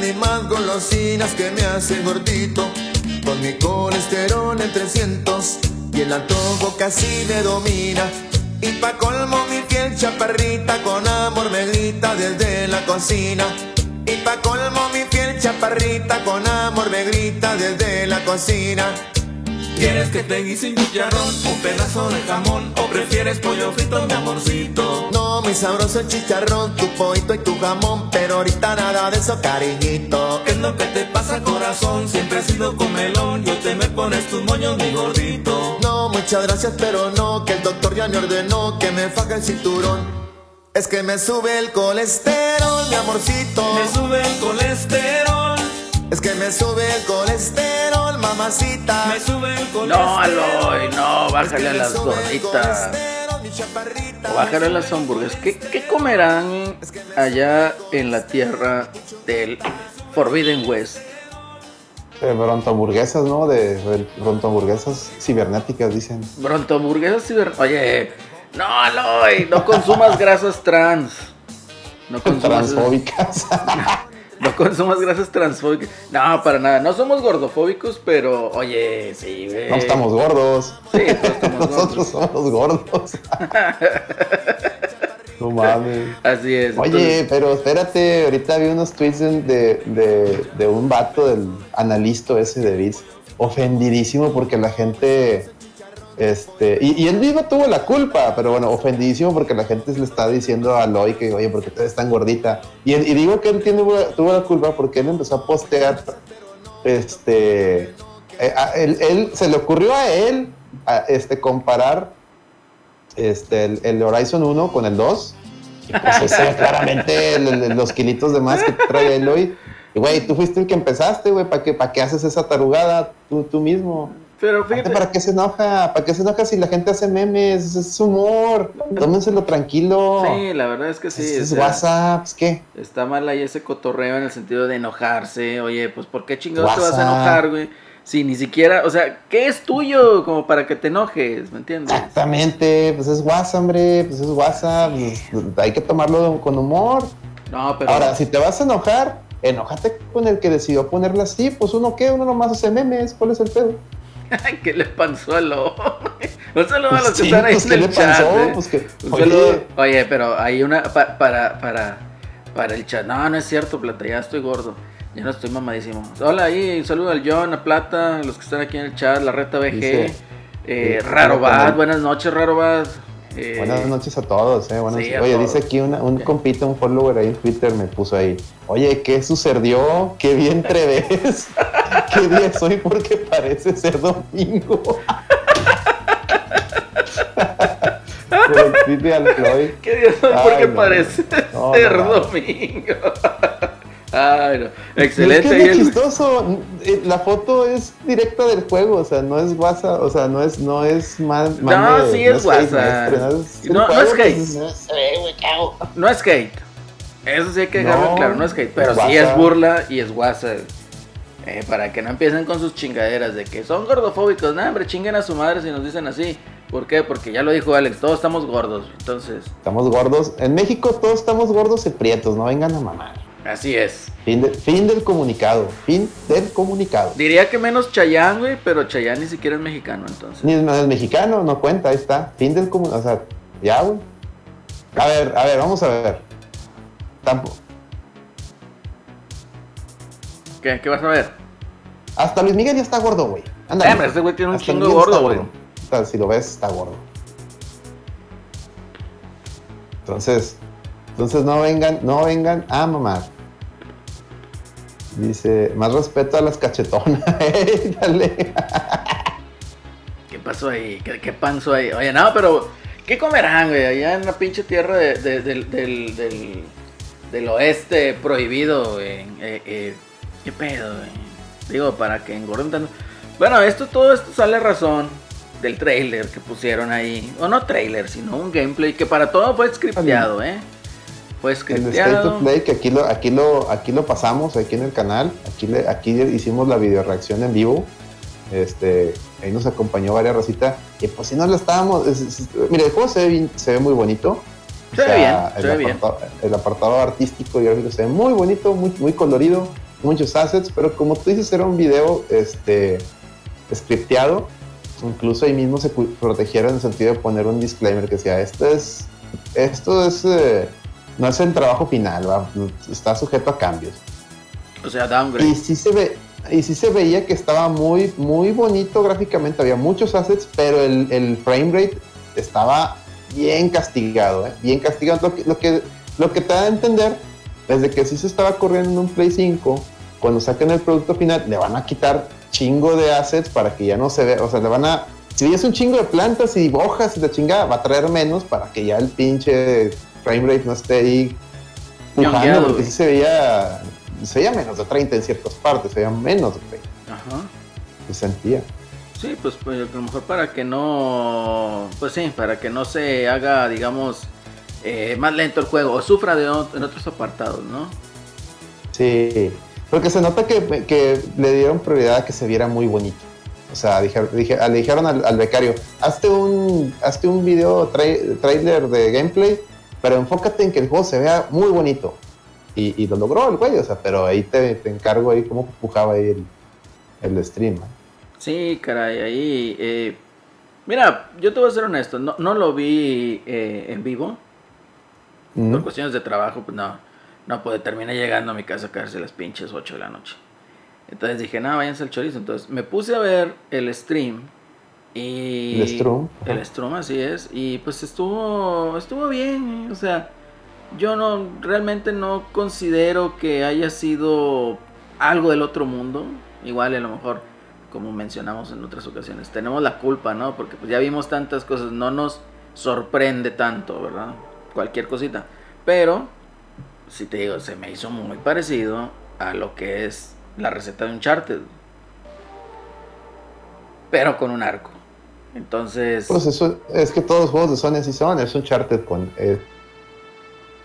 ni más golosinas que me hacen gordito. Con mi colesterol en 300 y el antojo casi me domina. Y pa' colmo mi piel chaparrita con amor me grita desde la cocina. Y pa' colmo mi piel chaparrita con amor me grita desde la cocina. ¿Quieres que te guise un chicharrón, un pedazo de jamón o prefieres pollo frito, mi amorcito? No, mi sabroso chicharrón, tu pollito y tu jamón, pero ahorita nada de eso, cariñito. ¿Qué es lo que te pasa, corazón? Siempre he sido comelón, yo te me pones tus moños, mi gordito. No, muchas gracias, pero no, que el doctor ya me ordenó que me faja el cinturón. Es que me sube el colesterol, mi amorcito. Me sube el colesterol. Es que me sube el colesterol, mamacita. Me sube el colesterol. No, Aloy, no, Es que bájale a las gorditas. O bájale a las hamburguesas. ¿Qué, qué comerán allá en la tierra del Forbidden West? Eh, bronto hamburguesas, ¿no? De, de bronto hamburguesas cibernéticas, dicen. Bronto hamburguesas ciber... Oye, no, Aloy, no consumas grasas trans. No consumas, Transfóbicas. no consumas grasas transfóbicas. No, para nada. No somos gordofóbicos, pero oye, sí, güey. no estamos gordos. Sí, estamos Nosotros gordos. somos gordos. no mames. Así es. Oye, pero espérate, ahorita vi unos tweets de, de, de- un vato del analista ese de Bits, ofendidísimo porque la gente, este, y, y él mismo tuvo la culpa, pero bueno, ofendidísimo porque la gente le está diciendo a Loy que, oye, porque eres tan gordita. Y, y digo que él tuvo la culpa porque él empezó a postear, este, eh, él, se le ocurrió a él, a, este, comparar este, el, Horizon 1 con el 2. Y pues claramente los kilitos de más que trae Eloy. Y güey, tú fuiste el que empezaste, güey. ¿Para qué, ¿Para qué haces esa tarugada tú, tú mismo? Pero fíjate, ¿Para qué se enoja? ¿Para qué se enoja si la gente hace memes? Es humor. Tómenselo tranquilo. sí, la verdad es que sí. es, o es sea, WhatsApp, ¿es qué? Está mal ahí ese cotorreo en el sentido de enojarse. Oye, pues ¿por qué chingados te vas a enojar, güey? Si ni siquiera, o sea, ¿qué es tuyo como para que te enojes? ¿Me entiendes? Exactamente, pues es WhatsApp, hombre, pues es WhatsApp. pues, hay que tomarlo con humor. No, pero. Ahora, si te vas a enojar, enójate con el que decidió ponerla así. Pues uno qué, uno nomás hace memes. ¿Cuál es el pedo? ¿Qué le pasó a lo? Un saludo a los que Sí, están ahí pues, en ¿qué el le chat. pasó? ¿eh? Pues que- Un oye. saludo. Oye, pero hay una pa- para, para, para el chat. No, no es cierto, Plata, ya estoy gordo. Ya no estoy mamadísimo. Hola ahí, un saludo al John, a Plata, a los que están aquí en el chat, la reta BG. Dice- eh, Raro Bad, buenas noches, Raro Bad. Eh, Buenas noches a todos, eh. buenas- sí, a Oye, todos. dice aquí una- un Ok. compita, un follower ahí en Twitter me puso ahí. Oye, ¿qué sucedió? ¿Qué bien ves? ¿Qué día es hoy? Porque parece ser domingo. De Alcloy. ¿Qué día soy? Ay, Porque no, parece no, ser no. domingo. Ay, no. Es Excelente. que es lo chistoso. eh, La foto es directa del juego, o sea, no es WhatsApp, o sea, no es, no es más. No, sí es WhatsApp. No, no es hate. No es hate. Eso sí hay que dejarlo No, claro, no es hate. Pero es sí es burla y es WhatsApp. Eh, para que no empiecen con sus chingaderas de que son gordofóbicos. No, hombre, chinguen a su madre si nos dicen así. ¿Por qué? Porque ya lo dijo Alex, todos estamos gordos. Entonces, Estamos gordos. En México todos estamos gordos y prietos, no vengan a mamar. Así es. Fin, de- fin del comunicado. Fin del comunicado. Diría que menos Chayán, güey, pero Chayán ni siquiera es mexicano, entonces. Ni no es mexicano, no cuenta, ahí está. Fin del comunicado. O sea, ya, güey. A ver, a ver, vamos a ver. Tampoco. ¿Qué, ¿Qué vas a ver? Hasta Luis Miguel ya está gordo, güey. Ándale. Eh, ese güey tiene un Hasta chingo gordo, güey. O sea, si lo ves, está gordo. Entonces, entonces no vengan, no vengan a mamar. Dice, más respeto a las cachetonas. Ey, Dale. ¿Qué pasó ahí? ¿Qué, qué pasó ahí? Oye, no, pero ¿qué comerán, güey? Allá en la pinche tierra de- de- del, del, del, del oeste prohibido, güey. Eh, eh, ¿Qué pedo, güey? Digo, para que engorden tanto. Bueno, esto, todo esto sale a razón del trailer que pusieron ahí. O no trailer, sino un gameplay que para todo fue scripteado, ¿eh? Fue El State of Play, que aquí lo, aquí lo, aquí lo pasamos, aquí en el canal. Aquí, le- aquí hicimos la video reacción en vivo. Este, ahí nos acompañó varias rositas. Y pues si no lo estábamos. mire, el juego se ve, se ve muy bonito. Se ve bien, se el, ve bien. el apartado artístico y gráfico se ve muy bonito, muy, muy colorido, muchos assets, pero como tú dices, era un video este, scripteado. Incluso ahí mismo se protegieron en el sentido de poner un disclaimer que decía, esto es, esto es, eh, no es el trabajo final, está sujeto a cambios. O sea, downgrade. Y sí se ve, y sí se veía que estaba muy, muy bonito gráficamente, había muchos assets, pero el, el frame rate estaba bien castigado, ¿eh? bien castigado. Lo que, lo, que, lo que te da a entender desde que sí se estaba corriendo en un Play 5, cuando saquen el producto final, le van a quitar chingo de assets para que ya no se vea, o sea, le van a, si es un chingo de plantas y hojas y la chingada, va a traer menos para que ya el pinche frame rate no esté ahí pujando, porque sí se veía, se veía menos de 30 en ciertas partes, se veía menos de 30. Ajá. Se sentía. Sí, pues, pues, a lo mejor para que no, pues sí, para que no se haga, digamos, eh, más lento el juego o sufra de en otros apartados, ¿no? Sí, porque se nota que, que, le dieron prioridad a que se viera muy bonito. O sea, dije, dije, le dijeron al, becario, hazte un, hazte un video trailer de gameplay, pero enfócate en que el juego se vea muy bonito. Y, y lo logró el güey, o sea, pero ahí te, te encargo ahí cómo pujaba ahí el, el stream. Sí, caray, ahí... Eh, mira, yo te voy a ser honesto, no, no lo vi eh, en vivo. Por cuestiones de trabajo, pues no, no pude. Terminé llegando a mi casa a caerse las pinches 8 de la noche. Entonces dije, nada, váyanse al chorizo. Entonces me puse a ver el stream. Y el stream. El stream, así es. Y pues estuvo, estuvo bien. O sea, yo no, realmente no considero que haya sido algo del otro mundo. Igual a lo mejor como mencionamos en otras ocasiones, tenemos la culpa, ¿no? Porque pues ya vimos tantas cosas, no nos sorprende tanto, ¿verdad? Cualquier cosita. Pero, si te digo, se me hizo muy parecido a lo que es la receta de un charter. Pero con un arco. Entonces... Pues eso, es que todos los juegos de Sony así son, es un charter con... Eh,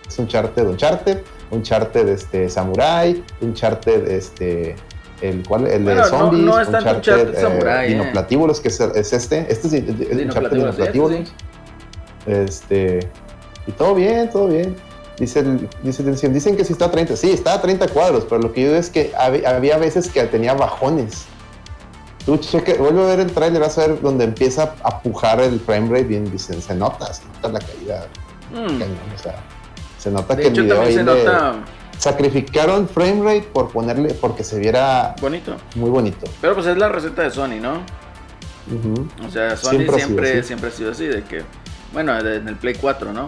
es un charter, un charter, un charter este, samurai, un charter este, el cual el de zombies, no, no es un charter, eh, dinoplatíbulos, que es, es, este, este es, es un charter dinoplatíbulos. Este, y todo bien, todo bien. Dicen, dicen, dicen que sí está a 30. Sí, está a 30 cuadros, pero lo que yo digo es que había veces que tenía bajones. Tú cheque, vuelve a ver el trailer, vas a ver donde empieza a pujar el frame rate bien, dicen, se nota, se nota la caída. Mm. o sea, se nota que el video ahí se nota sacrificaron frame rate por ponerle, porque se viera bonito. Muy bonito. Pero pues es la receta de Sony, ¿no? O sea, Sony siempre, siempre, ha sido así, de que, bueno, en el Play 4, ¿no?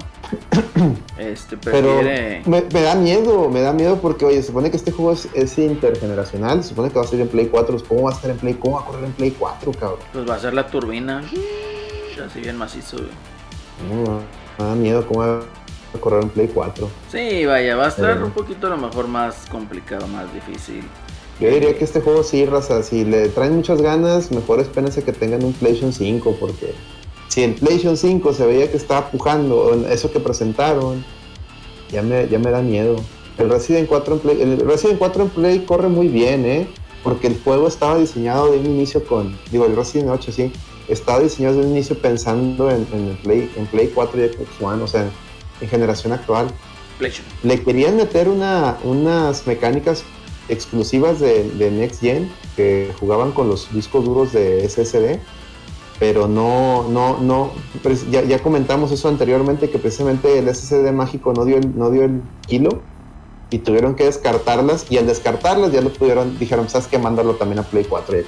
este, prefiere... Pero me, da miedo, me da miedo porque, oye, se supone que este juego es, intergeneracional, se supone que va a ser en Play 4, ¿cómo va a estar en Play, cómo va a correr en Play 4, cabrón? Pues va a ser la turbina, así bien macizo, me da miedo cómo va correr en Play 4. Sí, vaya, va a estar un poquito a lo mejor más complicado, más difícil. Yo diría que este juego sí, raza, si le traen muchas ganas, mejor espérense que tengan un PlayStation 5, porque si el PlayStation 5 se veía que estaba pujando, eso que presentaron, ya me, ya me da miedo. El Resident 4 en Play, el Resident 4 en Play corre muy bien, ¿eh? Porque el juego estaba diseñado de un inicio con, digo, el Resident 8 sí, estaba diseñado de un inicio pensando en, en Play, en Play 4 y Xbox One, o sea, en generación actual. Le querían meter una, unas mecánicas exclusivas de, Next Gen que jugaban con los discos duros de SSD, pero no, no, no, ya, comentamos eso anteriormente que precisamente el SSD mágico no dio el, no dio el kilo y tuvieron que descartarlas y al descartarlas ya lo pudieron, dijeron, sabes que mandarlo también a Play 4 y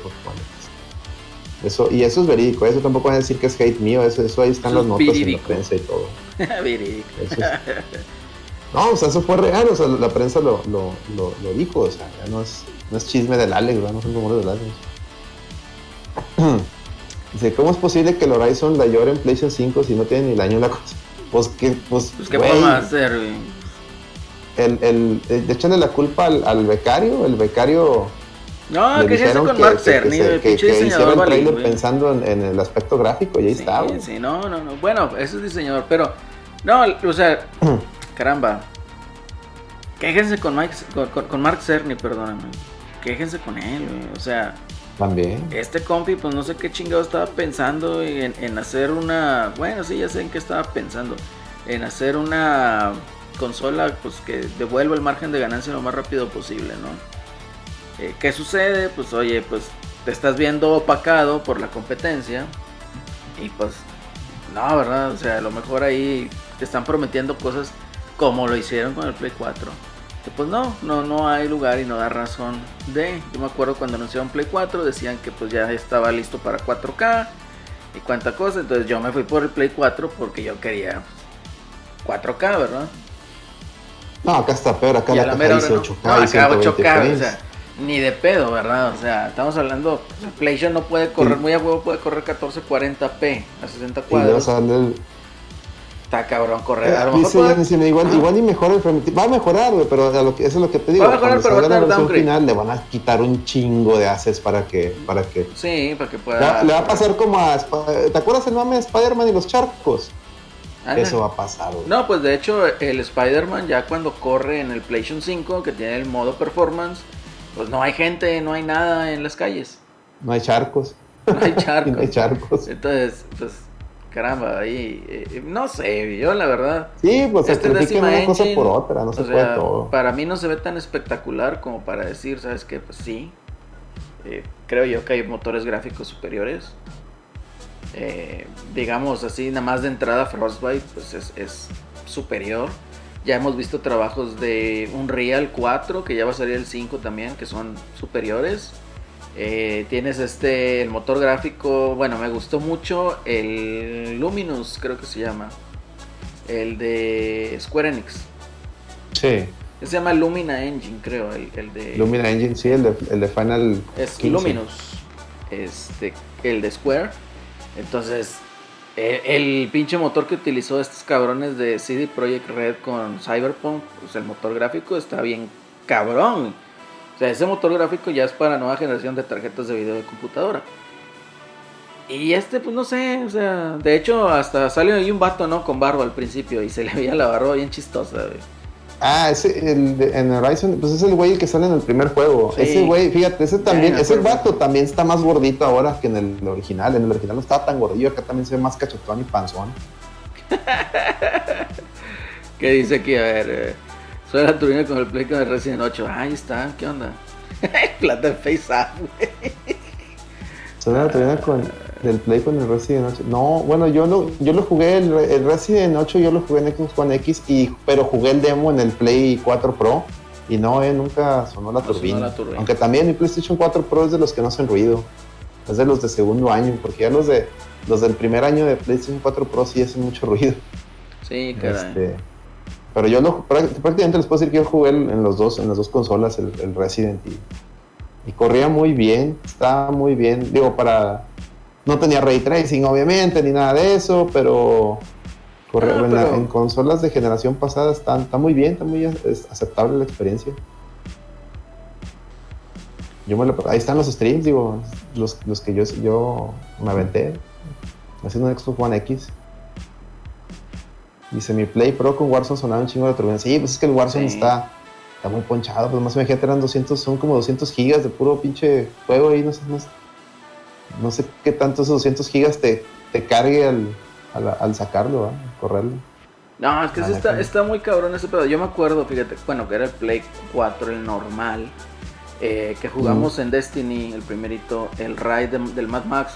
eso, y eso es verídico, eso tampoco van a decir que es hate mío, eso, eso ahí están las notas en la prensa y todo. no, o sea, eso fue real, o sea, la prensa lo, lo, lo, dijo, o sea, ya no es, no es chisme del Alex, no son rumores del Alex. Dice, ¿cómo es posible que el Horizon la llore en PlayStation 5 si no tiene ni el año la cosa? Pues que, pues, pues ¿qué podemos hacer, El, el, el, echarle la culpa al, al becario, el becario no, que se hace con Mark Cerny, el pinche diseñador vale, pensando en, el aspecto gráfico y ahí está, güey. Sí, no, no, no. Bueno, eso es diseñador, pero no, o sea, caramba. Quéjense con, Mike, con, con Mark Cerny, perdóname. Quéjense con él, güey. O sea, También. Este compi, pues no sé qué chingado estaba pensando en, hacer una. Bueno, sí, ya sé en qué estaba pensando. En hacer una consola pues que devuelva el margen de ganancia lo más rápido posible, ¿no? Eh, ¿Qué sucede? Pues oye, pues te estás viendo opacado por la competencia y pues no, ¿verdad? O sea, a lo mejor ahí te están prometiendo cosas como lo hicieron con el Play 4. Que pues no, no, no hay lugar y no da razón de. Yo me acuerdo cuando anunciaron Play 4 decían que pues ya estaba listo para 4K y cuánta cosa. Entonces yo me fui por el Play 4 porque yo quería 4K, ¿verdad? No, acá está peor, acá Y la la mera dice hora no. 8K No, acá 120 8K, o sea, ni de pedo, ¿verdad? O sea, estamos hablando, PlayStation no puede correr, Sí. muy a huevo puede correr 1440p a 60 Y luego cuadros. Está cabrón correr. A lo mejor Dice puede- Yannis, igual, y mejor el. Va a mejorar, güey, pero a lo que, eso es lo que te digo. Va a mejorar, pero va a versión downgrade. final le van a quitar un chingo de assets para que, para que Sí, para que pueda. le va a pasar como a. ¿Te acuerdas el mame de Spider-Man y los charcos? Eso va a pasar, güey. No, pues de hecho, el Spider-Man ya cuando corre en el PlayStation 5, que tiene el modo performance, pues no hay gente, no hay nada en las calles. No hay charcos. No hay charcos. No hay charcos. Entonces, pues, caramba, ahí. eh, no sé, yo la verdad. Sí, pues Este una cosa engine, por otra, no se puede todo. Para mí no se ve tan espectacular como para decir, ¿sabes qué? Pues sí. Eh, creo yo que hay motores gráficos superiores. Eh, digamos así, nada más de entrada Frostbite pues es, es superior. Ya hemos visto trabajos de Unreal 4, que ya va a salir el 5 también, que son superiores. Eh, tienes este, el motor gráfico, bueno, me gustó mucho el Luminous, creo que se llama. El de Square Enix. Sí, Se llama Lumina Engine, creo, el, el de... Lumina Engine, sí, el de, el de Final. Es 15. Luminous, este, el de Square. Entonces, el, el pinche motor que utilizó estos cabrones de CD Projekt Red con Cyberpunk, pues el motor gráfico está bien cabrón. O sea, ese motor gráfico ya es para nueva generación de tarjetas de video de computadora. Y este, pues no sé, o sea, de hecho, hasta salió ahí un vato, ¿no? Con barba al principio y se le veía la barba bien chistosa, güey. Ah, ese, el en Horizon, pues es el güey que sale en el primer juego. Sí. Ese güey, fíjate, ese también, me ese vato también está más gordito ahora que en el original. En el original no estaba tan gordillo, acá también se ve más cachetón y panzón. ¿Qué dice aquí? A ver, eh, soy la turbina con el Play con el Resident 8. Ahí está, ¿qué onda? Plata de Face Up, güey. Suena la teoría con del Play con el Resident 8. No, bueno, yo lo, yo lo jugué, el, el Resident 8 yo lo jugué en Xbox One X, y, pero jugué el demo en el Play 4 Pro. Y no, eh, nunca sonó la No sonó turbina. la turbina. Aunque también mi PlayStation 4 Pro es de los que no hacen ruido. Es de los de segundo año, porque ya los de los del primer año de PlayStation 4 Pro sí hacen mucho ruido. Sí, caray. Este, pero yo lo, prá- prácticamente les puedo decir que yo jugué en los dos, en las dos consolas el, el Resident y, y corría muy bien, estaba muy bien. Digo, para no tenía ray tracing obviamente ni nada de eso, pero, corría- Ah, en, la- pero- en consolas de generación pasada está, está muy bien, está muy aceptable la experiencia. Yo me lo- ahí están los streams, digo, los, los que yo, yo me aventé haciendo un Xbox One X. Dice, mi Play Pro con Warzone sonaba un chingo de turbina. Sí, pues es que el Warzone Sí. está, está muy ponchado. Pues más imagínate, eran 200, son como 200 gigas de puro pinche juego ahí. No sé, no sé, no sé qué tanto esos 200 gigas te, te cargue al, al, al sacarlo, ¿va? correrlo. No, es que sí está, está muy cabrón ese pedo. Yo me acuerdo, fíjate, bueno, que era el Play 4, el normal. eh, que jugamos en Destiny, el primerito, el raid de- del Mad Max.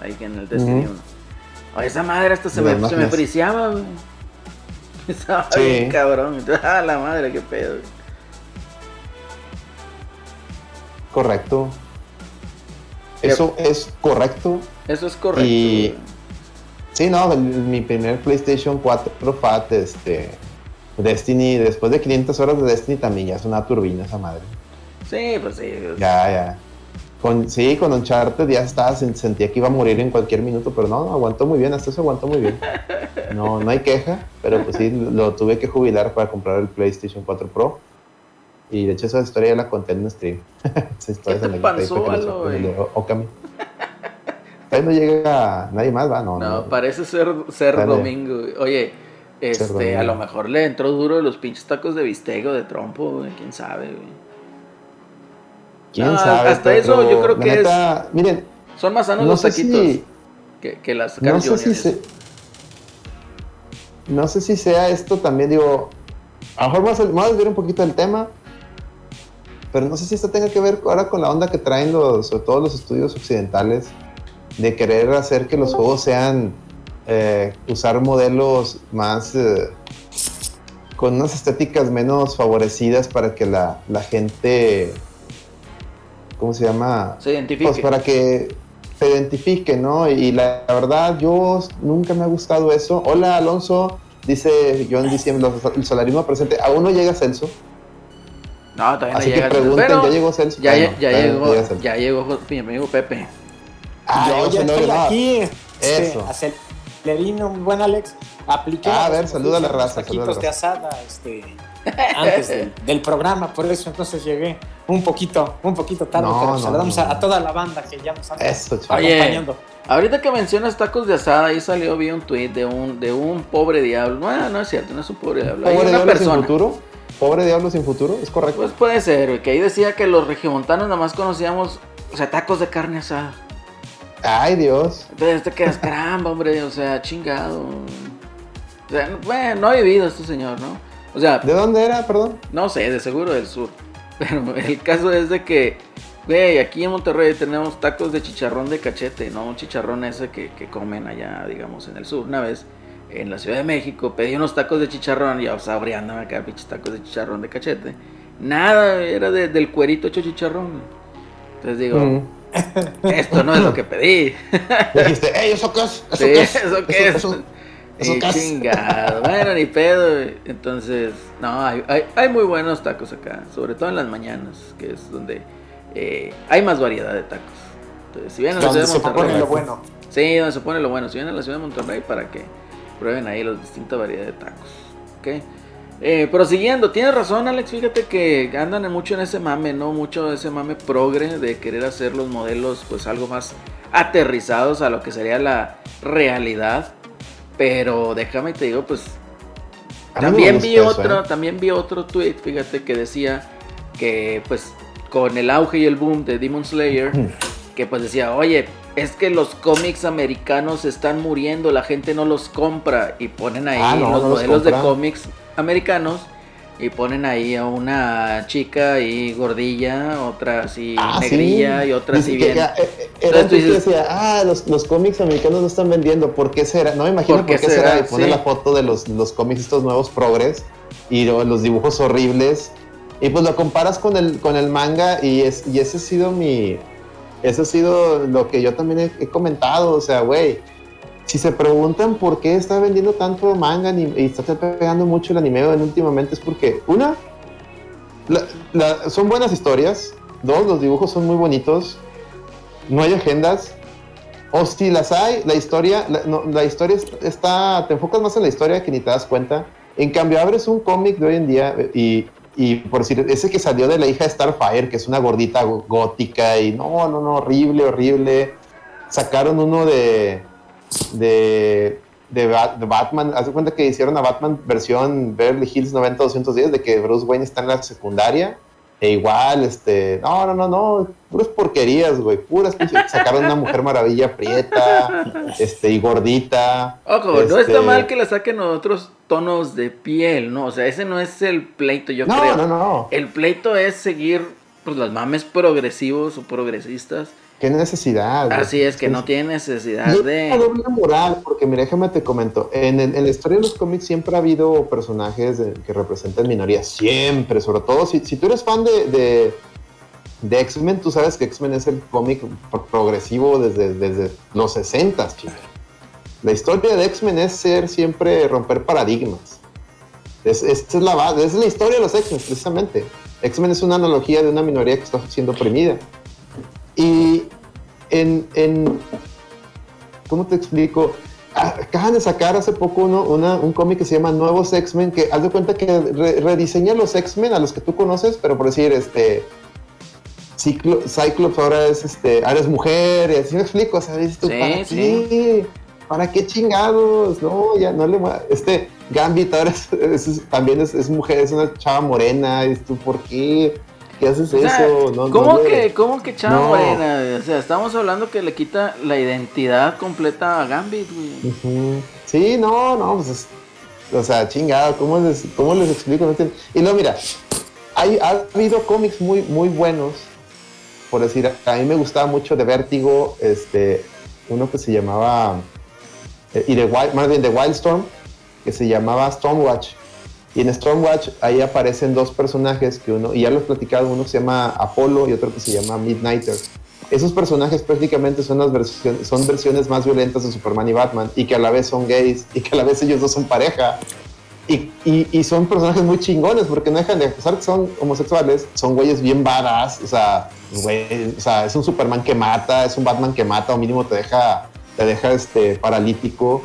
Ahí en el Destiny Ujú. 1. Oye, esa madre hasta se me, se me friseaba, güey. Estaba Sí. bien cabrón. Ah, la madre, qué pedo. Correcto. Eso es correcto. Eso es correcto. Y-. Sí, no, el- mi primer PlayStation 4 FAT, este, Destiny, después de 500 horas de Destiny también ya es una turbina esa madre. Sí, pues sí. Ya, ya. Con, sí, con Uncharted ya estaba, sen- sentía que iba a morir en cualquier minuto, pero no, aguantó muy bien, hasta eso aguantó muy bien. No, no hay queja, pero pues sí, lo tuve que jubilar para comprar el PlayStation 4 Pro. Y de hecho esa historia ya la conté en un stream. Esa historia ¿Qué se te pasó, Alo, Okami. Ahí no llega nadie más, va, no, No, no. parece ser, ser Dale. domingo. Oye, este, domingo. a lo mejor le entró duro los pinches tacos de bistec o de trompo, güey, quién sabe, güey. Quién sabe. Hasta eso yo creo que es. Miren, son más sanos los taquitos que, que, las no sé si se, No sé si sea esto también, digo. A lo mejor vamos a, vamos a desviar un poquito del tema. Pero no sé si esto tenga que ver ahora con la onda que traen los, sobre todo los estudios occidentales de querer hacer que los juegos sean eh, usar modelos más eh, con unas estéticas menos favorecidas para que la, la gente ¿cómo se llama? Se identifique. Pues para que se identifique, ¿no? Y la, verdad, yo nunca me ha gustado eso. Hola, Alonso, dice John diciendo el solarismo presente. ¿Aún no llega Celso? No, todavía Así no llega. Que pregunten, ¿ya llegó Celso? Ya, ya, ya llegó, ya llegó mi amigo Pepe. Ah, yo ya estoy aquí. Este, Eso. Acelerino, buen Alex. Apliqué. Ah, a ver, saluda a la raza. La raza. de asada, este antes del, programa, por eso entonces llegué un poquito, un poquito tarde, pero saludamos a, toda la banda que ya nos han acompañando. ahorita que mencionas tacos de asada, ahí salió vi un tweet de un, de un pobre diablo. No, no es cierto, no es un pobre diablo. ¿Pobre diablo sin futuro? ¿Pobre diablo sin futuro? ¿Es correcto? Pues puede ser, que ahí decía que los regiomontanos nada más conocíamos, o sea, tacos de carne asada. Ay, Dios. Entonces te quedas, caramba, hombre, o sea, chingado. O sea, bueno, no ha vivido este señor, ¿no? O sea, ¿de dónde era, perdón? No sé, de seguro del sur. Pero el caso es de que, güey, aquí en Monterrey tenemos tacos de chicharrón de cachete, ¿no? Un chicharrón ese que, comen allá, digamos, en el sur. Una vez en la Ciudad de México pedí unos tacos de chicharrón, y ya sabriándome acá, pinches tacos de chicharrón de cachete. Nada, era del cuerito hecho chicharrón. Entonces digo, mm. esto no es lo que pedí. Dijiste, ey, ¿eso qué es? ¿Eso qué es? ¿Eso qué es? Y chingado, bueno, ni pedo. Entonces, no, hay, hay, muy buenos tacos acá, sobre todo en las mañanas, que es donde eh, hay más variedad de tacos. Entonces, si vienen a la ciudad de Monterrey. lo bueno. Sí, donde se pone lo bueno. Si vienen a la ciudad de Monterrey, para que prueben ahí las distintas variedades de tacos. ¿Ok? Eh, prosiguiendo, tienes razón, Alex. Fíjate que andan mucho en ese mame, ¿no? Mucho ese mame progre de querer hacer los modelos, pues algo más aterrizados a lo que sería la realidad. Pero déjame te digo, pues también vi otro, ¿eh? también vi otro tweet, fíjate que decía que pues con el auge y el boom de Demon Slayer, mm. que pues decía, "Oye, es que los cómics americanos están muriendo, la gente no los compra" y ponen ahí ah, los modelos de cómics americanos y ponen ahí a una chica y gordilla, otra así ah, negrilla y otra así bien. Eh, eh, era decía, ah, los, los, cómics americanos no están vendiendo, ¿por qué será? No me imagino por qué, será. Y pone la foto de los, los cómics estos nuevos progres y los dibujos horribles. Y pues lo comparas con el, con el manga y, es, y ese ha sido mi... Eso ha sido lo que yo también he comentado, o sea, güey si se preguntan por qué está vendiendo tanto manga y está pegando mucho el anime últimamente es porque, una, son buenas historias, dos, los dibujos son muy bonitos, no hay agendas, o si las hay, la historia, la, historia está, te enfocas más en la historia que ni te das cuenta. En cambio, abres un cómic de hoy en día y, y, por decir, ese que salió de la hija de Starfire, que es una gordita gótica y no, no, no, horrible, horrible. Sacaron uno de, de, de, Batman. Haz cuenta que hicieron a Batman versión Beverly Hills 90-210 de que Bruce Wayne está en la secundaria. E igual, este, no, no, no, no, puras porquerías, güey, puras Sacaron una mujer maravilla prieta, este, y gordita. Ojo, no está este mal que la saquen otros tonos de piel, ¿no? O sea, ese no es el pleito, yo creo. No, no, no. El pleito es seguir, pues, los mames progresivos o progresistas ¿Qué necesidad? Así es, que no tiene necesidad de... Doble moral, porque mira, déjame te comento, en, la historia de los cómics siempre ha habido personajes que representan minorías, siempre, sobre todo si, si tú eres fan de, de, X-Men, tú sabes que X-Men es el cómic progresivo desde, desde los 60, chicos. La historia de X-Men es ser siempre romper paradigmas. Es, es, la base, es la historia de los X-Men, precisamente. X-Men es una analogía de una minoría que está siendo oprimida. Y en, en ¿cómo te explico? Ah, acaban de sacar hace poco uno, un cómic que se llama Nuevos X-Men, que haz de cuenta que rediseña los X-Men a los que tú conoces, pero por decir, este, Cyclops ahora es, este, ahora es mujer, y así me explico, ¿sabes? ¿para qué? ¿Para qué chingados? No, ya no le Este, Gambit ahora también es, mujer, es una chava morena, ¿y tú por qué? ¿Qué haces eso? No, ¿Cómo que, cómo que Chava Morena? O sea, estamos hablando que le quita la identidad completa a Gambit, güey. Sí, no, no, pues o sea, chingado, ¿cómo les, cómo les explico? y no, mira, hay, ha habido cómics muy, muy buenos, por decir, a mí me gustaba mucho de Vértigo, este, uno que se llamaba, eh, y de más bien de Wildstorm, que se llamaba Stormwatch y en Stormwatch ahí aparecen dos personajes que uno, y ya lo he platicado, uno se llama Apolo y otro que se llama Midnighter. Esos personajes prácticamente son las versiones, son versiones más violentas de Superman y Batman y que a la vez son gays y que a la vez ellos dos son pareja. Y, y, son personajes muy chingones porque no dejan de, pesar que son homosexuales, son güeyes bien badass, o sea, güey, o sea, es un Superman que mata, es un Batman que mata o mínimo te deja, te deja este, paralítico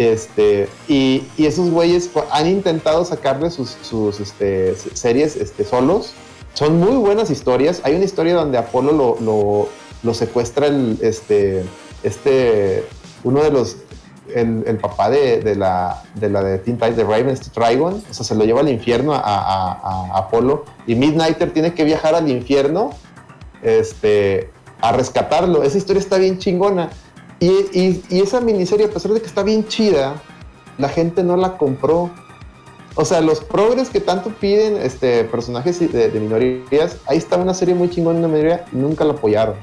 este, y, esos güeyes han intentado sacarle sus, este, series este, solos. Son muy buenas historias. Hay una historia donde Apolo lo, lo, secuestra el, este, este, uno de los, el, papá de, la, de la de Teen Titans, de Raven, este Trigon. O sea, se lo lleva al infierno a, a, Apolo. Y Midnighter tiene que viajar al infierno este, a rescatarlo. Esa historia está bien chingona. Y, esa miniserie, a pesar de que está bien chida, la gente no la compró. O sea, los progres que tanto piden este, personajes de, minorías, ahí está una serie muy chingona la minoría, nunca la apoyaron.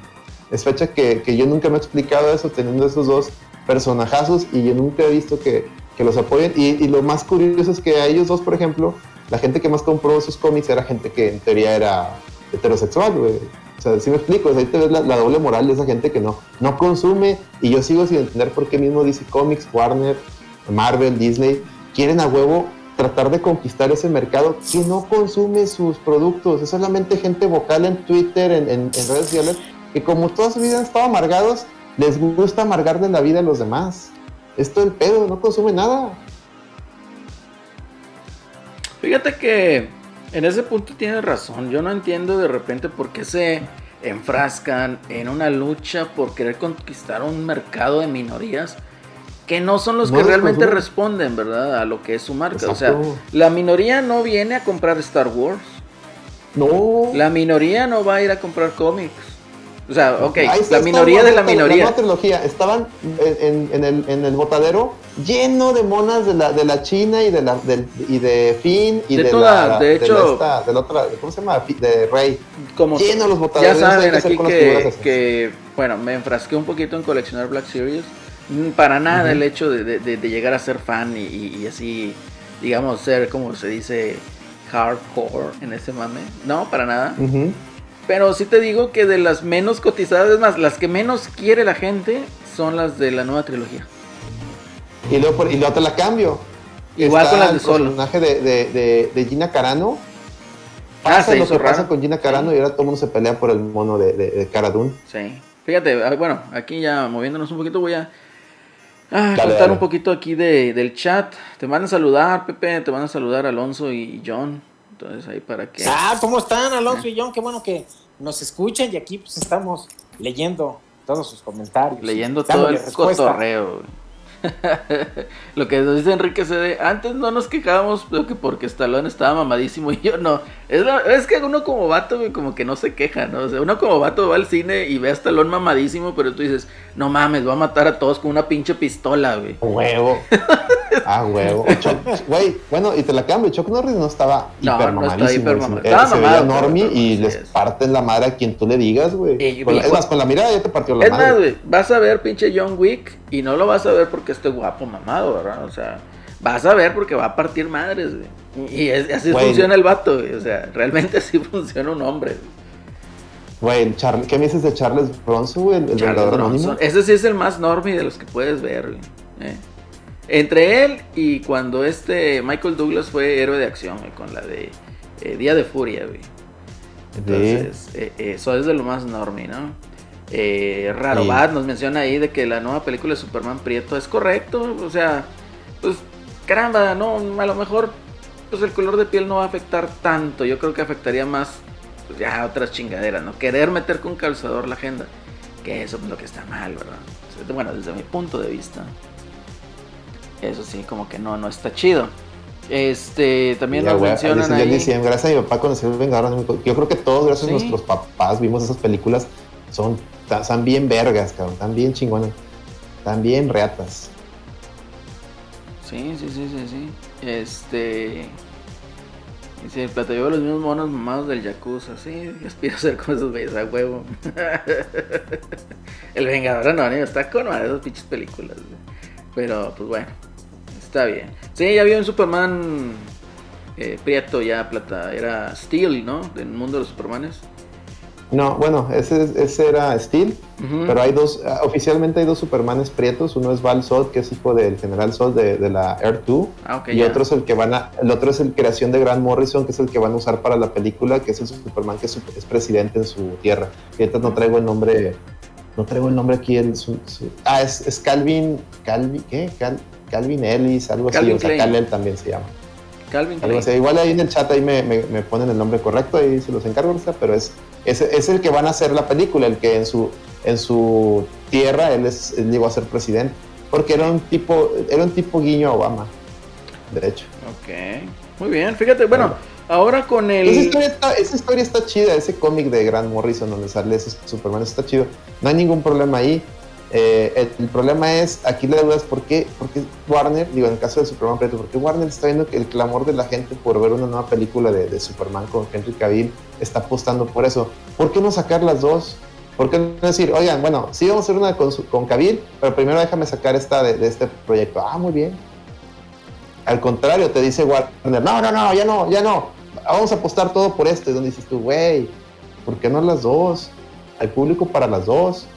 Es fecha que, yo nunca me he explicado eso teniendo esos dos personajazos y yo nunca he visto que, los apoyen. Y, y, lo más curioso es que a ellos dos, por ejemplo, la gente que más compró esos cómics era gente que en teoría era heterosexual, güey. O sea, si me explico, ahí te ves la, doble moral de esa gente que no, no consume y yo sigo sin entender por qué mismo DC Comics, Warner, Marvel, Disney quieren a huevo tratar de conquistar ese mercado que no consume sus productos. Es solamente gente vocal en Twitter, en, redes sociales, que como toda su vida han estado amargados, les gusta amargarle la vida a los demás. Esto el pedo, no consume nada. Fíjate que en ese punto tienes razón. Yo no entiendo de repente por qué se enfrascan en una lucha por querer conquistar un mercado de minorías que no son los que realmente responden, ¿verdad? A lo que es su marca. O sea, la minoría no viene a comprar Star Wars. No. La minoría no va a ir a comprar cómics. O sea, ok, la minoría de la minoría. La trilogía. Estaban en, en, el, en el botadero lleno de monas de la, de la China y de la y de Finn y de, la de hecho de la, otra ¿cómo se llama? de Rey. como lleno los botaderos ya saben aquí que, que, bueno me enfrasqué un poquito en coleccionar Black Series. Mm, para nada el hecho de, de, llegar a ser fan y, y, así digamos ser como se dice hardcore en ese mame. No para nada pero sí te digo que de las menos cotizadas, es más, las que menos quiere la gente son las de la nueva trilogía. Y luego, y luego te la cambio. Igual con las de Solo. El personaje de, de, de, Gina Carano. Ah, pasa lo que pasa con Gina Carano y ahora todo el mundo se pelea por el mono de, de, Cara Sí. Fíjate, ah, bueno, aquí ya moviéndonos un poquito voy a ah, contar un poquito aquí de, del chat. Te van a saludar, Pepe, te van a saludar Alonso y John. Entonces ahí para que... Ah, ¿cómo están Alonso y John? Qué bueno que nos escuchan y aquí pues estamos leyendo todos sus comentarios. Leyendo todo el cotorreo. lo que nos dice Enrique CD, antes no nos quejábamos que porque Stallone estaba mamadísimo y yo no. Es, es que uno como vato, como que no se queja, ¿no? O sea, uno como vato va al cine y ve a Stallone mamadísimo, pero tú dices, no mames, va a matar a todos con una pinche pistola, güey. Huevo. ah, huevo. Güey, bueno, y te la cambio, Chuck Norris no estaba no, hiper mamadísimo. No estaba se veía normie y les parten la madre a quien tú le digas, güey. Es más, con la mirada ya te partió la madre. Es más, güey, vas a ver pinche John Wick y no lo vas a ver porque esté guapo mamado, ¿verdad? O sea, vas a ver porque va a partir madres, güey. Y así funciona el vato, güey. O sea, realmente así funciona un hombre, güey. ¿qué me dices de Charles Bronson, güey? El, anónimo. Ese sí es el más normie de los que puedes ver, güey. Eh. Entre él y cuando este Michael Douglas fue héroe de acción, güey, con la de eh, Día de Furia, güey. Entonces, eh, eso es de lo más normie, ¿no? Eh, Rarobat nos menciona ahí de que la nueva película de Superman Prieto es correcto. O sea, pues caramba, no, a lo mejor pues el color de piel no va a afectar tanto. Yo creo que afectaría más pues, ya otras chingaderas, ¿no? Querer meter con calzador la agenda. Que eso es lo que está mal, ¿verdad? Bueno, desde mi punto de vista. Eso sí, como que no, no está chido. Este, también nos mencionan ahí. gracias a mi papá conoció el Vengador. Yo creo que todos, gracias a nuestros papás, vimos esas películas. Son, están bien vergas, cabrón. Están bien chingonas. Están bien reatas. Sí, sí, sí, sí, sí. Este. Dice, lleva los mismos monos mamados del Yakuza. Sí, aspiro ser como esos güeyes a huevo. el Vengador Anónimo está con de esas pinches películas. Pero, pues bueno, está bien. Sí, ya había un Superman eh, Prieto, ya plata. Era Steel, ¿no? Del mundo de los Supermanes. No, bueno, ese, ese era Steel, pero hay dos, ah, oficialmente hay dos Supermanes prietos, uno es Val Zod, que es hijo del General Zod de, la Air 2, ah, y otro es el que van a, el otro es el creación de Grant Morrison, que es el que van a usar para la película, que es el Superman que es, presidente en su tierra. Y ahorita no traigo el nombre, no traigo el nombre aquí su, ah, es, Calvin, Calvin, ¿qué? Calvin Ellis, algo así, o sea, Kal-El también se llama. Calvin igual ahí en el chat ahí me, me, ponen el nombre correcto, ahí se los encargo, pero es es, el que van a hacer la película, el que en su, en su tierra él, es, llegó a ser presidente. Porque era un tipo, era un tipo guiño a Obama, de hecho. Ok, muy bien, fíjate, bueno, ahora con el... Esa historia, está, esa historia está chida, ese cómic de Grant Morrison donde sale ese Superman está chido. No hay ningún problema ahí. Eh, el, problema es, aquí la duda es por qué, porque Warner, digo en el caso de Superman Preto, porque Warner está viendo que el clamor de la gente por ver una nueva película de, Superman con Henry Cavill está apostando por eso. ¿Por qué no sacar las dos? ¿Por qué no decir, oigan, bueno, sí vamos a hacer una con, con Cavill, pero primero déjame sacar esta de, este proyecto? Ah, muy bien. Al contrario, te dice Warner, no, no, no, ya no, ya no. Vamos a apostar todo por esto. Y donde dices tú, güey, ¿por qué no las dos? Hay público para las dos.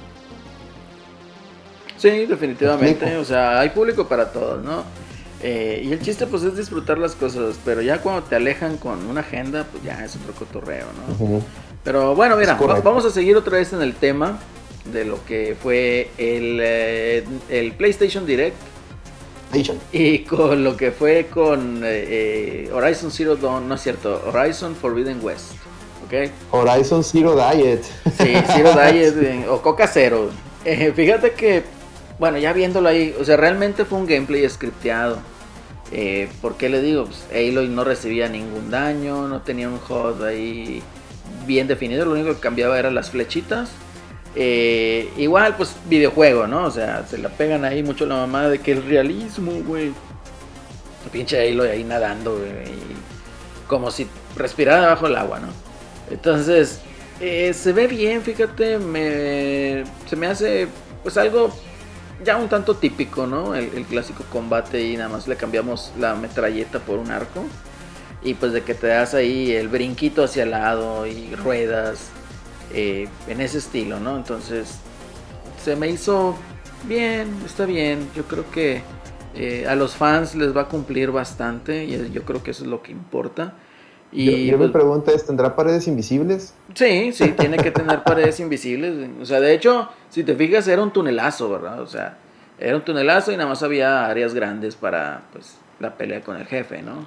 Sí, definitivamente. O sea, hay público para todos, ¿no? Eh, y el chiste pues es disfrutar las cosas, pero ya cuando te alejan con una agenda, pues ya es otro cotorreo, ¿no? Pero bueno, mira, vamos a seguir otra vez en el tema de lo que fue el, eh, el PlayStation Direct. Y con lo que fue con eh, Horizon Zero Dawn, no es cierto, Horizon Forbidden West. ¿ok? Horizon Zero Diet. Sí, Zero Diet o Coca Cero. fíjate que bueno, ya viéndolo ahí, o sea, realmente fue un gameplay scripteado. Eh, ¿Por qué le digo? Pues Aloy no recibía ningún daño, no tenía un HUD ahí bien definido, lo único que cambiaba eran las flechitas. Eh, igual, pues videojuego, ¿no? O sea, se la pegan ahí mucho la mamá de que el realismo, güey. Pinche Aloy ahí nadando, güey. Como si respirara bajo el agua, ¿no? Entonces, eh, se ve bien, fíjate, me, se me hace pues algo ya un tanto típico, ¿no? El, clásico combate y nada más le cambiamos la metralleta por un arco. Y pues de que te das ahí el brinquito hacia el lado y ruedas eh, en ese estilo, ¿no? Entonces se me hizo bien, está bien. Yo creo que eh, a los fans les va a cumplir bastante y yo creo que eso es lo que importa. Y yo, mi pues pregunta es, ¿tendrá paredes invisibles? Sí, sí, tiene que tener paredes invisibles. O sea, de hecho, si te fijas, era un tunelazo, ¿verdad? O sea, era un tunelazo y nada más había áreas grandes para, pues, la pelea con el jefe, ¿no?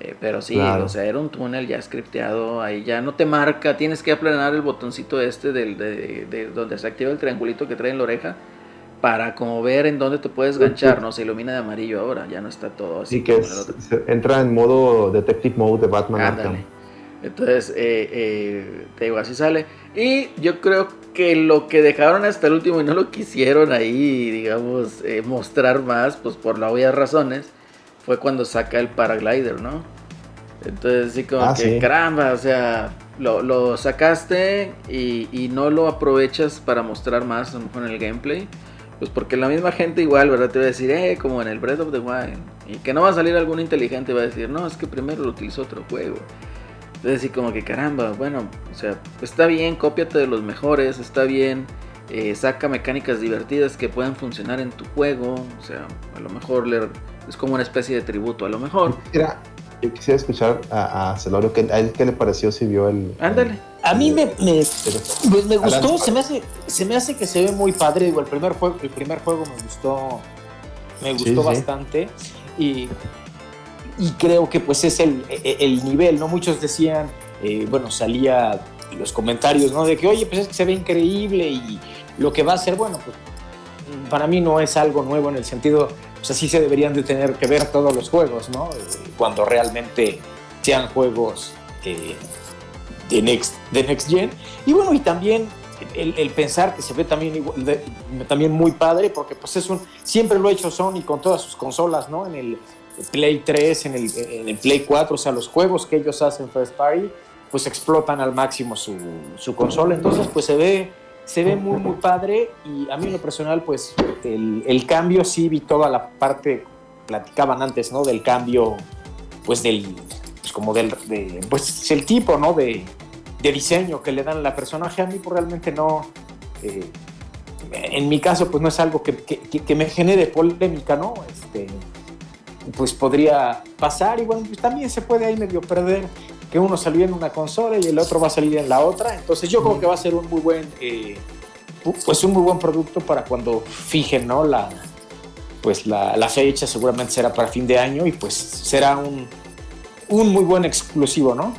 Eh, pero sí, o sea, era un túnel ya scripteado, ahí ya no te marca, tienes que aplanar el botoncito este del, de, de donde se activa el triangulito que trae en la oreja para como ver en dónde te puedes ganchar, ¿no? Se ilumina de amarillo ahora, ya no está todo así. Sí, que entra en modo Detective Mode de Batman Entonces, eh, eh, te digo, así sale. Y yo creo que lo que dejaron hasta el último y no lo quisieron ahí, digamos, eh, mostrar más, pues por las obvias razones, fue cuando saca el paraglider, ¿no? Entonces, sí, como ah, que caramba, o sea, lo, sacaste y, y, no lo aprovechas para mostrar más con el gameplay. Pues porque la misma gente igual, ¿verdad? Te va a decir, eh, como en el Breath of the Wild. Y que no va a salir algún inteligente y va a decir, no, es que primero lo utilizó otro juego. Entonces, así como que caramba, bueno, o sea, está bien, cópiate de los mejores, está bien, eh, saca mecánicas divertidas que puedan funcionar en tu juego. O sea, a lo mejor le, es como una especie de tributo, a lo mejor. Mira, yo quisiera escuchar a, a Celorio, ¿a él qué le pareció si vio el... Ándale. A mí me, me, pues me gustó, se me, hace, se me hace que se ve muy padre. Digo, el primer juego, el primer juego me gustó, me gustó bastante. Y, y creo que pues es el, e, el nivel, ¿no? Muchos decían, eh, bueno, salía los comentarios, ¿no? De que, oye, pues es que se ve increíble y lo que va a ser, bueno, pues para mí no es algo nuevo en el sentido pues así se deberían de tener que ver todos los juegos, ¿no? Eh, cuando realmente sean juegos eh, de, next, de Next Gen. Y bueno, y también el, pensar que se ve también, también muy padre, porque pues es un, siempre lo ha hecho Sony con todas sus consolas, ¿no? En el Play 3, en el, en el Play 4, o sea, los juegos que ellos hacen First Party, pues explotan al máximo su, su consola. Entonces, pues se ve se ve muy, muy padre y a mí en lo personal, pues el, el, cambio sí vi toda la parte, platicaban antes, ¿no? Del cambio, pues del, pues como del, de, pues el tipo, ¿no? De, de diseño que le dan a la personaje, a mí pues realmente no, eh, en mi caso pues no es algo que, que, que, me genere polémica, ¿no? Este, pues podría pasar y bueno, pues también se puede ahí medio perder que uno salió en una consola y el otro va a salir en la otra. Entonces yo creo que va a ser un muy buen, eh, pues un muy buen producto para cuando fijen, ¿no? La, pues la, la, fecha seguramente será para fin de año y pues será un, un muy buen exclusivo, ¿no?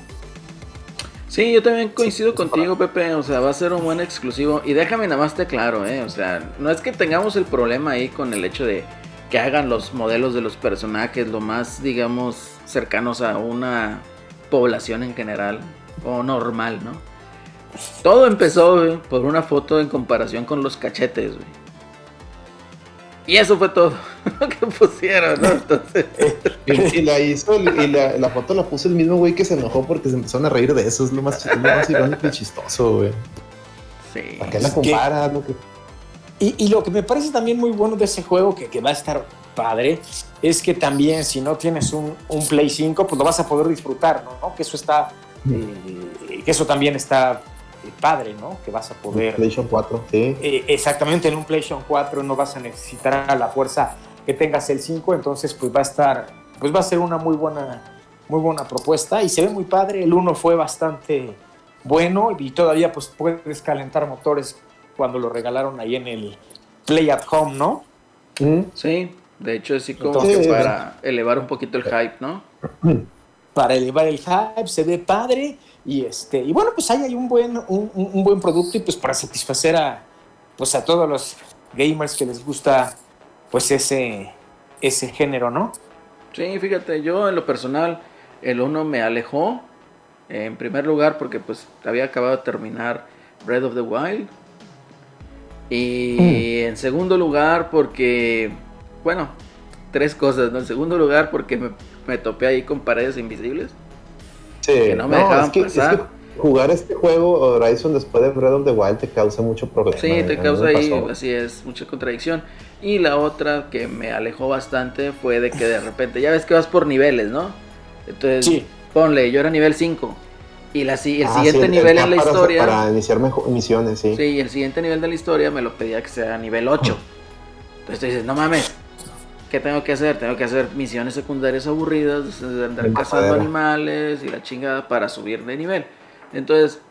Sí, yo también coincido contigo, Pepe. O sea, va a ser un buen exclusivo. Y déjame nada más te claro, ¿eh? O sea, no es que tengamos el problema ahí con el hecho de que hagan los modelos de los personajes lo más, digamos, cercanos a una población en general, o normal, ¿no? Todo empezó por una foto en comparación con los cachetes, Y eso fue todo lo que pusieron, ¿no? Entonces... y, la hizo, y la, foto la puso el mismo güey que se enojó porque se empezaron a reír de eso. Es lo más, irónico y chistoso, güey. Sí. ¿Para qué la compara? Y, y, lo que me parece también muy bueno de ese juego, que, que va a estar padre, es que también si no tienes un, un, Play 5, pues lo vas a poder disfrutar, ¿no? Que eso está, eh, que eso también está eh, padre, ¿no? Que vas a poder... PlayStation 4, sí. Eh, exactamente, en un PlayStation 4 no vas a necesitar a la fuerza que tengas el 5, entonces pues va a estar, pues va a ser una muy buena, muy buena propuesta y se ve muy padre, el 1 fue bastante bueno y todavía pues puedes calentar motores cuando lo regalaron ahí en el Play at Home, ¿no? Sí, de hecho, así como que para elevar un poquito el hype, ¿no? Para elevar el hype, se ve padre. Y este, y bueno, pues ahí hay un buen, un, buen producto, y pues para satisfacer a pues a todos los gamers que les gusta pues ese, ese género, ¿no? Sí, fíjate, yo en lo personal, el uno me alejó. En primer lugar, porque pues había acabado de terminar Breath of the Wild. Y en segundo lugar, porque bueno, tres cosas, ¿no? En segundo lugar, porque me, topé ahí con paredes invisibles. Sí, que no me dejaban pasar. jugar este juego Horizon después de Breath of the Wild te causa mucho problema. Sí, te causa ahí, así es, mucha contradicción. Y la otra que me alejó bastante fue de que de repente, ya ves que vas por niveles, ¿no? Entonces, ponle, yo era nivel 5. Y la, el ah, siguiente nivel en la historia. Para iniciar misiones, sí. Sí, el siguiente nivel de la historia me lo pedía que sea nivel 8. Entonces tú dices, no mames, ¿qué tengo que hacer? Tengo que hacer misiones secundarias aburridas, andar cazando animales y la chingada para subir de nivel. Entonces,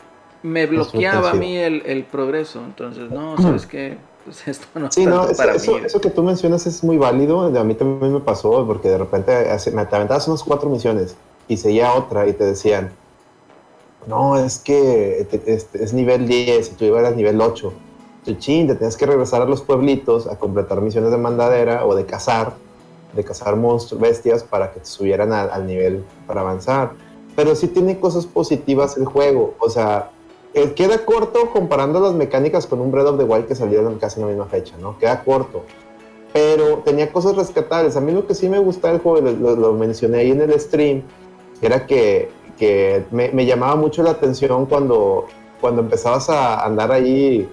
me bloqueaba a mí el, progreso. Entonces, no, ¿sabes qué? Pues esto no sí, no, eso, para eso, eso, que tú mencionas es muy válido. A mí también me pasó porque de repente me aventabas unas cuatro misiones y seguía otra y te decían, no, es que es, nivel 10 y tú ibas nivel 8 chin, te tienes que regresar a los pueblitos a completar misiones de mandadera o de cazar, de cazar monstruos, bestias para que te subieran al nivel para avanzar. Pero sí tiene cosas positivas el juego. O sea, queda corto comparando las mecánicas con un Breath of the Wild que salió casi en la misma fecha, ¿no? Queda corto. Pero tenía cosas rescatables. A mí lo que sí me gusta del juego, lo, mencioné ahí en el stream, era que, que me, me, llamaba mucho la atención cuando, cuando empezabas a andar ahí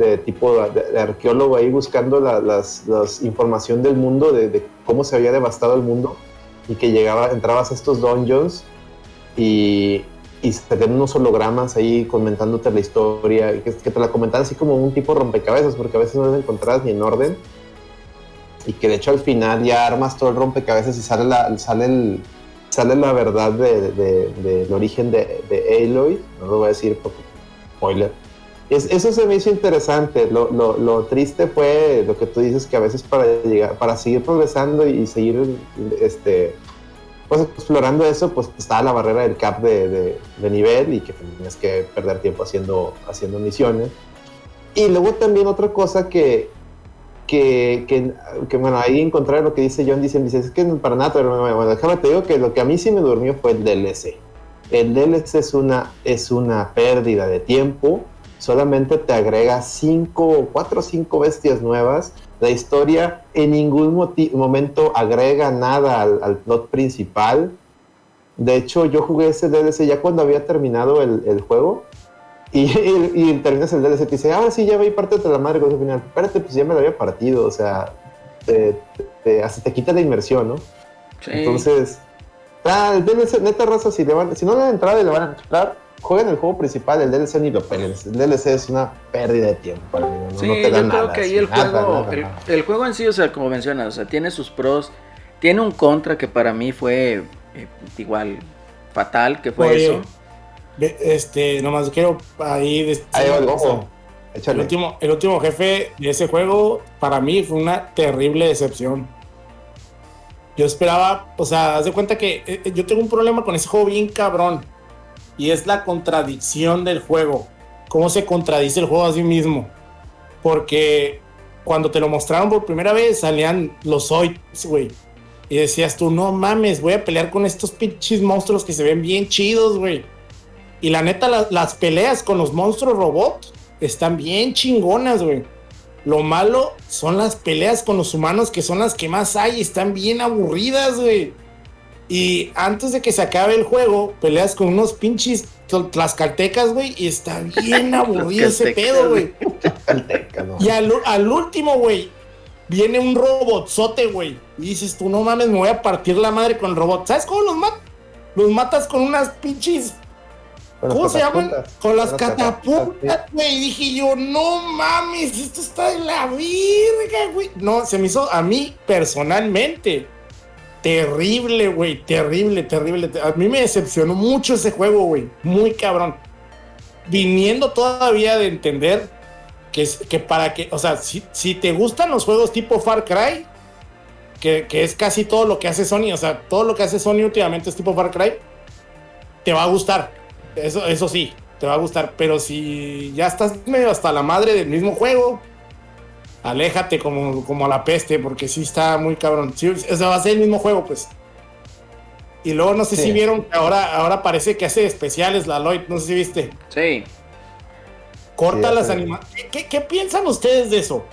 de tipo de, arqueólogo ahí buscando la las, información del mundo, de, cómo se había devastado el mundo y que llegaba, entrabas a estos dungeons y, y te tenían unos hologramas ahí comentándote la historia y que, te la comentaban así como un tipo rompecabezas porque a veces no las encontrabas ni en orden. Y que de hecho al final ya armas todo el rompecabezas y sale la, sale el, sale la verdad del de, origen de, de Aloy, no lo voy a decir porque spoiler eso se me hizo interesante. Lo, triste fue lo que tú dices, que a veces para llegar, para seguir progresando y seguir este, pues, explorando eso, pues está la barrera del cap de, nivel y que tienes que perder tiempo haciendo, haciendo misiones. Y luego también otra cosa que, que, que, bueno, ahí encontrar lo que dice John, dice, dice, es que para nada, pero bueno, déjame te digo que lo que a mí sí me durmió fue el DLC. El DLC es una, es una pérdida de tiempo, solamente te agrega cinco, cuatro o cinco bestias nuevas. La historia en ningún momento agrega nada al, al, plot principal. De hecho, yo jugué ese DLC ya cuando había terminado el, el juego y, y, terminas el DLC y dice, ah, sí, ya veí parte de la madre con final. Espérate, pues ya me lo había partido, o sea, te, te, hasta te quita la inmersión, ¿no? Sí. Entonces, ah, el DLC, neta raza, si, le van, si no le han entrado y le van a entrar, jueguen el juego principal, el DLC ni lo peleen. El DLC es una pérdida de tiempo para mí. No, sí, no te da yo creo que ahí el juego, el, el, juego en sí, o sea, como mencionas, o sea, tiene sus pros, tiene un contra que para mí fue eh, igual fatal, que fue Oye. eso este, nomás quiero ahí. Ahí va el ojo. El último, el último jefe de ese juego, para mí, fue una terrible decepción. Yo esperaba, o sea, haz de cuenta que eh, eh, yo tengo un problema con ese juego bien cabrón. Y es la contradicción del juego. Cómo se contradice el juego a sí mismo. Porque cuando te lo mostraron por primera vez, salían los Zoids, güey. Y decías tú, no mames, voy a pelear con estos pinches monstruos que se ven bien chidos, güey y la neta, las peleas con los monstruos robots están bien chingonas, güey. Lo malo son las peleas con los humanos, que son las que más hay, están bien aburridas, güey. Y antes de que se acabe el juego, peleas con unos pinches tlaxcaltecas, güey, y está bien aburrido ese pedo, güey. Y al, al último, güey, viene un robotzote, güey. Y dices tú, no mames, me voy a partir la madre con el robot. ¿Sabes cómo los matas? Los matas con unas pinches ¿Cómo se llaman? Con las catapultas, güey. Dije yo, no mames, esto está en la virga, güey. No, se me hizo a mí personalmente terrible, güey. Terrible, terrible. A mí me decepcionó mucho ese juego, güey. Muy cabrón. Viniendo todavía de entender que, que para que, o sea, si, si te gustan los juegos tipo Far Cry, que, que es casi todo lo que hace Sony, o sea, todo lo que hace Sony últimamente es tipo Far Cry, te va a gustar eso, eso sí, te va a gustar. Pero si ya estás medio hasta la madre del mismo juego, aléjate como, como a la peste, porque sí está muy cabrón. Sí, o sea, va a ser el mismo juego, pues. Y luego no sé sí. si vieron que ahora, ahora parece que hace especiales la Lloyd, no sé si viste. Sí. Corta sí, las animaciones. ¿Qué, ¿Qué, piensan ustedes de eso?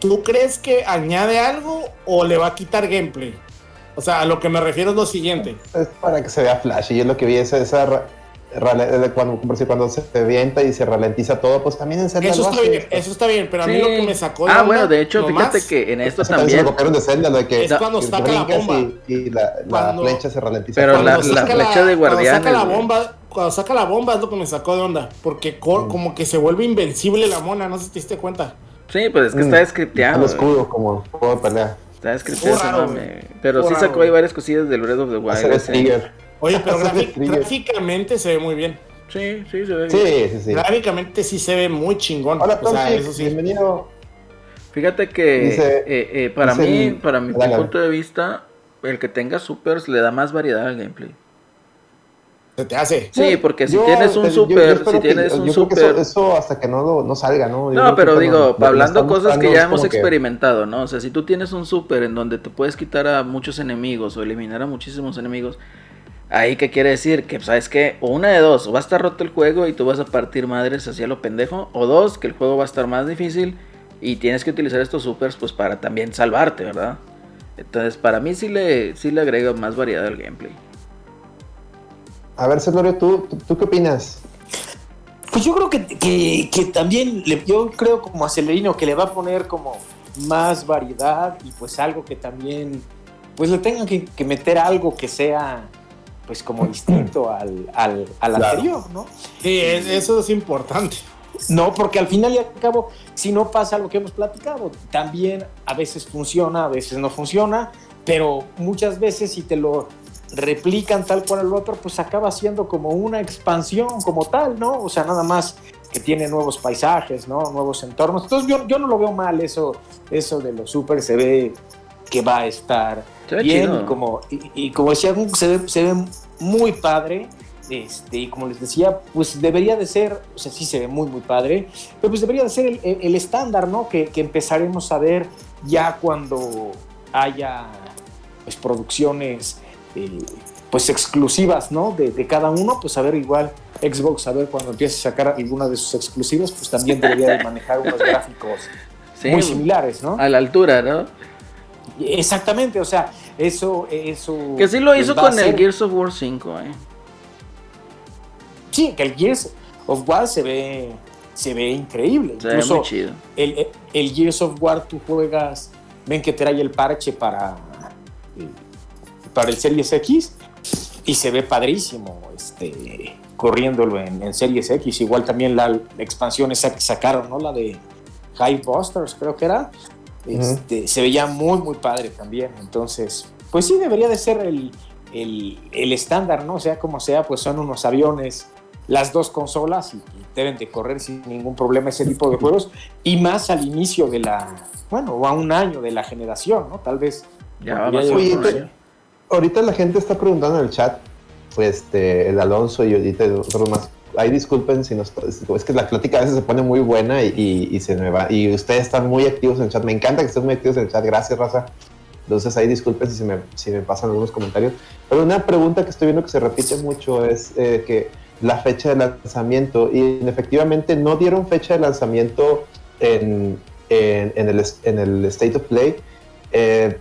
¿Tú crees que añade algo o le va a quitar gameplay? O sea, a lo que me refiero es lo siguiente. Es para que se vea flash. Y yo lo que vi es esa cuando, cuando se avienta y se ralentiza todo, pues también en Zelda Eso está bien, eso está bien, pero a mí lo que me sacó de Ah, bueno, de hecho, fíjate que en esto también... de Zelda, de que es cuando saca la bomba. Y, y la, Cuando- la flecha se ralentiza. Pero la, Cuando la saca flecha de Cuando guardianes. saca la bomba, cuando saca la bomba es lo que me sacó de onda. Porque Mm. como que se vuelve invencible la mona, no sé si te diste cuenta. Sí, pues es que Mm. está El scripteado. güey. escudo como juego de pelea. Está scripteado, Muy raro, mame. güey. Pero sí sacó ahí varias cosillas del Breath of the Wild. Oye, pero gráficamente se ve muy bien. Sí, sí, se ve bien. Sí, sí, sí. Gráficamente sí se ve muy chingón. Hola, o sea, eso sí. bienvenido. Fíjate que Dice- eh, eh, para dice mí, el- para mi Dale. punto de vista, el que tenga supers le da más variedad al gameplay. Se te hace. Sí, porque si Yo- tienes un yo- yo super, espero si que- tienes un yo creo que super... Eso, eso hasta que no, lo- no salga, ¿no? Yo No, pero digo, que hablando cosas que ya hemos que- experimentado, ¿no? O sea, si tú tienes un super en donde te puedes quitar a muchos enemigos o eliminar a muchísimos enemigos, ahí qué quiere decir que, ¿sabes qué? O una de dos, o va a estar roto el juego y tú vas a partir madres hacia lo pendejo, o dos, que el juego va a estar más difícil y tienes que utilizar estos supers pues para también salvarte, ¿verdad? Entonces, para mí sí le, sí le agrega más variedad al gameplay. A ver, Celorio, ¿tú, tú, tú qué opinas? Pues yo creo que, que, que también, le- yo creo como a Celerino que le va a poner como más variedad y pues algo que también, pues le tengan que, que meter algo que sea pues como distinto al, al, al Claro. anterior, ¿no? Sí, es- eso es importante. No, porque al final y al cabo, si no pasa lo que hemos platicado, también a veces funciona, a veces no funciona, pero muchas veces si te lo replican tal cual al otro, pues acaba siendo como una expansión como tal, ¿no? O sea, nada más que tiene nuevos paisajes, ¿no? Nuevos entornos. Entonces yo, yo no lo veo mal eso, eso de los super, se ve que va a estar bien chido. y como, y, y como decía, se ve, se ve muy padre Este, y como les decía, pues debería de ser, o sea, sí se ve muy, muy padre, pero pues debería de ser el, estándar, ¿no? Que, empezaremos a ver ya cuando haya pues, producciones eh, pues exclusivas, ¿no? De, cada uno, pues a ver igual Xbox, a ver cuando empiece a sacar alguna de sus exclusivas, pues también debería de manejar unos gráficos muy similares, ¿no? A la altura, ¿no? Exactamente, o sea, eso, eso. Que sí lo hizo con el Gears of War 5, ¿eh? Sí, que el Gears of War se ve, se ve increíble. Se ve muy chido. El, el, Gears of War tú juegas, ven que trae el parche para, para el Series X y se ve padrísimo este, corriéndolo en, Series X. Igual también la, expansión esa que sacaron, ¿no? La de High Busters, creo que era. Este, Se veía muy, muy padre también. Entonces, pues sí, debería de ser el, el, estándar, ¿no? Sea como sea, pues son unos aviones, las dos consolas y, deben de correr sin ningún problema ese tipo de juegos. Y más al inicio de la, bueno, o a un año de la generación, ¿no? Tal vez. Ya, ahorita la gente está preguntando en el chat, pues este, el Alonso y ahorita otros más. Ahí disculpen si nos. Es que la plática a veces se pone muy buena y, se me va. Y ustedes están muy activos en el chat. Me encanta que estén muy activos en el chat. Gracias, raza. Entonces ahí disculpen si, me, pasan algunos comentarios. Pero una pregunta que estoy viendo que se repite mucho es eh, que la fecha de lanzamiento. Y efectivamente no dieron fecha de lanzamiento en, en, el, en el State of Play. Eh,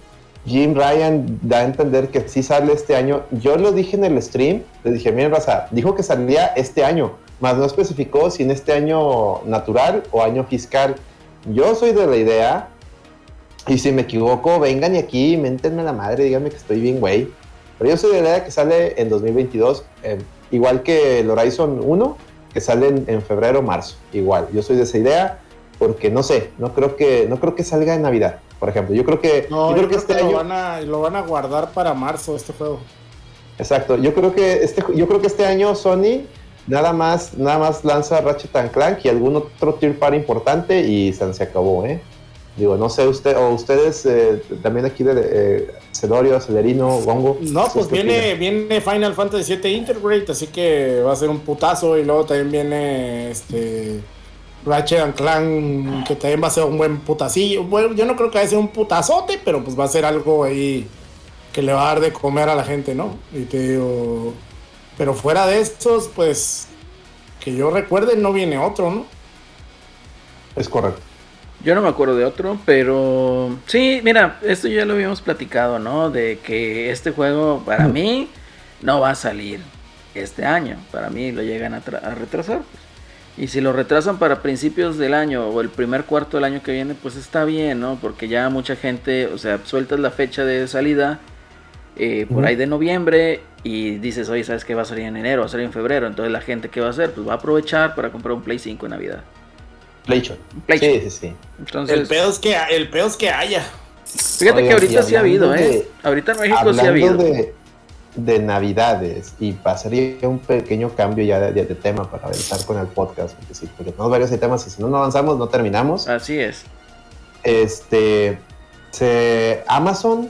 Jim Ryan da a entender que sí sale este año. Yo lo dije en el stream, le dije, miren, Raza, dijo que salía este año, más no especificó si en este año natural o año fiscal. Yo soy de la idea, y si me equivoco, vengan y aquí, méntenme la madre, díganme que estoy bien, güey. Pero yo soy de la idea que sale en 2022, eh, igual que el Horizon 1, que sale en, en febrero o marzo, igual. Yo soy de esa idea porque no sé, no creo que, no creo que salga en Navidad por ejemplo. Yo creo que, yo creo que este año... lo, van a, lo van a guardar para marzo este juego. Exacto. Yo creo que este, yo creo que este año Sony nada más, nada más lanza Ratchet Clank y algún otro tier par importante y se, acabó, ¿eh? Digo, no sé usted o ustedes eh, también aquí de eh, Celerino, Gongo. No, pues viene, viene Final Fantasy VII Integrate, así que va a ser un putazo y luego también viene este Ratchet and Clan, que también va a ser un buen putacillo. Bueno, yo no creo que vaya a ser un putazote, pero pues va a ser algo ahí que le va a dar de comer a la gente, ¿no? Y te digo, pero fuera de estos, pues, que yo recuerde, no viene otro, ¿no? Es correcto. Yo no me acuerdo de otro, pero sí, mira, esto ya lo habíamos platicado, ¿no? De que este juego para mí no va a salir este año. Para mí lo llegan a, a retrasar. Pues. Y si lo retrasan para principios del año o el primer cuarto del año que viene, pues está bien, ¿no? Porque ya mucha gente, o sea, sueltas la fecha de salida eh, por ahí de noviembre y dices, oye, ¿sabes qué va a salir en enero? Va a salir en febrero. Entonces la gente, ¿qué va a hacer? Pues va a aprovechar para comprar un Play 5 en Navidad. PlayStation. Sí, sí, sí. Entonces, el, peor es que, el peor es que haya. Fíjate que ahorita sí ha habido, ¿eh? ahorita en México sí ha habido de Navidades y pasaría un pequeño cambio ya de, tema para avanzar con el podcast, porque, sí, porque tenemos varios temas y si no, no avanzamos, no terminamos. Así es. Este, se, Amazon,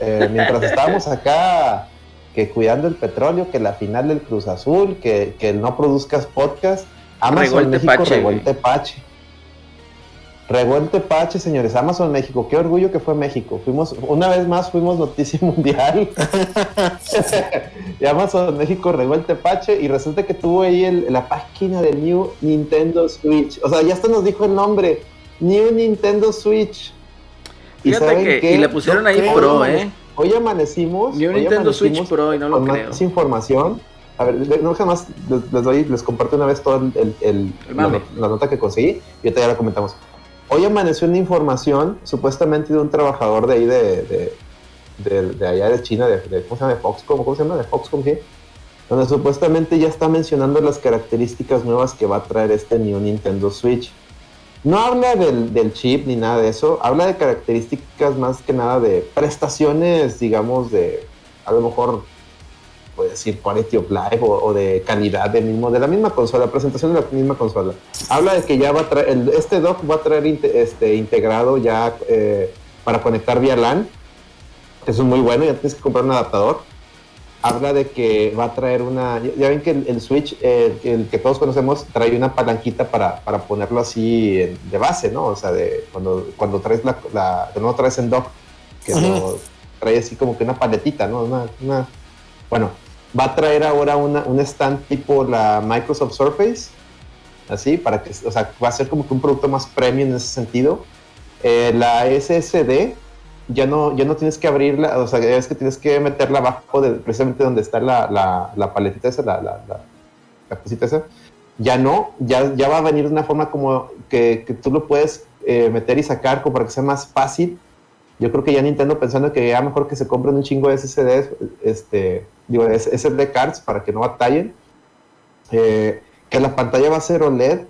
eh, mientras estábamos acá que cuidando el petróleo, que la final del Cruz Azul, que, que no produzcas podcast, Amazon México revuelte pache. Revuelte Pache, señores, Amazon México, qué orgullo que fue México. Fuimos, una vez más fuimos noticia mundial. y Amazon México Revuelte Pache y resulta que tuvo ahí la página de New Nintendo Switch. O sea, ya hasta nos dijo el nombre, New Nintendo Switch. Y Fíjate que y le pusieron ahí Pro, ¿eh? Hoy amanecimos. New Nintendo Switch Pro y no lo creo. Más información. A ver, no jamás les, doy, les comparto una vez toda el, la, nota que conseguí y ahorita ya la comentamos. Hoy amaneció una información supuestamente de un trabajador de ahí de, de, allá de China, de, ¿cómo se llama? De Foxconn, ¿cómo se llama? De Foxconn, ¿qué? Donde supuestamente ya está mencionando las características nuevas que va a traer este New Nintendo Switch. No habla del, chip ni nada de eso, habla de características más que nada de prestaciones, digamos, de a lo mejor puede decir quality of life o, de calidad de mismo, de la misma consola, presentación de la misma consola. Habla de que ya va a traer, este dock va a traer este, integrado ya eh, para conectar vía LAN, que es muy bueno, ya tienes que comprar un adaptador. habla de que va a traer una. Ya, ven que el, Switch, el, que todos conocemos, trae una palanquita para, para ponerlo así de base, ¿no? O sea, de cuando, cuando traes la, la no traes en dock, que lo trae así como que una paletita, ¿no? Una, bueno, va a traer ahora una, un stand tipo la Microsoft Surface, así, para que, o sea, va a ser como que un producto más premium en ese sentido. Eh, la SSD ya no, ya no tienes que abrirla, o sea, es que tienes que meterla abajo de precisamente donde está la, la, paletita esa, la, la, cosita esa. Ya no, ya, ya va a venir de una forma como que, que tú lo puedes eh, meter y sacar como para que sea más fácil. Yo creo que ya Nintendo pensando que ya mejor que se compren un chingo de SSDs, este, digo, SSD cards para que no batallen. Eh, que la pantalla va a ser OLED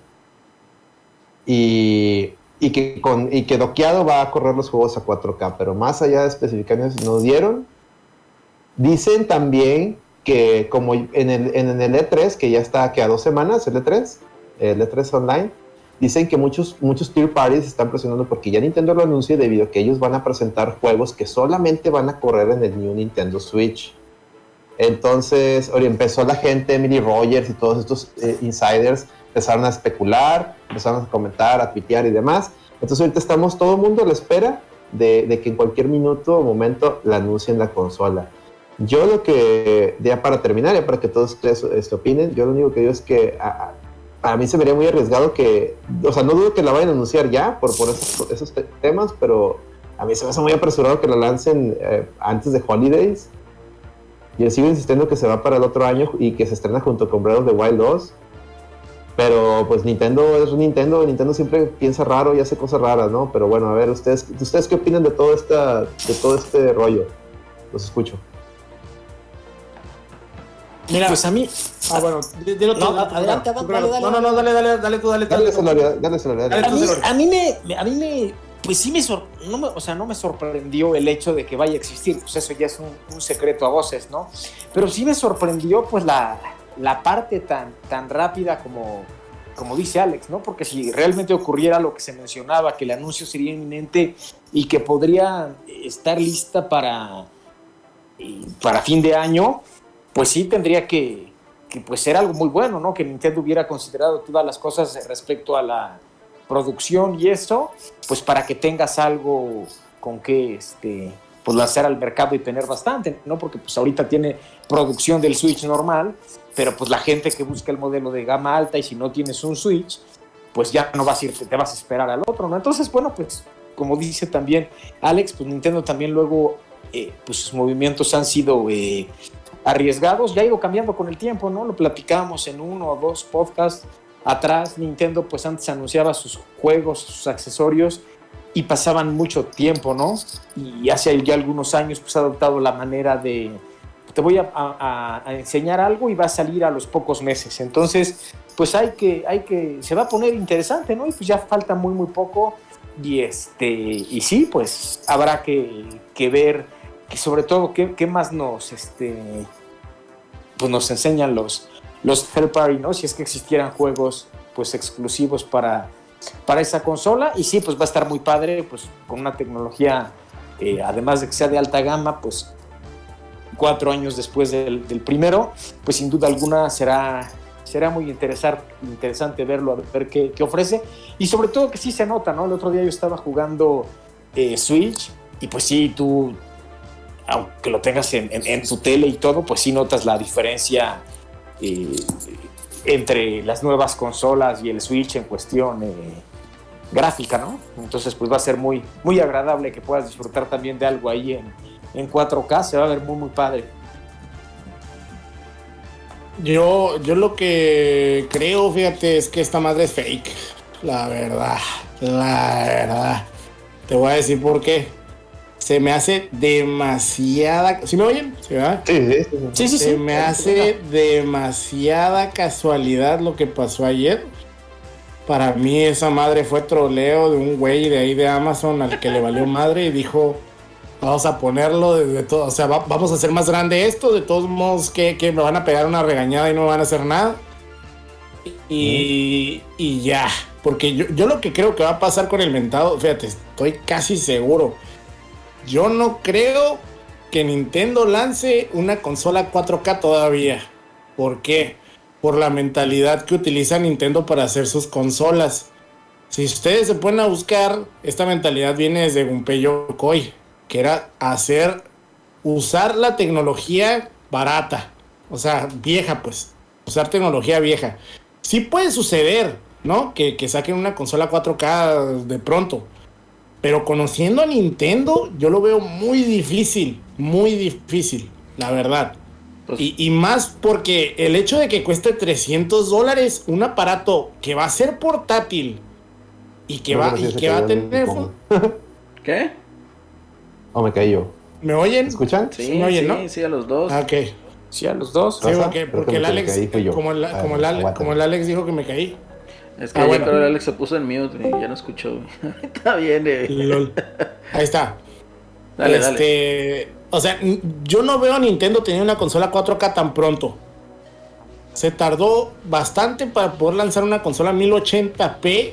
y y que, con, y que doqueado va a correr los juegos a 4K, pero más allá de especificaciones nos dieron. Dicen también que como en el, en el E3, que ya está que a dos semanas, el E3, el E3 online, dicen que muchos, muchos tier parties están presionando porque ya Nintendo lo anuncia debido a que ellos van a presentar juegos que solamente van a correr en el New Nintendo Switch. Entonces, empezó la gente, Emily Rogers y todos estos eh, insiders empezaron a especular, empezaron a comentar, a tuitear y demás. Entonces ahorita estamos todo el mundo a la espera de, que en cualquier minuto o momento la anuncien la consola. Yo lo que, ya para terminar, ya para que todos ustedes este, opinen, yo lo único que digo es que a, mí se me haría muy arriesgado que, o sea, no dudo que la vayan a anunciar ya por, por esos, temas, pero a mí se me hace muy apresurado que la lancen eh, antes de Holidays. Yo sigo insistiendo que se va para el otro año y que se estrena junto con Breath of the Wild 2. Pero pues Nintendo es Nintendo, Nintendo siempre piensa raro y hace cosas raras, ¿no? Pero bueno, a ver, ustedes, ¿ustedes qué opinan de todo esta, de todo este rollo? Los escucho. Mira, pues a mí. Ah, bueno, dilo no, adelante, dale, dale, No, no, no, dale, dale, dale tú, dale tú. Dale, dale, dale, dale, a, mí, a mí me, a mí me, pues sí me, no me, o sea, no me sorprendió el hecho de que vaya a existir, pues eso ya es un, un secreto a voces, ¿no? Pero sí me sorprendió, pues la, la parte tan, tan rápida como, como dice Alex, ¿no? Porque si realmente ocurriera lo que se mencionaba, que el anuncio sería inminente y que podría estar lista para, para fin de año, pues sí tendría que, pues ser algo muy bueno, ¿no? Que Nintendo hubiera considerado todas las cosas respecto a la producción y eso, pues para que tengas algo con que este, pues lanzar al mercado y tener bastante, ¿no? Porque pues ahorita tiene producción del Switch normal, pero pues la gente que busca el modelo de gama alta y si no tienes un Switch, pues ya no vas a ir, te vas a esperar al otro, ¿no? Entonces, bueno, pues como dice también Alex, pues Nintendo también luego, eh, pues sus movimientos han sido eh, arriesgados, ya ha ido cambiando con el tiempo, ¿no? Lo platicábamos en uno o dos podcasts atrás, Nintendo pues antes anunciaba sus juegos, sus accesorios y pasaban mucho tiempo, ¿no? Y hace ya algunos años pues ha adoptado la manera de, te voy a, enseñar algo y va a salir a los pocos meses. Entonces, pues hay que, hay que, se va a poner interesante, ¿no? Y pues ya falta muy, muy poco. Y este, y sí, pues habrá que, que ver, que sobre todo, qué, qué más nos, este, pues nos enseñan los, los third party, ¿no? Si es que existieran juegos, pues exclusivos para para esa consola. Y sí, pues va a estar muy padre, pues con una tecnología, eh, además de que sea de alta gama, pues cuatro años después del, primero, pues sin duda alguna será, será muy interesar, interesante verlo, a ver qué, ofrece. Y sobre todo que sí se nota, ¿no? El otro día yo estaba jugando eh, Switch y pues sí, tú, aunque lo tengas en, en, tu tele y todo, pues sí notas la diferencia. Eh, entre las nuevas consolas y el Switch en cuestión eh, gráfica, ¿no? Entonces, pues va a ser muy, muy agradable que puedas disfrutar también de algo ahí en, en 4K, se va a ver muy, muy padre. Yo, yo lo que creo, fíjate, es que esta madre es fake. La verdad, la verdad. Te voy a decir por qué se me hace demasiada. ¿Sí me oyen? ¿Sí, Sí, sí, Se me hace demasiada casualidad lo que pasó ayer. Para mí, esa madre fue troleo de un güey de ahí de Amazon al que le valió madre y dijo: Vamos a ponerlo desde todo. O sea, vamos a hacer más grande esto. De todos modos, que, me van a pegar una regañada y no me van a hacer nada. Y, y ya. Porque yo, yo lo que creo que va a pasar con el mentado, fíjate, estoy casi seguro yo no creo que Nintendo lance una consola 4K todavía. ¿Por qué? Por la mentalidad que utiliza Nintendo para hacer sus consolas. Si ustedes se ponen a buscar, esta mentalidad viene desde Gunpei Yokoi, que era hacer, usar la tecnología barata, o sea, vieja pues, usar tecnología vieja. Sí puede suceder, ¿no? Que, que saquen una consola 4K de pronto, pero conociendo a Nintendo, yo lo veo muy difícil, muy difícil, la verdad. Pues y, y, más porque el hecho de que cueste 300 dólares un aparato que va a ser portátil y que va, y que va a tener... ¿Qué? ¿O me caí yo? ¿Me oyen? ¿Escuchan? Sí, ¿Me oyen, sí, ¿no? sí, a los dos. Ah, ok. Sí, a los dos. Sí, porque, porque el Alex, como el, como, el Alex, como el Alex dijo que me caí. Es que ah, bueno. Alex se puso en mute y ya no escuchó. está bien, eh. Lol. Ahí está. Dale, este, dale. O sea, yo no veo a Nintendo tener una consola 4K tan pronto. Se tardó bastante para poder lanzar una consola 1080p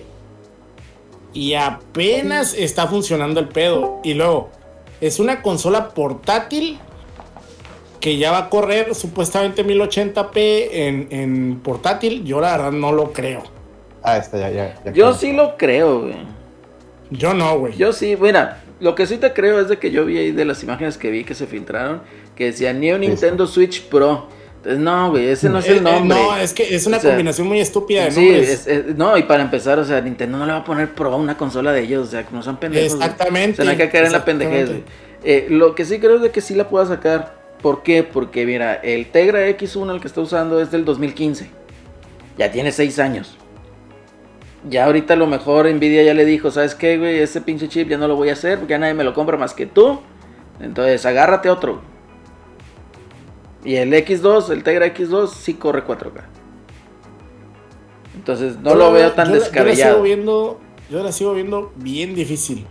y apenas está funcionando el pedo. Y luego, es una consola portátil que ya va a correr supuestamente 1080p en, en portátil. Yo la verdad no lo creo. Ah, está, ya, ya. ya Yo sí lo creo, güey. Yo no, güey. Yo sí, mira, lo que sí te creo es de que yo vi ahí de las imágenes que vi que se filtraron, que decía Neo Nintendo Switch Pro. Entonces, no, güey, ese no es el eh, eh, nombre. no, es que es una combinación muy estúpida de sí, es, no, y para empezar, o sea, Nintendo no le va a poner Pro a una consola de ellos, o sea, como son pendejos. Exactamente. O sea, no hay que caer en la pendejez, eh, lo que sí creo es de que sí la pueda sacar. ¿Por qué? Porque, mira, el Tegra X1, el que está usando, es del 2015. Ya tiene 6 años. Ya ahorita a lo mejor Nvidia ya le dijo, ¿sabes qué, güey? Ese pinche chip ya no lo voy a hacer porque ya nadie me lo compra más que tú. Entonces, agárrate otro. Y el X2, el Tegra X2, sí corre 4K. Entonces, no lo, veo tan descabellado. Yo la, sigo viendo, yo la sigo viendo bien difícil.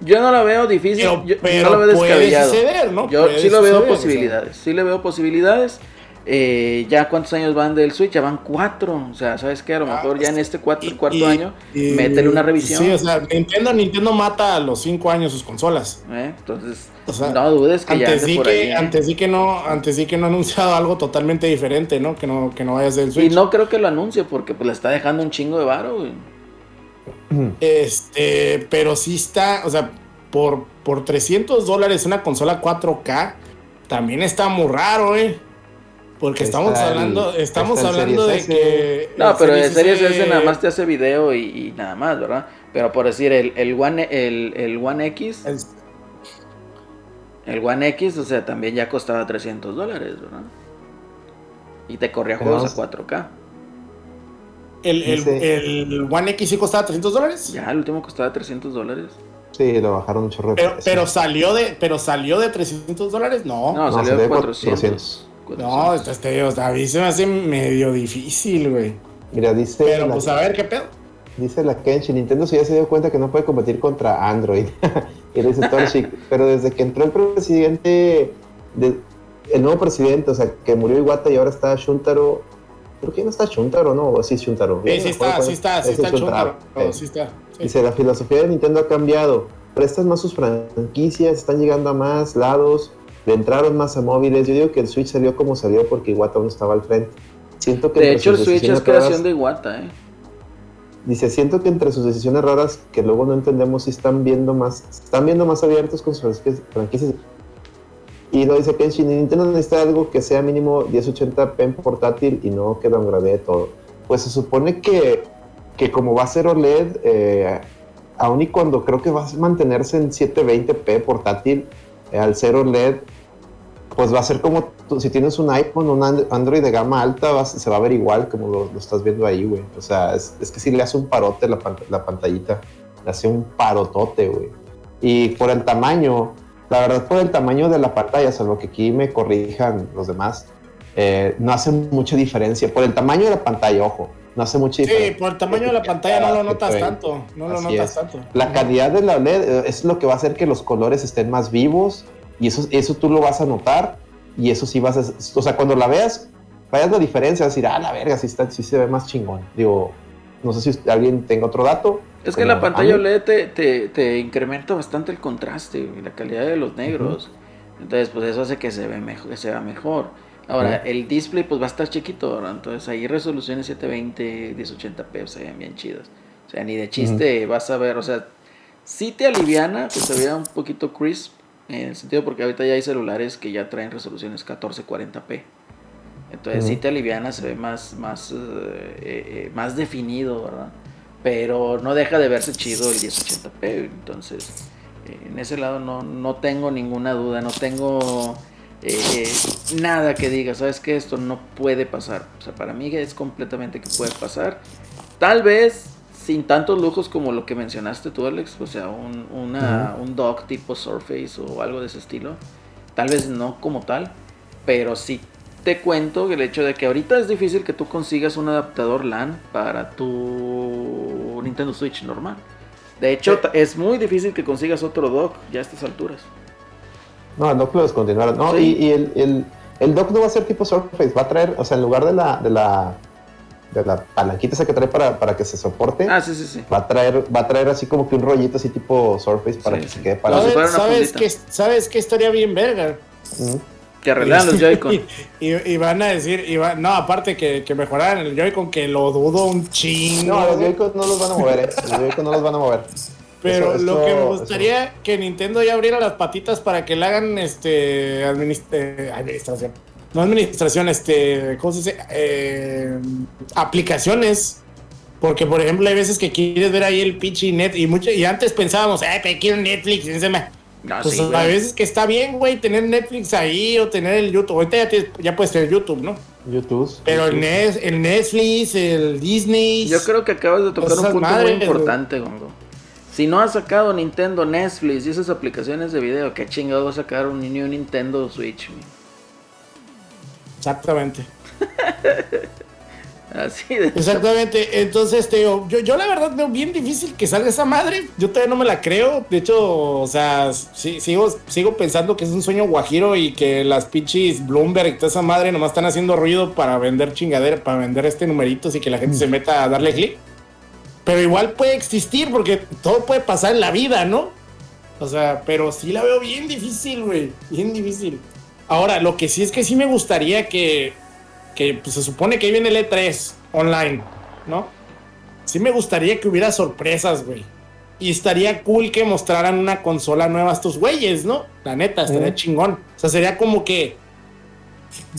Yo no la veo difícil, pero, no lo veo descabellado. ¿no? Yo sí lo veo posibilidades, sí le veo posibilidades. Eh, ya cuántos años van del Switch, ya van cuatro. O sea, ¿sabes qué? A lo ah, mejor ya en este cuatro, cuarto año, métele una revisión. Sí, o sea, Nintendo, Nintendo mata a los cinco años sus consolas. ¿Eh? Entonces, no dudes que antes ya por que, ¿eh? Antes sí que no, antes sí que no ha anunciado algo totalmente diferente, ¿no? Que no, que no vaya a ser el Switch. Y no creo que lo anuncie porque pues le está dejando un chingo de varo, güey. Este, pero sí está, o sea, por, por 300 dólares una consola 4K, también está muy raro, ¿eh? Porque estamos hablando, estamos hablando de que. No, pero de Series S nada más te hace video y, nada más, ¿verdad? Pero por decir, el, el, One, el, el One X. El... One X, o sea, también ya costaba 300 dólares, ¿verdad? Y te corría juegos a 4K. ¿El, el, el One X sí costaba 300 dólares? Ya, el último costaba 300 dólares. Sí, lo bajaron mucho pero, pero salió de pero salió de 300 dólares, no. No, salió, de 400. No, este, a mí se me hace medio difícil, güey. Mira, dice. Pero pues a ver qué pedo. Dice la Kenshi, Nintendo ya se dio cuenta que no puede competir contra Android. y dice Torchic, pero desde que entró el presidente, el nuevo presidente, o sea, que murió Iwata y ahora está Shuntaro. ¿Por qué no está Shuntaro, no? ¿O sí Shuntaro? Sí, sí está, sí está, sí está Shuntaro. sí está. Dice, la filosofía de Nintendo ha cambiado. Prestas más sus franquicias, están llegando a más lados le entraron más a móviles. Yo digo que el Switch salió como salió porque Iwata no estaba al frente. Siento que de hecho, el Switch es creación de Iwata, ¿eh? Dice, siento que entre sus decisiones raras, que luego no entendemos si están viendo más, están viendo más abiertos con sus franquicias. Y lo dice Kenshin, Nintendo necesita algo que sea mínimo 1080p en portátil y no que de todo. Pues se supone que, que como va a ser OLED, eh, aun y cuando creo que va a mantenerse en 720p portátil, al ser OLED, pues va a ser como si tienes un iPhone un Android de gama alta, se va a ver igual como lo, estás viendo ahí, güey. O sea, es, que si le hace un parote la, la pantallita, le hace un parotote, güey. Y por el tamaño, la verdad, por el tamaño de la pantalla, salvo que aquí me corrijan los demás, eh, no hace mucha diferencia. Por el tamaño de la pantalla, ojo, no hace mucha diferencia. Sí, por el tamaño de la pantalla no lo notas tanto. No lo notas tanto. La calidad de la LED eh, es lo que va a hacer que los colores estén más vivos y eso, eso tú lo vas a notar y eso sí vas a... O sea, cuando la veas, vayas la diferencia, vas a decir, ah, la verga, sí, está, sí se ve más chingón. Digo, no sé si alguien tenga otro dato. Es que la pantalla OLED te, te, incrementa bastante el contraste y la calidad de los negros. Entonces, pues eso hace que se, ve mejor, que se vea mejor. Ahora, el display pues va a estar chiquito, ¿verdad? Entonces ahí resoluciones 720, 1080p, o sea, bien chidas. O sea, ni de chiste vas a ver, o sea, si te aliviana que se vea un poquito crisp, en el sentido porque ahorita ya hay celulares que ya traen resoluciones 1440p. Entonces si te aliviana, se ve más, más, eh, eh, más definido, ¿verdad? Pero no deja de verse chido el 1080p. Entonces, en ese lado no, no tengo ninguna duda, no tengo eh, nada que diga, sabes que esto no puede pasar. O sea, para mí es completamente que puede pasar. Tal vez sin tantos lujos como lo que mencionaste tú, Alex. O sea, un, una, un dock tipo Surface o algo de ese estilo. Tal vez no como tal, pero sí te cuento el hecho de que ahorita es difícil que tú consigas un adaptador LAN para tu Nintendo Switch normal. De hecho, es muy difícil que consigas otro dock ya a estas alturas. No, el dock lo descontinuaron. No, y, el, el, dock no va a ser tipo Surface, va a traer, o sea, en lugar de la, de la, de la palanquita esa que trae para, para que se soporte, ah, sí, sí, sí. va a traer, va a traer así como que un rollito así tipo Surface para que se quede para ¿Sabes, ¿sabes, qué, ¿Sabes qué estaría bien verga? Que arreglaran los Joy-Con. y, van a decir, y no, aparte que, que mejoraran el Joy-Con, que lo dudo un chingo. No, los Joy-Con no los van a mover, eh. Los Joy-Con no los van a mover. Pero lo que me gustaría que Nintendo ya abriera las patitas para que le hagan este administración. No administración, este, ¿cómo se dice? Eh, aplicaciones. Porque, por ejemplo, hay veces que quieres ver ahí el pinche net y mucho, y antes pensábamos, eh, te quiero Netflix, y se me, pues a veces que está bien, güey, tener Netflix ahí o tener el YouTube. Ahorita ya, ya puedes tener YouTube, ¿no? YouTube. Pero El, el, Netflix, el Disney. Yo creo que acabas de tocar un punto muy importante, Gongo. Si no ha sacado Nintendo Netflix y esas aplicaciones de video, ¿qué chingado va a sacar un new Nintendo Switch? Exactamente. Así de Exactamente. Entonces, te yo, yo la verdad veo bien difícil que salga esa madre. Yo todavía no me la creo. De hecho, o sea, sigo, sigo pensando que es un sueño guajiro y que las pinches Bloomberg y toda esa madre nomás están haciendo ruido para vender chingadera, para vender este numeritos y que la gente se meta a darle clic. Pero igual puede existir porque todo puede pasar en la vida, ¿no? O sea, pero sí la veo bien difícil, güey. Bien difícil. Ahora, lo que sí es que sí me gustaría que que pues, se supone que ahí viene el E3 online, ¿no? Sí me gustaría que hubiera sorpresas, güey. Y estaría cool que mostraran una consola nueva a estos güeyes, ¿no? La neta, estaría chingón. O sea, sería como que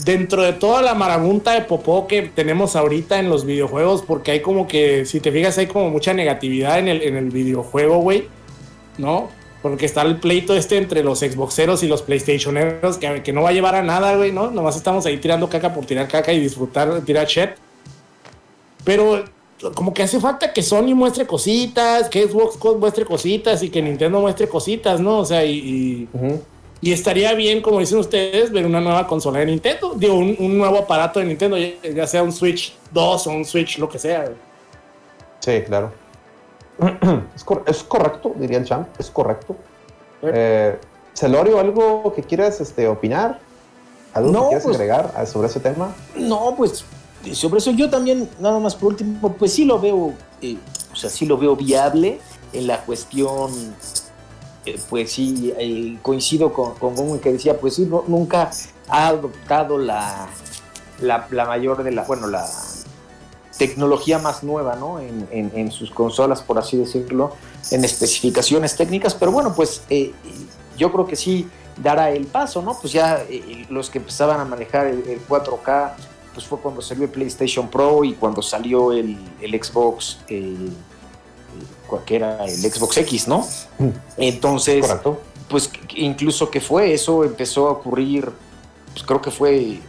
dentro de toda la marabunta de popó que tenemos ahorita en los videojuegos, porque hay como que, si te fijas, hay como mucha negatividad en el, en el videojuego, güey, ¿no? Porque está el pleito este entre los Xboxeros y los PlayStationeros que, que no va a llevar a nada, güey, ¿no? Nomás estamos ahí tirando caca por tirar caca y disfrutar, tirar shit. Pero como que hace falta que Sony muestre cositas, que Xbox muestre cositas y que Nintendo muestre cositas, ¿no? O sea, y, y, estaría bien, como dicen ustedes, ver una nueva consola de Nintendo. Digo, un, nuevo aparato de Nintendo, ya, sea un Switch 2 o un Switch, lo que sea. Sí, claro. Es, correcto, diría el champ, es correcto. Eh, Celorio, ¿algo que quieras este, opinar? ¿Algo que quieras pues, agregar sobre ese tema? No, pues sobre eso yo también, nada más por último, pues sí lo veo, eh, o sea, sí lo veo viable en la cuestión, eh, pues sí, coincido con, con que decía, pues sí, nunca ha adoptado la, la, mayor de la, bueno, la tecnología más nueva, ¿no? En, sus consolas, por así decirlo, en especificaciones técnicas, pero bueno, pues eh, yo creo que sí dará el paso, ¿no? Pues ya eh, los que empezaban a manejar el, 4K, pues fue cuando salió el PlayStation Pro y cuando salió el, Xbox, el, cualquiera, el Xbox X, ¿no? Mm. Entonces, pues incluso que fue, eso empezó a ocurrir, pues creo que fue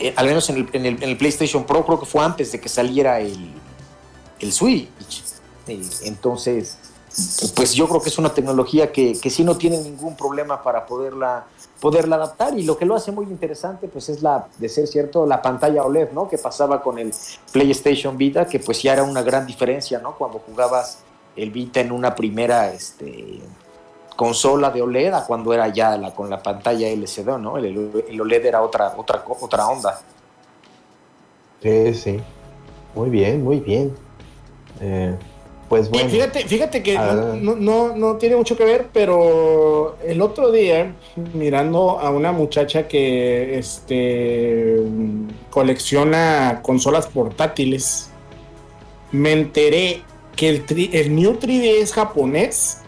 eh, al menos en el, PlayStation Pro, creo que fue antes de que saliera el, el Switch. Eh, entonces, pues yo creo que es una tecnología que, que sí no tiene ningún problema para poderla, poderla adaptar y lo que lo hace muy interesante pues es la, de ser cierto, la pantalla OLED, ¿no? Que pasaba con el PlayStation Vita, que pues ya era una gran diferencia, ¿no? Cuando jugabas el Vita en una primera, este, consola de OLED a cuando era ya la, con la pantalla LCD, ¿no? El, OLED era otra, otra, otra onda. Sí, sí. Muy bien, muy bien. Eh, pues bueno. Fíjate, fíjate que no, no, no, tiene mucho que ver, pero el otro día, mirando a una muchacha que este, colecciona consolas portátiles, me enteré que el, el New 3DS japonés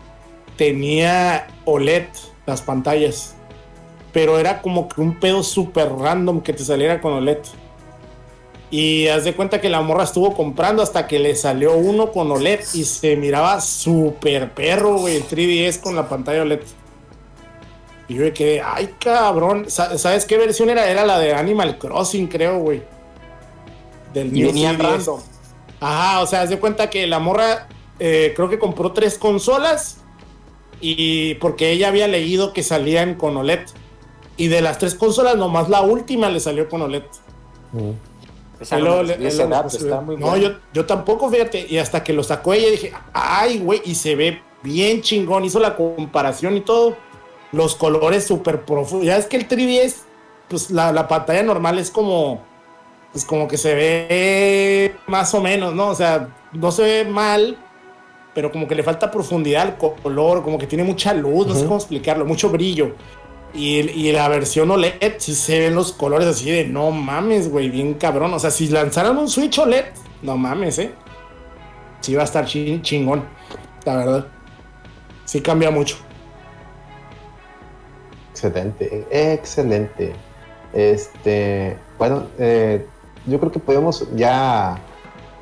tenía OLED las pantallas, pero era como que un pedo súper random que te saliera con OLED. Y haz de cuenta que la morra estuvo comprando hasta que le salió uno con OLED y se miraba súper perro, güey, el 3DS con la pantalla OLED. Y yo me quedé, ay cabrón, ¿sabes qué versión era? Era la de Animal Crossing, creo, güey. Del y venían random. Ajá, o sea, haz de cuenta que la morra eh, creo que compró tres consolas y porque ella había leído que salían con OLED. Y de las tres consolas, nomás la última le salió con OLED. Mm no, yo, yo tampoco, fíjate. Y hasta que lo sacó ella dije, ay, güey, y se ve bien chingón. Hizo la comparación y todo. Los colores súper profundos. Ya es que el 3DS, pues la, pantalla normal es como, pues como que se ve más o menos, ¿no? O sea, no se ve mal, pero como que le falta profundidad al color, como que tiene mucha luz, no sé cómo explicarlo, mucho brillo. Y, la versión OLED si se ven los colores así de no mames, güey, bien cabrón. O sea, si lanzaran un Switch OLED, no mames, eh. Sí va a estar chingón, la verdad. Sí cambia mucho. Excelente, excelente. Este, bueno, eh, yo creo que podemos ya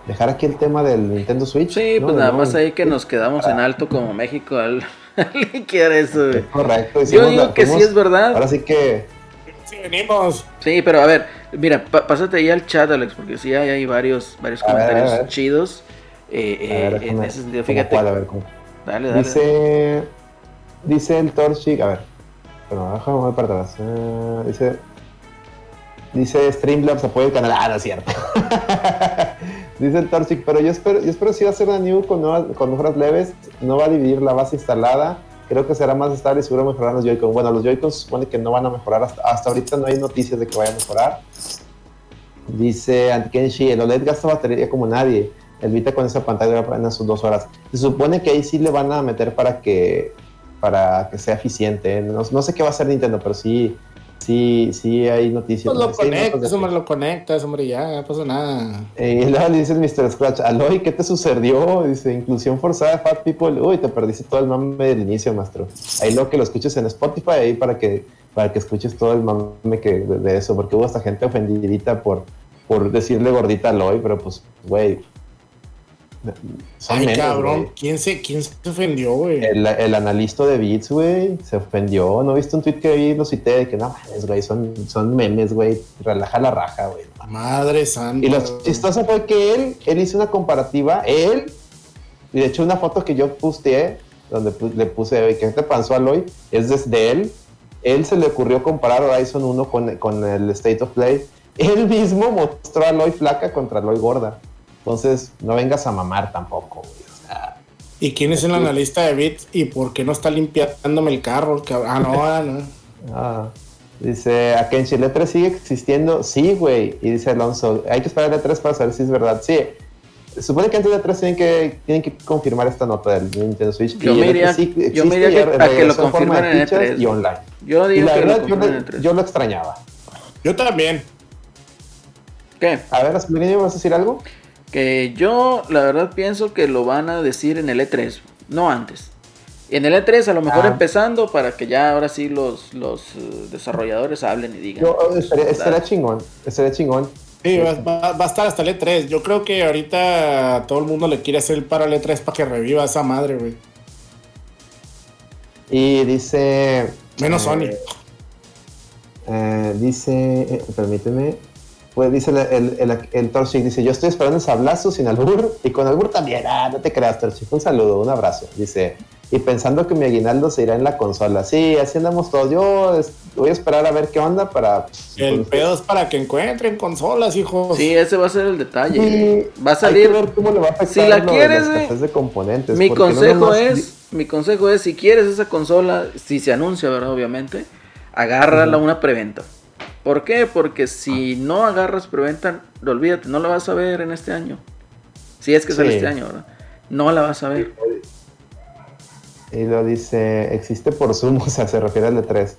dejar aquí el tema del Nintendo Switch. Sí, pues nada más ahí que nos quedamos en alto como México al quiere eso. correcto. Yo digo que sí es verdad. Ahora sí que. Sí, venimos. Sí, pero a ver, mira, pásate ahí al chat, Alex, porque sí hay, varios, varios comentarios chidos. Eh, eh, en ese sentido, fíjate. a ver, ¿cómo? Dale, dale. Dice. Dice el Torchic, a ver. Pero déjame para atrás. Uh, dice. Dice Streamlabs apoya el canal. Ah, no es cierto. Dice el Torchic, pero yo espero, yo espero si va a ser una new con, con mejoras leves, no va a dividir la base instalada, creo que será más estable y seguro mejorarán los Joy-Con. Bueno, los Joy-Con supone que no van a mejorar, hasta, hasta ahorita no hay noticias de que vaya a mejorar. Dice Antikenshi, el OLED gasta batería como nadie, el Vita con esa pantalla apenas sus dos horas. Se supone que ahí sí le van a meter para que, para que sea eficiente, no, no sé qué va a hacer Nintendo, pero sí Sí, sí, hay noticias. Pues lo conecta, eso me lo conecta, hombre, ya, no pasa nada. Eh, y luego le dice el Mr. Scratch, Aloy, ¿qué te sucedió? Dice, inclusión forzada de Fat People. Uy, te perdiste todo el mame del inicio, maestro. Ahí lo que lo escuches en Spotify, ahí para que, para que escuches todo el mame que, de, eso, porque hubo hasta gente ofendidita por, por decirle gordita a Aloy, pero pues, güey, Ay, cabrón, ¿Quién se, ¿quién se ofendió, güey? El, el, analista de Beats, güey, se ofendió. ¿No viste un tweet que vi? Lo cité de que no mames, güey, son, son memes, güey. Relaja la raja, güey. Madre santa. Y lo chistoso fue que él, él hizo una comparativa, él, y de hecho una foto que yo posteé, donde le puse, ¿qué te pasó a Aloy? Es desde él. Él se le ocurrió comparar Horizon 1 con, con el State of Play. Él mismo mostró a Aloy flaca contra Aloy gorda. Entonces, no vengas a mamar tampoco, güey. ¿Y quién es el analista de Bits? ¿Y por qué no está limpiándome el carro? Ah, no, ah, no. Ah, dice, ¿a que en Chile 3 sigue existiendo? Sí, güey. Y dice Alonso, hay que esperar el 3 para saber si es verdad. Sí. Supone que antes de 3 tienen que, tienen que confirmar esta nota del Nintendo Switch. Yo me diría, yo me diría que, a que lo confirmen en el 3 y online. Yo digo la que verdad, lo yo, lo, yo lo extrañaba. Yo también. ¿Qué? A ver, ¿vas a decir algo? Que yo, la verdad, pienso que lo van a decir en el E3, no antes. En el E3 a lo mejor ah. empezando para que ya ahora sí los, los eh, desarrolladores hablen y digan. Yo, estaría, chingón, estaría chingón. Sí, va, a estar hasta el E3. Yo creo que ahorita todo el mundo le quiere hacer el para el E3 para que reviva esa madre, güey. Y dice... Menos Sony. Eh, eh, dice, permíteme, pues dice el, el, el, dice, yo estoy esperando el sablazo sin albur y con albur también. Ah, no te creas, Torchic. Un saludo, un abrazo. Dice, y pensando que mi aguinaldo se irá en la consola. Sí, así andamos todos. Yo voy a esperar a ver qué onda para... El pedo es para que encuentren consolas, hijo. Sí, ese va a ser el detalle. va a salir... Hay que ver cómo le va a afectar si la quieres, de, de componentes. Mi consejo es... Mi consejo es, si quieres esa consola, si se anuncia, ¿verdad? Obviamente, agárrala una preventa. ¿Por qué? Porque si no agarras preventa, olvídate, no lo vas a ver en este año. Si es que sale este año, ¿verdad? no la vas a ver. Y lo dice, existe por Zoom, o sea, se refiere al de 3.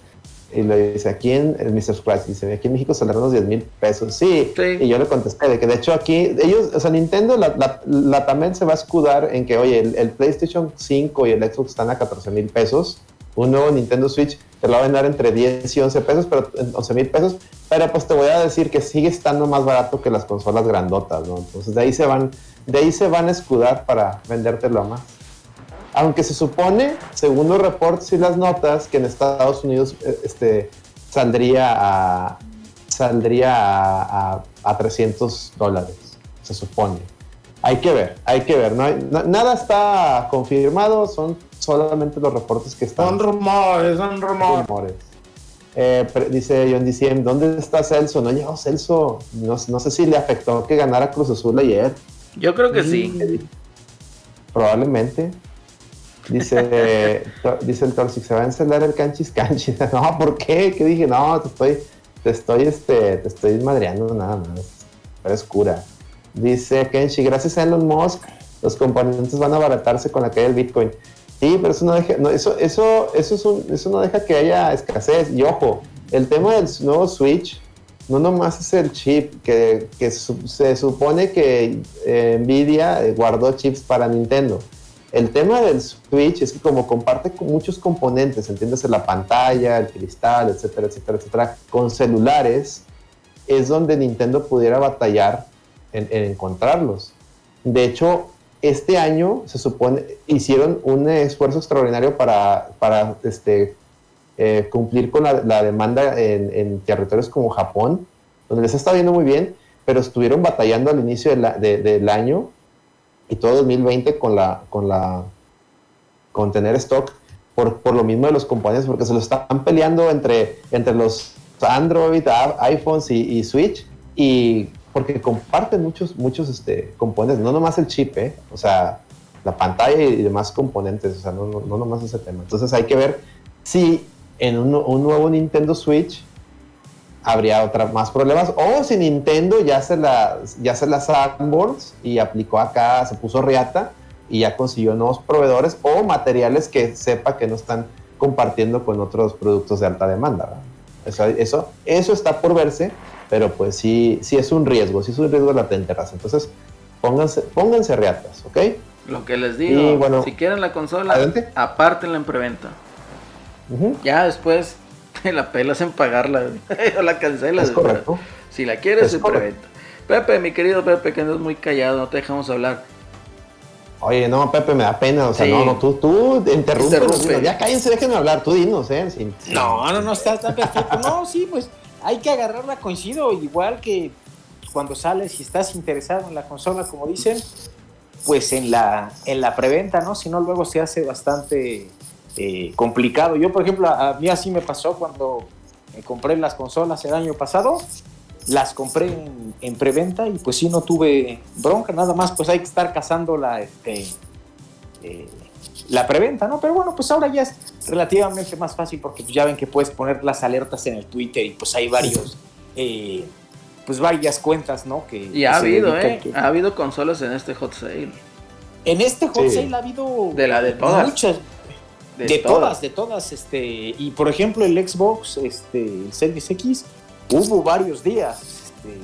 Y lo dice, aquí en el Mr. Splash, dice, aquí en México saldrán unos 10 mil pesos. Sí. Y yo le contesté de que de hecho aquí, ellos, o sea, Nintendo, la, la, también se va a escudar en que, oye, el, PlayStation 5 y el Xbox están a 14 mil pesos. Un nuevo Nintendo Switch te lo va a vender entre 10 y 11 pesos, pero 11 mil pesos. Pero pues te voy a decir que sigue estando más barato que las consolas grandotas, ¿no? Entonces de ahí se van, de ahí se van a escudar para vendértelo más. Aunque se supone, según los reportes y las notas, que en Estados Unidos eh, este, saldría a saldría a, a, 300 dólares, se supone. Hay que ver, hay que ver. No nada está confirmado, son solamente los reportes que están. Son rumores, son rumores. Eh, dice John Diciem, ¿dónde está Celso? No llegó Celso. No, no, sé si le afectó que ganara Cruz Azul ayer. Yo creo que sí. Probablemente. Dice, dice el Torsix, se va a encender el canchis canchis. No, ¿por qué? ¿Qué dije? No, te estoy, te estoy, este, te estoy madreando nada más. Pero cura. Dice Kenshi, gracias a Elon Musk, los componentes van a abaratarse con la caída del Bitcoin. Sí, pero eso no deja, eso, eso, eso, eso no deja que haya escasez. Y ojo, el tema del nuevo Switch no nomás es el chip, que, que se supone que eh, Nvidia guardó chips para Nintendo el tema del Switch es que como comparte muchos componentes, entiendes, la pantalla, el cristal, etcétera, etcétera, etcétera, con celulares, es donde Nintendo pudiera batallar en, encontrarlos. De hecho, este año se supone, hicieron un esfuerzo extraordinario para, para este, eh, cumplir con la, demanda en, territorios como Japón, donde les está viendo muy bien, pero estuvieron batallando al inicio del año y todo 2020 con la con la con tener stock por, por lo mismo de los componentes porque se lo están peleando entre entre los Android, iPhones y, Switch y porque comparten muchos muchos este, componentes, no nomás el chip, ¿eh? o sea, la pantalla y demás componentes, o sea, no, no, no nomás ese tema. Entonces hay que ver si en un, un nuevo Nintendo Switch habría otra, más problemas. O si Nintendo ya se la, ya se las y aplicó acá, se puso riata y ya consiguió nuevos proveedores o materiales que sepa que no están compartiendo con otros productos de alta demanda. Eso, eso, eso está por verse, pero pues sí, sí es un riesgo, sí es un riesgo latente, raza. Entonces, pónganse, pónganse riatas, ¿ok? Lo que les digo, bueno, si quieren la consola, apártenla en preventa. Ya después la pelas en pagarla o la cancelas. Es correcto. Si la quieres, se preventa. Pepe, mi querido Pepe, que es muy callado, no te dejamos hablar. Oye, no, Pepe, me da pena. O sea, no, no, tú, tú interrumpes. Ya cállense, déjenme hablar. Tú dinos, ¿eh? No, no, no, está, está perfecto. No, sí, pues hay que agarrarla. Coincido, igual que cuando sales y estás interesado en la consola, como dicen, pues en la, en la preventa, ¿no? Si no, luego se hace bastante eh, complicado. Yo, por ejemplo, a, mí así me pasó cuando me compré las consolas el año pasado. Las compré en, preventa y pues sí no tuve bronca, nada más pues hay que estar cazando la, este, eh, la preventa, ¿no? Pero bueno, pues ahora ya es relativamente más fácil porque ya ven que puedes poner las alertas en el Twitter y pues hay varios, eh, pues varias cuentas, ¿no? Que, y ha habido, ¿eh? Ha habido consolas en este hot sale. En este hot sale ha habido de la de todas. muchas, de, todas. de todas, este, y por ejemplo el Xbox, este, el Series X, hubo varios días este,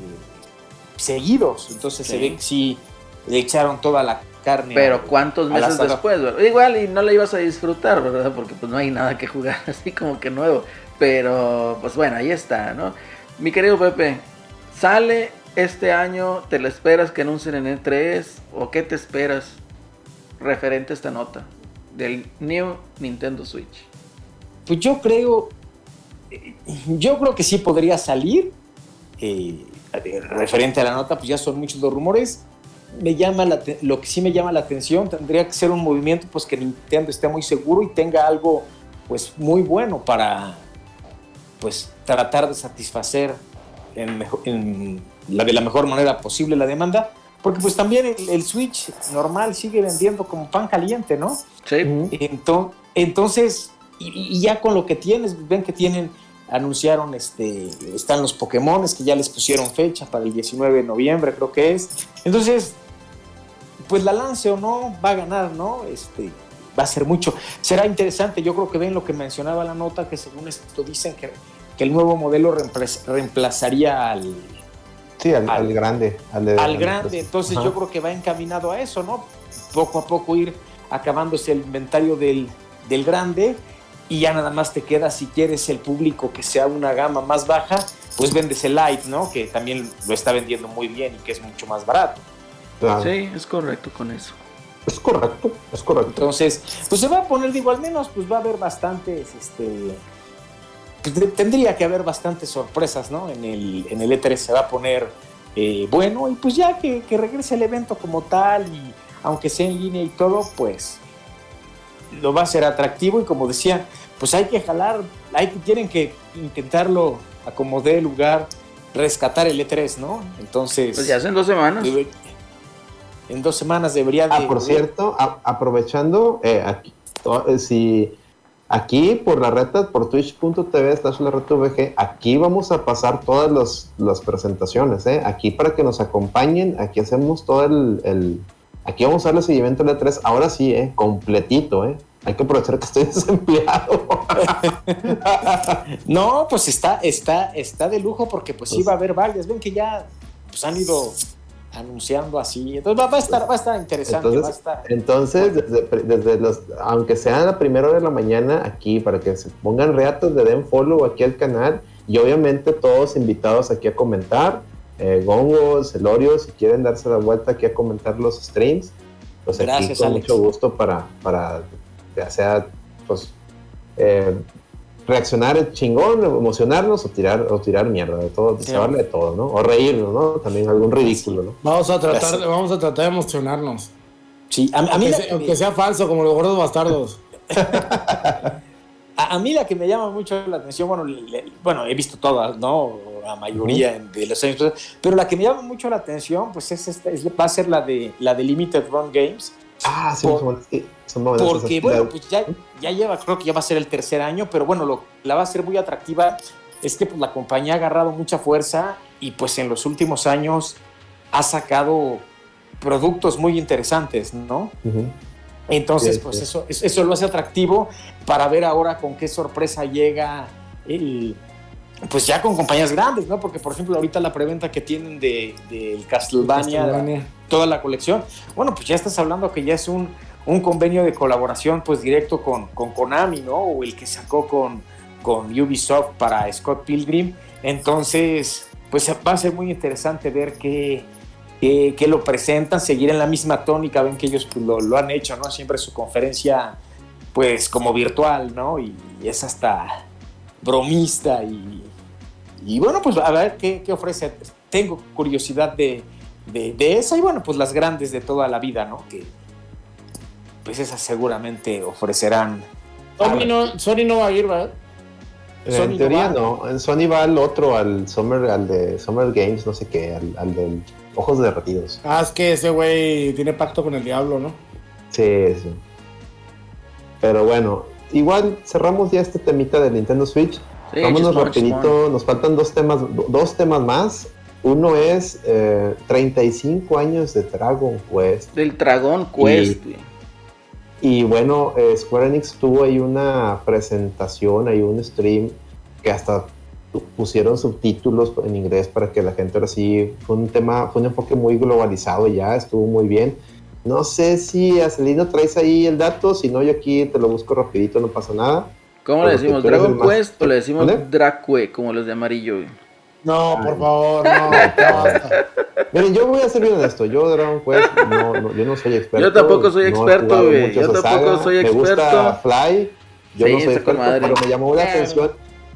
seguidos, entonces se ve que sí le echaron toda la carne. Pero cuántos meses después, igual y no la ibas a disfrutar, ¿verdad? Porque pues no hay nada que jugar así como que nuevo. Pero pues bueno, ahí está, ¿no? Mi querido Pepe, sale este año, ¿te lo esperas que anuncien en E3? ¿O qué te esperas referente a esta nota? del New Nintendo Switch? Pues yo creo, yo creo que sí podría salir. Eh, referente a la nota, pues ya son muchos los rumores. Me llama lo que sí me llama la atención tendría que ser un movimiento, pues que Nintendo esté muy seguro y tenga algo, pues muy bueno para, pues tratar de satisfacer en, la, de la mejor manera posible la demanda porque pues también el, Switch normal sigue vendiendo como pan caliente, ¿no? Sí. Entonces, y, ya con lo que tienes, ven que tienen, anunciaron, este, están los Pokémon que ya les pusieron fecha para el 19 de noviembre, creo que es. Entonces, pues la lance o no, va a ganar, ¿no? Este, va a ser mucho. Será interesante, yo creo que ven lo que mencionaba la nota, que según esto dicen que, que el nuevo modelo reemplazaría al... Sí, al, grande. Al, grande, entonces yo creo que va encaminado a eso, ¿no? Poco a poco ir acabándose el inventario del, del grande y ya nada más te queda si quieres el público que sea una gama más baja, pues vendes el Light, ¿no? Que también lo está vendiendo muy bien y que es mucho más barato. Sí, es correcto con eso. Es correcto, es correcto. Entonces, pues se va a poner, digo, al menos pues va a haber bastantes, este, pues, tendría que haber bastantes sorpresas, ¿no? En el, en el E3 se va a poner eh, bueno y pues ya que, que, regrese el evento como tal y aunque sea en línea y todo, pues lo va a ser atractivo y como decía, pues hay que jalar, hay, tienen que intentarlo a como dé lugar, rescatar el E3, ¿no? Entonces... Pues ya hacen dos semanas en dos semanas debería ah, de... Ah, por cierto, aprovechando, eh, aquí, eh, si aquí por la reta, por twitch.tv slash la VG, aquí vamos a pasar todas las presentaciones, ¿eh? Aquí para que nos acompañen, aquí hacemos todo el... aquí vamos a darle seguimiento al E3, ahora sí, ¿eh? Completito, ¿eh? Hay que aprovechar que estoy desempleado. no, pues está, está, está de lujo porque pues, sí pues va a haber varias. Ven que ya pues, han ido anunciando así. Entonces va, a, estar, va a estar interesante. Entonces, desde, los, aunque sea la primera hora de la mañana, aquí, para que se pongan reatos, de den follow aquí al canal. Y obviamente todos invitados aquí a comentar. Eh, Gongos, Elorio, si quieren darse la vuelta aquí a comentar los streams, pues aquí con mucho gusto para, para ya sea pues eh, reaccionar chingón, emocionarnos o tirar, o tirar mierda de todo, se de todo, ¿no? O reírnos, ¿no? También algún ridículo, ¿no? Vamos a tratar, vamos a tratar de emocionarnos. Sí, a, mí aunque, sea, falso, como los gordos bastardos. a, mí la que me llama mucho la atención, bueno, bueno, he visto todas, ¿no? La mayoría de los años, pero la que me llama mucho la atención, pues es esta, va a ser la de la de Limited Run Games. Ah, sí, porque, bueno, pues ya, ya lleva, creo que ya va a ser el tercer año, pero bueno, lo, la va a ser muy atractiva. Es que pues, la compañía ha agarrado mucha fuerza y pues en los últimos años ha sacado productos muy interesantes, ¿no? Entonces, pues Eso, eso lo hace atractivo para ver ahora con qué sorpresa llega el, pues ya con compañías grandes, ¿no? Porque, por ejemplo, ahorita la preventa que tienen de, de Castlevania, toda la colección, bueno, pues ya estás hablando que ya es un, un convenio de colaboración pues directo con, con Konami, ¿no? O el que sacó con, con Ubisoft para Scott Pilgrim. Entonces, pues va a ser muy interesante ver qué, qué, lo presentan, seguir en la misma tónica, ven que ellos pues, lo, han hecho, ¿no? Siempre su conferencia pues como virtual, ¿no? Y, es hasta bromista y, y, bueno, pues a ver qué, qué ofrece. Tengo curiosidad de, de, de, esa y bueno, pues las grandes de toda la vida, ¿no? Que, pues esas seguramente ofrecerán. Sony no, Sony no va a ir, ¿verdad? en teoría no, en Sony va al otro, al Summer, al de Summer Games, no sé qué, al, al de Ojos Derretidos. Ah, es que ese güey tiene pacto con el diablo, ¿no? Sí, sí. Pero bueno, igual cerramos ya este temita de Nintendo Switch. Vámonos rapidito, nos faltan dos temas, dos temas más. Uno es 35 eh, años de Dragon Quest. Del Dragon Quest, y bueno, eh, Square Enix tuvo ahí una presentación, ahí un stream que hasta pusieron subtítulos en inglés para que la gente ahora sí fue un tema, fue un enfoque muy globalizado ya, estuvo muy bien. No sé si Acelino traes ahí el dato, si no yo aquí te lo busco rapidito, no pasa nada. ¿Cómo le decimos? ¿Dragon Quest o le decimos Dracue, como los de amarillo? No, por favor, no. Miren, yo voy a ser bien honesto. Yo, Dragon Quest, no, yo no soy experto. Yo tampoco soy experto, güey. yo tampoco soy experto. Me gusta Fly. Yo no soy experto, pero me llamó la atención.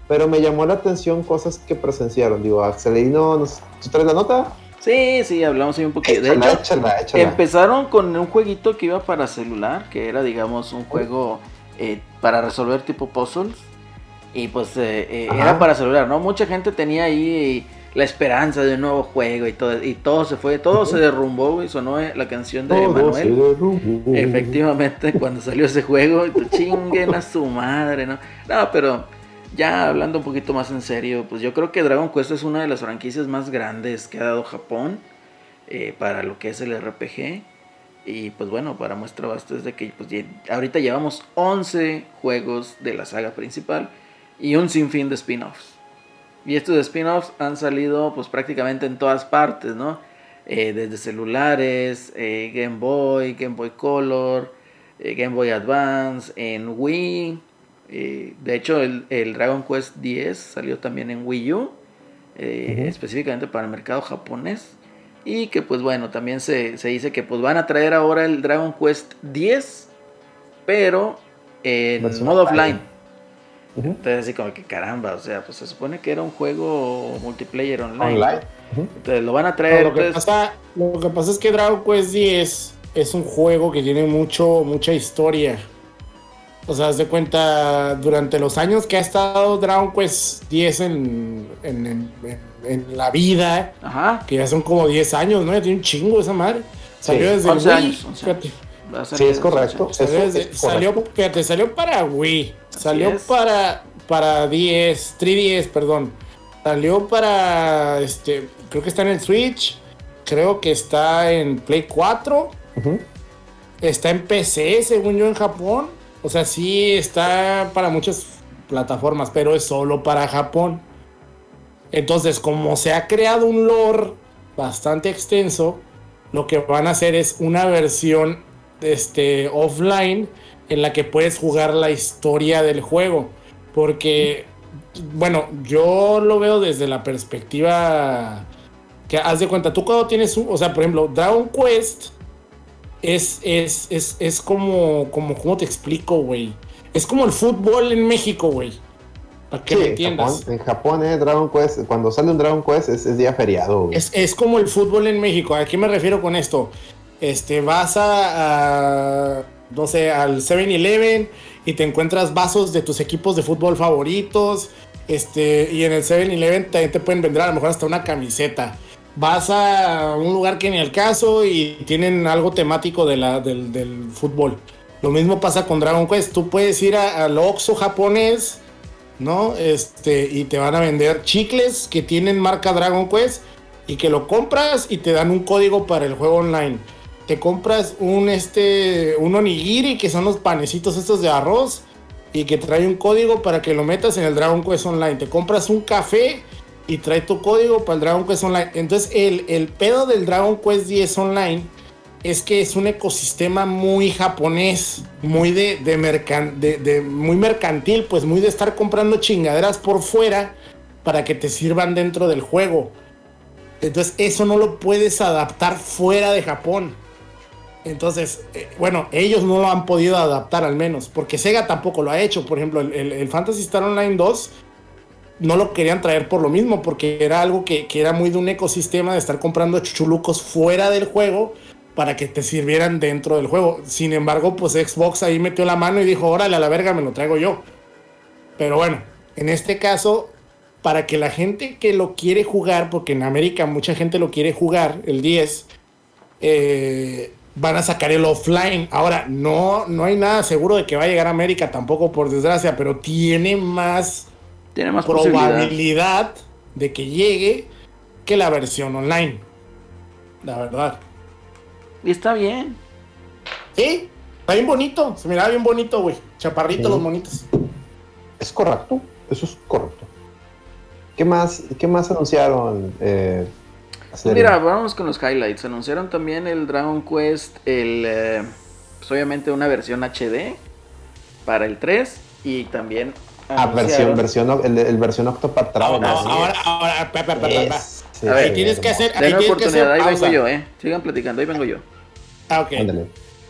Pero me llamó la atención cosas que presenciaron. Digo, Axelino, ¿tú traes la nota? Sí, sí, hablamos ahí un poquito. de hecho, empezaron con un jueguito que iba para celular, que era, digamos, un juego eh, para resolver tipo puzzles y pues eh, eh, era para celular, ¿no? Mucha gente tenía ahí la esperanza de un nuevo juego y todo, y todo se fue, todo se derrumbó y sonó la canción de Emanuel. Efectivamente, cuando salió ese juego, chinguen a su madre, ¿no? No, pero ya hablando un poquito más en serio, pues yo creo que Dragon Quest es una de las franquicias más grandes que ha dado Japón para lo que es el RPG. Y pues bueno, para muestra basta es de que pues, ahorita llevamos 11 juegos de la saga principal y un sinfín de spin-offs. Y estos spin-offs han salido pues prácticamente en todas partes, ¿no? Eh, desde celulares, eh, Game Boy, Game Boy Color, eh, Game Boy Advance, en Wii. de hecho, el, Dragon Quest 10 salió también en Wii U, específicamente para el mercado japonés. Y que pues bueno, también se, dice que pues van a traer ahora el Dragon Quest 10, pero en modo offline. Entonces así como que caramba, o sea, pues se supone que era un juego multiplayer online. Entonces lo van a traer. lo, que pasa, lo que pasa es que Dragon Quest 10 es un juego que tiene mucho, mucha historia. O sea, haz de cuenta, durante los años que ha estado Dragon Quest 10 en, en, la vida, que ya son como 10 años, ¿no? Ya tiene un chingo esa madre. Salió desde 11 años, Sí, es correcto. Salió, fíjate, salió para Wii, salió para, para 10, 3DS, perdón. Salió para, este, creo que está en el Switch, creo que está en Play 4, está en PC, según yo, en Japón. O sea, sí está para muchas plataformas, pero es solo para Japón. Entonces, como se ha creado un lore bastante extenso, lo que van a hacer es una versión este, offline en la que puedes jugar la historia del juego. Porque, bueno, yo lo veo desde la perspectiva que haz de cuenta, tú cuando tienes un, o sea, por ejemplo, Dragon Quest es, es, es, es como, como, ¿cómo te explico, güey? Es como el fútbol en México, güey. Para que me entiendas. en Japón, eh, Dragon Quest, cuando sale un Dragon Quest es, día feriado. Es, es, como el fútbol en México. ¿A qué me refiero con esto? este, vas a, no sé, al 7-Eleven y te encuentras vasos de tus equipos de fútbol favoritos. Este, y en el 7-Eleven también te pueden vender a lo mejor hasta una camiseta. Vas a un lugar que ni el caso y tienen algo temático de la, del, fútbol. Lo mismo pasa con Dragon Quest. Tú puedes ir al Oxxo japonés, ¿no? Este, y te van a vender chicles que tienen marca Dragon Quest y que lo compras y te dan un código para el juego online te compras un este un onigiri que son los panecitos estos de arroz y que trae un código para que lo metas en el Dragon Quest Online. Te compras un café y trae tu código para el Dragon Quest Online. Entonces el, el pedo del Dragon Quest 10 Online es que es un ecosistema muy japonés, muy de, de, de, muy mercantil, pues muy de estar comprando chingaderas por fuera para que te sirvan dentro del juego. Entonces eso no lo puedes adaptar fuera de Japón. Entonces, eh, bueno, ellos no lo han podido adaptar al menos, porque Sega tampoco lo ha hecho. Por ejemplo, el, Fantasy Star Online 2 no lo querían traer por lo mismo, porque era algo que, era muy de un ecosistema de estar comprando chuchulucos fuera del juego para que te sirvieran dentro del juego. Sin embargo, pues Xbox ahí metió la mano y dijo, órale, a la verga, me lo traigo yo. Pero bueno, en este caso, para que la gente que lo quiere jugar, porque en América mucha gente lo quiere jugar, el 10, eh, van a sacar el offline. Ahora, no, no hay nada seguro de que va a llegar a América tampoco, por desgracia, pero tiene más, tiene más probabilidad de que llegue que la versión online. La verdad. Y está bien. Sí, está bien bonito. Se miraba bien bonito, güey. Chaparrito los monitos. Es correcto. Eso es correcto. ¿Qué más, qué más anunciaron? Eh, Mira, vamos con los highlights. Anunciaron también el Dragon Quest, el, eh, pues, obviamente una versión HD para el 3 y también... Ah, versión, versión, el, el versión Octopath Traveler. Ahora, ahora, ahora, a ver, tienes que hacer. Ahí oportunidad, ahí vengo yo, eh. Sigan platicando, ahí vengo yo. Ah, ok.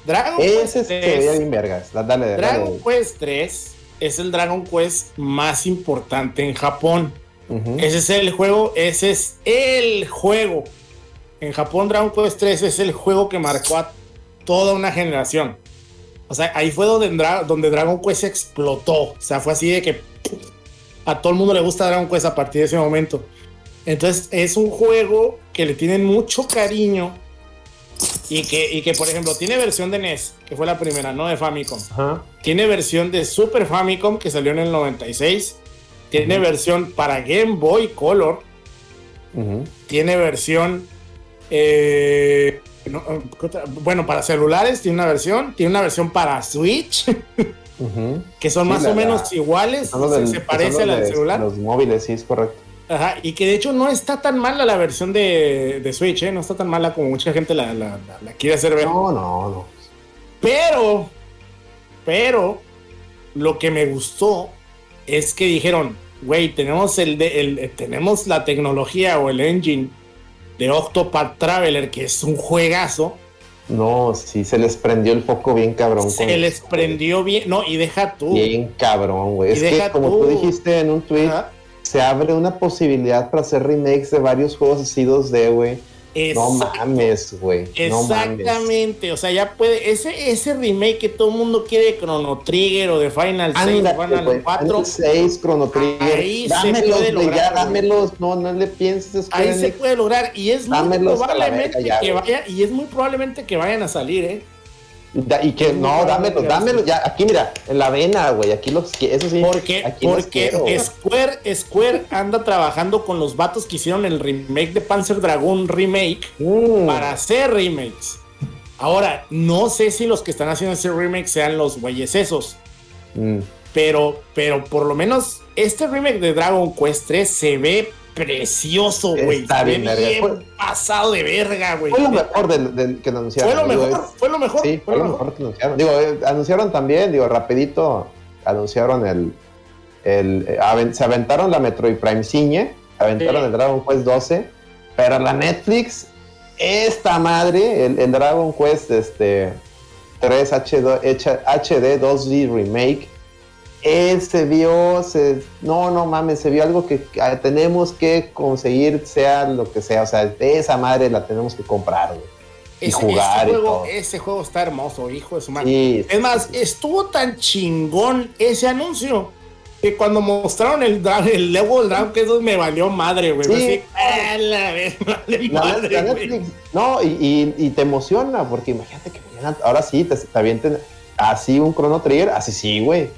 Dragon Ese Quest 3, bien vergas. Dale, dale, Dragon Quest 3 es el Dragon Quest más importante en Japón. Ese es el juego, ese es el juego. En Japón Dragon Quest 3 es el juego que marcó a toda una generación. O sea, ahí fue donde, donde Dragon Quest explotó. O sea, fue así de que a todo el mundo le gusta Dragon Quest a partir de ese momento. Entonces es un juego que le tienen mucho cariño y que, y que, por ejemplo, tiene versión de NES, que fue la primera, no de Famicom. Tiene versión de Super Famicom, que salió en el 96. Tiene versión para Game Boy Color. Tiene versión. Eh, bueno, para celulares tiene una versión, tiene una versión para Switch, que son más o menos iguales, se, parece a la del celular. Los móviles, sí, es correcto. Ajá, y que de hecho no está tan mala la versión de, Switch, ¿eh? no está tan mala como mucha gente la, la quiere hacer ver. No, no, no. Pero, pero, lo que me gustó es que dijeron, güey, tenemos, el, de, tenemos la tecnología o el engine de Octopath Traveler, que es un juegazo. No, sí, se les prendió el foco bien cabrón. Se les prendió bien, no, y deja tú. Bien cabrón, güey. Es que como tú. dijiste en un tweet, se abre una posibilidad para hacer remakes de varios juegos así 2D, güey no mames, güey. Exactamente, o sea, ya puede. Ese, ese remake que todo el mundo quiere de Chrono Trigger o de Final 6, Final 4. 6, Chrono Trigger. Ahí dámelos, se puede lograr. Ya, dámelos, no, no le pienses. Ahí se puede lograr y es muy probablemente que vaya, y es muy probablemente que vayan a salir, ¿eh? Y que no, dámelo, dámelo ya. Aquí mira, en la vena, güey. Aquí los eso sí. Porque, porque Square, Square anda trabajando con los vatos que hicieron el remake de Panzer Dragon Remake mm. para hacer remakes. Ahora, no sé si los que están haciendo ese remake sean los güeyes esos. Mm. Pero, pero por lo menos este remake de Dragon Quest 3 se ve precioso, güey. Está bien, bien pasado de verga, güey. Fue lo mejor del, que anunciaron. Fue lo mejor, fue lo mejor. Sí, fue, lo mejor. que anunciaron. Digo, eh, anunciaron también, digo, rapidito, anunciaron el, el eh, se aventaron la Metroid Prime Ciñe, aventaron el Dragon Quest 12, pero la Netflix, esta madre, el, Dragon Quest este, 3 HD, HD 2D Remake, él se vio, se, no, no mames, se vio algo que tenemos que conseguir, sea lo que sea. O sea, esa madre la tenemos que comprar, güey. Y jugar. Ese juego, ese juego está hermoso, hijo de su madre. es más, estuvo tan chingón ese anuncio que cuando mostraron el, el Lego del Dragon que eso me valió madre, güey. Sí. Ah, la madre, no, y, y, te emociona, porque imagínate que ahora sí te, te avienten así un Chrono Trigger, así sí, güey.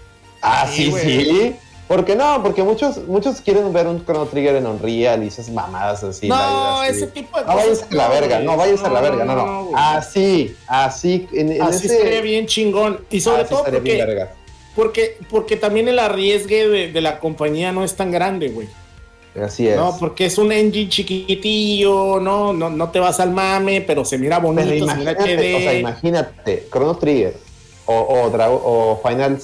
Ah, sí, sí. ¿Por qué no? Porque muchos, muchos quieren ver un Chrono Trigger en Unreal y esas mamadas así. No, ese tipo de cosas. No vayas a la verga, no vayas a la verga, no, no. Así, así. En, así estaría bien chingón. Y sobre todo porque, porque, porque también el arriesgue de, la compañía no es tan grande, güey. Así es. No, porque es un engine chiquitillo, no, no, no te vas al mame, pero se mira bonito, se mira HD. O sea, imagínate, Chrono Trigger o, o, o Final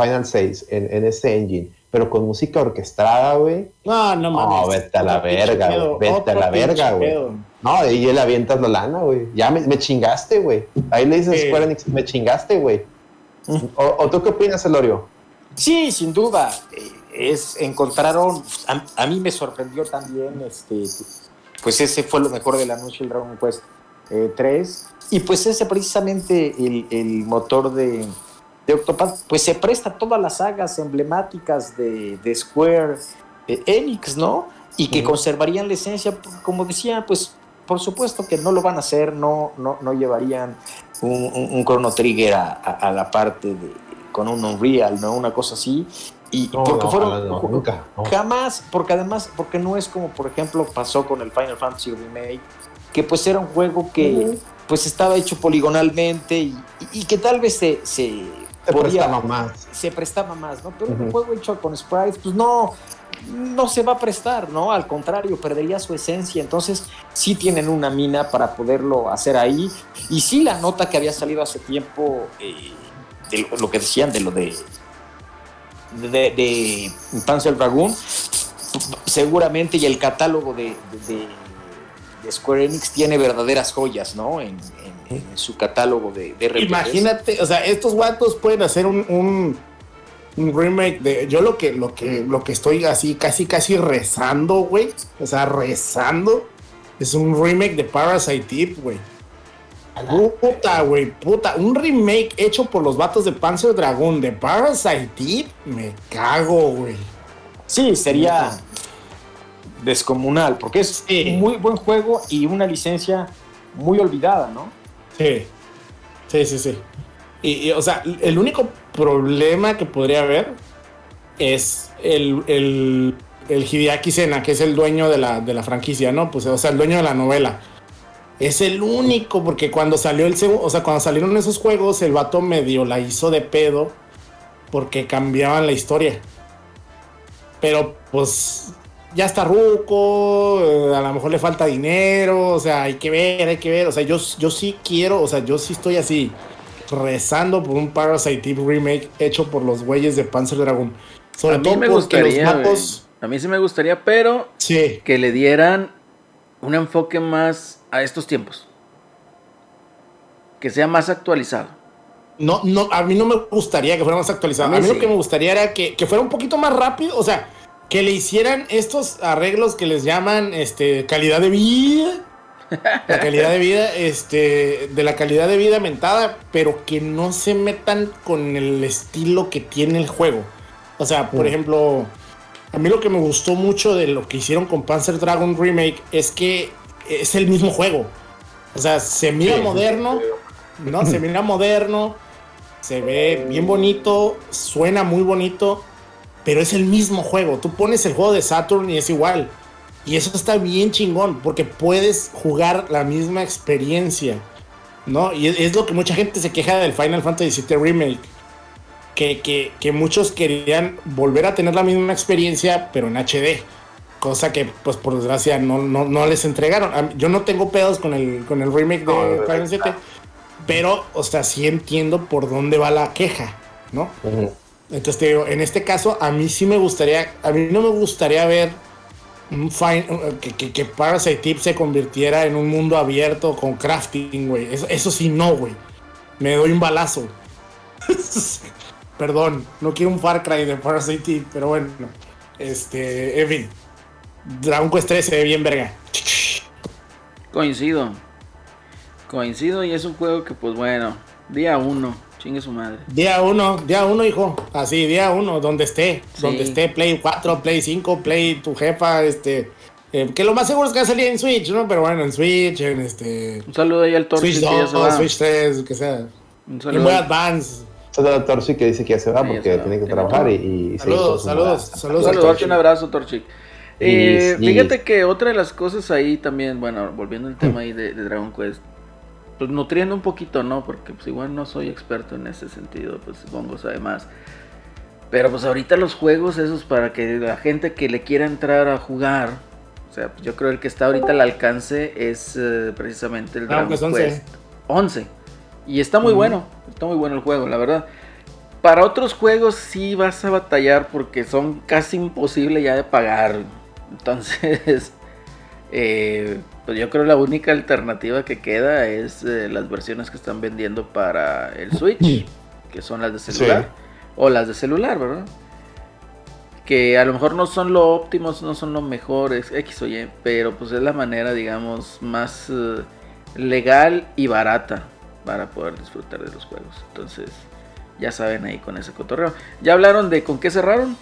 Final 6 en, en ese engine, pero con música orquestada, güey. No, no mames. No, vete a la verga, güey. Vete a la verga, güey. No, y él avientas la lana, güey. Ya me, me chingaste, güey. Ahí le dices Square Enix, me chingaste, güey. ¿O, tú qué opinas, Elorio? Sí, sin duda. Es, encontraron, a, mí me sorprendió también, este, pues ese fue lo mejor del anuncio del Dragon Quest 3. Eh, y pues ese precisamente el, el motor de, de Octopath, pues se presta a todas las sagas emblemáticas de, Square Enix, ¿no? Y que conservarían la esencia, como decía, pues por supuesto que no lo van a hacer, no, no, no llevarían un, Chrono Trigger a, la parte de, con un Unreal, ¿no? Una cosa así. Y porque fueron nunca, jamás, porque además, porque no es como por ejemplo pasó con el Final Fantasy Remake, que pues era un juego que pues estaba hecho poligonalmente y, que tal vez se, se se prestaba más. Se prestaba más, ¿no? Pero un juego hecho con sprites, pues no, no se va a prestar, ¿no? Al contrario, perdería su esencia. Entonces, sí tienen una mina para poderlo hacer ahí. Y sí, la nota que había salido hace tiempo, eh, de lo, que decían de lo de, de, de Panzer Dragoon, seguramente, y el catálogo de, de, Square Enix tiene verdaderas joyas, ¿no? En, en su catálogo de, de Imagínate, o sea, estos guatos pueden hacer un, un, remake de. Yo lo que, lo que, lo que estoy así, casi, casi rezando, güey. O sea, rezando. Es un remake de Parasite Deep, güey. Puta, güey, puta. Un remake hecho por los vatos de Panzer Dragon de Parasite Deep. Me cago, güey. Sí, sería descomunal, porque es un muy buen juego y una licencia muy olvidada, ¿no? Sí, sí, sí, sí. Y, o sea, el único problema que podría haber es el, el, el Hideaki Sena, que es el dueño de la, de la franquicia, ¿no? Pues, o sea, el dueño de la novela. Es el único, porque cuando salió el segundo, o sea, cuando salieron esos juegos, el vato medio la hizo de pedo porque cambiaban la historia. Pero pues ya está ruco, eh, a lo mejor le falta dinero, o sea, hay que ver, hay que ver, o sea, yo, yo sí quiero, o sea, yo sí estoy así rezando por un Parasite remake hecho por los güeyes de Panzer Dragon. Sobre a mí me gustaría, a mí sí me gustaría, pero que le dieran un enfoque más a estos tiempos. Que sea más actualizado. No, no, a mí no me gustaría que fuera más actualizado. A mí, lo que me gustaría era que, que, fuera un poquito más rápido. O sea, que le hicieran estos arreglos que les llaman este, calidad de vida. La calidad de vida, este, de la calidad de vida aumentada, pero que no se metan con el estilo que tiene el juego. O sea, por mm. ejemplo, a mí lo que me gustó mucho de lo que hicieron con Panzer Dragon Remake es que es el mismo juego. O sea, se mira moderno, ¿no? Se mira moderno, se ve bien bonito, suena muy bonito, pero es el mismo juego. Tú pones el juego de Saturn y es igual. Y eso está bien chingón, porque puedes jugar la misma experiencia, ¿no? Y es lo que mucha gente se queja del Final Fantasy VII Remake. Que, que, muchos querían volver a tener la misma experiencia, pero en HD. Cosa que, pues por desgracia, no, no, les entregaron. Yo no tengo pedos con el, con el remake de Final Fantasy VII, pero, o sea, sí entiendo por dónde va la queja, ¿no? Entonces te digo, en este caso, a mí sí me gustaría, a mí no me gustaría ver que, Parasite Tip se convirtiera en un mundo abierto con crafting, güey. Eso, sí, no, güey. Me doy un balazo. Perdón, no quiero un Far Cry de Parasite Tip, pero bueno. Este, en fin. Dragon Quest 3 se ve bien verga. Coincido. Coincido y es un juego que, pues bueno, día uno Chingue su madre. Día uno, día uno, hijo. Así, día uno, donde esté. Donde esté, Play 4, Play 5, Play tu jefa, este. Eh, que lo más seguro es que va a salir en Switch, ¿no? Pero bueno, en Switch, en este. Un saludo ahí al Torsi. Switch 2, Switch 3, que sea. Un saludo. muy Advance. Saludos al Torsi que dice que ya se va porque tiene que trabajar y, y saludos, saludos, saludos, saludos, un abrazo, Torchi. Eh, fíjate que otra de las cosas ahí también, bueno, volviendo al tema ahí de Dragon Quest, pues nutriendo un poquito, ¿no? Porque pues igual no soy experto en ese sentido, pues supongo sabe más. Pero pues ahorita los juegos esos para que la gente que le quiera entrar a jugar, o sea, yo creo el que está ahorita al alcance es eh, precisamente el Dragon Quest 11. Y está muy bueno, está muy bueno el juego, la verdad. Para otros juegos sí vas a batallar porque son casi imposible ya de pagar. Entonces, eh, pues yo creo la única alternativa que queda es eh, las versiones que están vendiendo para el Switch, que son las de celular, o las de celular, ¿verdad? Que a lo mejor no son lo óptimos, no son lo mejores, X o Y, pero pues es la manera, digamos, más eh, legal y barata para poder disfrutar de los juegos. Entonces, ya saben ahí con ese cotorreo. ¿Ya hablaron de con qué cerraron?